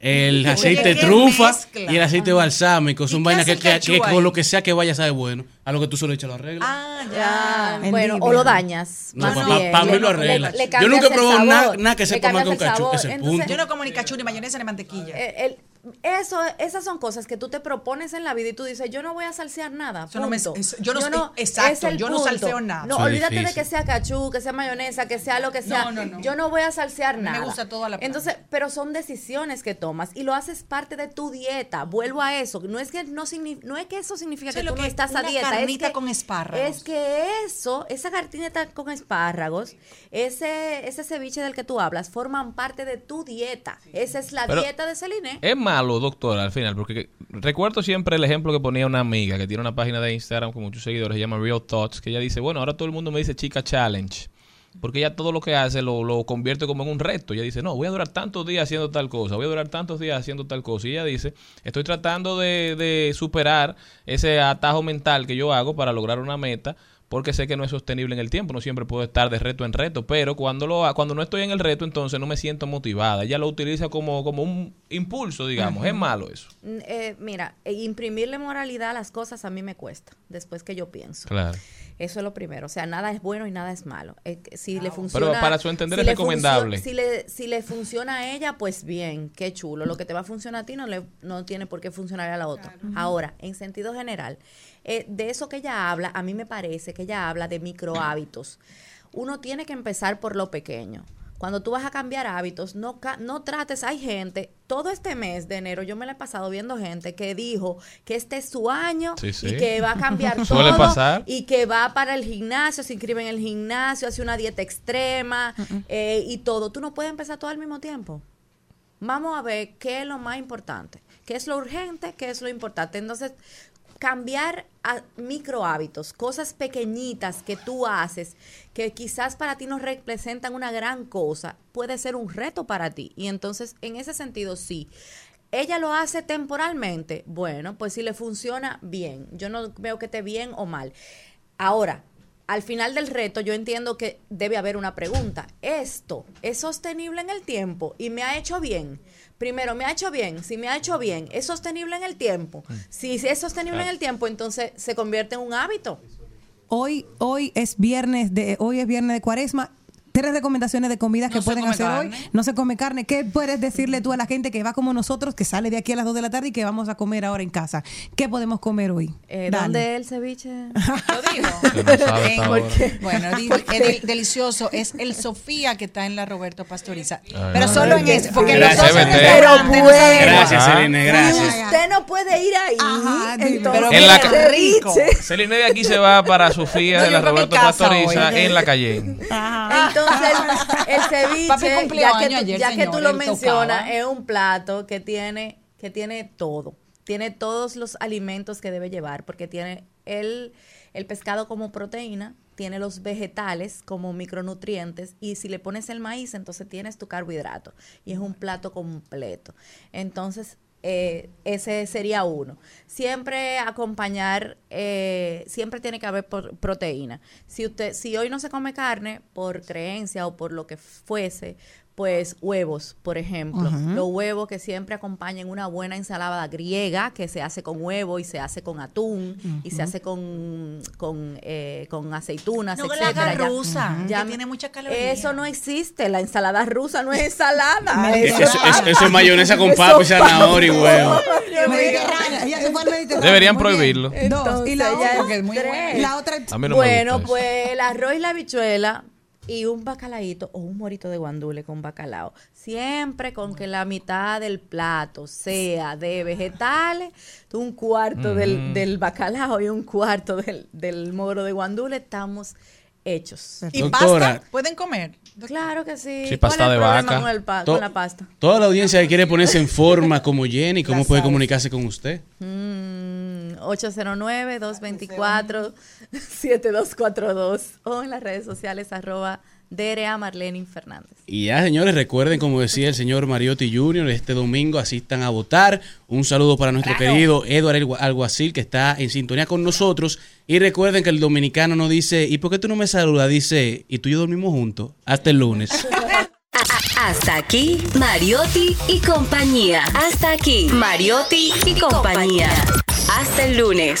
Speaker 2: el aceite de trufa
Speaker 11: mezcla.
Speaker 2: y el aceite balsámico son vainas que, con lo que sea que vaya sabe bueno. A lo que tú solo echas lo arreglas.
Speaker 11: Ah,
Speaker 19: Ya,
Speaker 11: ya.
Speaker 19: bueno, o lo dañas.
Speaker 2: No,
Speaker 19: más
Speaker 2: pa- pa-
Speaker 19: bien.
Speaker 2: pa' mí lo
Speaker 19: le-
Speaker 2: arregla.
Speaker 19: le
Speaker 2: Yo nunca he probado nada- nada que sepa un
Speaker 19: el
Speaker 2: cachú, es el
Speaker 19: Entonces,
Speaker 2: punto.
Speaker 11: Yo no como ni cachú ni mayonesa ni mantequilla.
Speaker 19: Eh, el- eso, esas son cosas que tú te propones en la vida y tú dices, yo no voy a salsear nada.
Speaker 11: Eso no me-
Speaker 19: punto.
Speaker 11: eso- yo no- exacto,
Speaker 19: es el
Speaker 11: yo no
Speaker 19: punto.
Speaker 11: salseo nada.
Speaker 19: No,
Speaker 2: es
Speaker 19: olvídate de que sea cachú, que sea mayonesa, que sea lo que sea.
Speaker 11: No, no, no.
Speaker 19: Yo no voy a salsear
Speaker 11: mí me
Speaker 19: nada.
Speaker 11: gusta todo a la
Speaker 19: Entonces, pero son decisiones que tomas y lo haces parte de tu dieta. Vuelvo a eso. No es que no, signi- no es que eso significa que
Speaker 11: es
Speaker 19: tú no estás a dieta.
Speaker 11: Carnita
Speaker 19: es que,
Speaker 11: con espárragos.
Speaker 19: Es que eso, esa carnita con espárragos, ese, ese ceviche del que tú hablas, forman parte de tu dieta. Esa es la
Speaker 12: Pero-
Speaker 19: dieta de Celine.
Speaker 12: Es malo, doctora, al final, porque recuerdo siempre el ejemplo que ponía una amiga que tiene una página de Instagram con muchos seguidores, se llama Real Thoughts, que ella dice, bueno, ahora todo el mundo me dice chica challenge, porque ella todo lo que hace lo, lo convierte como en un reto. Ella dice, no, voy a durar tantos días haciendo tal cosa, voy a durar tantos días haciendo tal cosa. Y ella dice, estoy tratando de, de superar ese atajo mental que yo hago para lograr una meta. Porque sé que no es sostenible en el tiempo, no siempre puedo estar de reto en reto, pero cuando lo cuando no estoy en el reto, entonces no me siento motivada. Ella lo utiliza como, como un impulso, digamos. Es malo eso.
Speaker 19: Mm, eh, mira, eh, imprimirle moralidad a las cosas a mí me cuesta, después que yo pienso.
Speaker 12: Claro.
Speaker 19: Eso es lo primero. O sea, nada es bueno y nada es malo. Eh, si le
Speaker 12: Pero
Speaker 19: funciona.
Speaker 12: para su entender
Speaker 19: si
Speaker 12: es
Speaker 19: le
Speaker 12: recomendable.
Speaker 19: Si le, si le funciona a ella, pues bien, qué chulo. Lo que te va a funcionar a ti no, le, no tiene por qué funcionar a la otra. Ahora, en sentido general, eh, de eso que ella habla, a mí me parece que ella habla de micro hábitos. Uno tiene que empezar por lo pequeño. Cuando tú vas a cambiar hábitos, no, ca- no trates, hay gente, todo este mes de enero yo me la he pasado viendo gente que dijo que este es su año
Speaker 12: Sí, sí.
Speaker 19: y que va a cambiar
Speaker 12: Suele
Speaker 19: todo
Speaker 12: pasar.
Speaker 19: y que va para el gimnasio, se inscribe en el gimnasio, hace una dieta extrema eh, y todo. Tú no puedes empezar todo al mismo tiempo. Vamos a ver qué es lo más importante, qué es lo urgente, qué es lo importante. Entonces, cambiar a micro hábitos, cosas pequeñitas que tú haces, que quizás para ti no representan una gran cosa, puede ser un reto para ti. Y entonces, en ese sentido, sí. Ella lo hace temporalmente. Bueno, pues si le funciona, bien. Yo no veo que esté bien o mal. Ahora, al final del reto, yo entiendo que debe haber una pregunta. ¿Esto es sostenible en el tiempo y me ha hecho bien? Primero, ¿me ha hecho bien? Si me ha hecho bien, ¿es sostenible en el tiempo? Si es sostenible en el tiempo, entonces se convierte en un hábito.
Speaker 3: Hoy, hoy es viernes de, hoy es viernes de cuaresma. Tres recomendaciones de comidas que
Speaker 11: No
Speaker 3: pueden hacer
Speaker 11: carne.
Speaker 3: hoy. No se come carne. ¿Qué puedes decirle tú a la gente que va como nosotros, que sale de aquí a las 2 de la tarde y que vamos a comer ahora en casa? ¿Qué podemos comer hoy?
Speaker 19: Eh. ¿Dónde es el ceviche?
Speaker 11: Lo digo.
Speaker 12: No sabe
Speaker 11: En-. Bueno, delicioso. Es el Sofía que está en la Roberto Pastoriza.
Speaker 12: Ay,
Speaker 11: Pero
Speaker 12: no.
Speaker 11: solo en ese. Porque
Speaker 2: Gracias,
Speaker 11: nosotros
Speaker 19: Pero
Speaker 11: no sabemos.
Speaker 2: Gracias,
Speaker 12: Ajá.
Speaker 2: Celine, gracias.
Speaker 19: Usted no puede ir ahí.
Speaker 3: Ajá, dime.
Speaker 19: entonces,
Speaker 11: Pero
Speaker 12: En la-. Celine de aquí se va para Sofía
Speaker 11: No,
Speaker 12: de la Roberto Pastoriza
Speaker 11: hoy.
Speaker 12: en la Cayenne.
Speaker 19: Entonces, el, el ceviche, ya, que tú,
Speaker 11: ayer,
Speaker 19: ya que
Speaker 11: señor,
Speaker 19: tú lo mencionas,
Speaker 11: tocaba.
Speaker 19: es un plato que tiene, que tiene todo. Tiene todos los alimentos que debe llevar, porque tiene el, el pescado como proteína, tiene los vegetales como micronutrientes, y si le pones el maíz, entonces tienes tu carbohidrato. Y es un plato completo. Entonces, eh, ese sería uno. Siempre acompañar, eh, siempre tiene que haber por- proteína. Si usted, si hoy no se come carne por creencia o por lo que fuese, pues huevos, por ejemplo. Los huevos que siempre acompañan una buena ensalada griega que se hace con huevo y se hace con atún y se hace con, con, eh, con aceitunas,
Speaker 11: No la rusa,
Speaker 19: ya-
Speaker 11: que tiene mucha caloría.
Speaker 19: Eso no existe. La ensalada rusa no es ensalada.
Speaker 2: Eso, es mayonesa con papa y zanahoria y huevo.
Speaker 12: Deberían
Speaker 3: Muy
Speaker 12: prohibirlo.
Speaker 3: Dos. Y la
Speaker 19: Entonces, ya
Speaker 3: otra,
Speaker 19: es tres.
Speaker 3: la otra
Speaker 19: bueno, pues el arroz y la habichuela y un bacalaíto o un morito de guandule con bacalao. Siempre con que la mitad del plato sea de vegetales, un cuarto del, del bacalao y un cuarto del, del moro de guandule, estamos hechos.
Speaker 11: ¿Y
Speaker 2: Doctora.
Speaker 11: pasta? ¿Pueden comer?
Speaker 19: Claro que sí.
Speaker 2: Sí,
Speaker 19: ¿Cuál
Speaker 2: pasta de vaca.
Speaker 19: Con, el pa-
Speaker 2: To-
Speaker 19: con la pasta.
Speaker 2: Toda la audiencia que quiere ponerse en forma como Jenny, ¿cómo puede
Speaker 19: sabes.
Speaker 2: comunicarse con usted?
Speaker 19: Mm, 809-224-7242 o en las redes sociales arroba DRA Marlene Fernández.
Speaker 2: Y ya, señores, recuerden, como decía el señor Mariotti Jr., este domingo asistan a votar. Un saludo para nuestro querido Eduardo Algu- Alguacil, que está en sintonía con nosotros. Y recuerden que el dominicano no dice, ¿y por qué tú no me saludas? Dice, ¿y tú y yo dormimos juntos? Hasta el lunes.
Speaker 9: Hasta aquí, Mariotti y compañía. Hasta aquí, Mariotti y compañía. Hasta el lunes.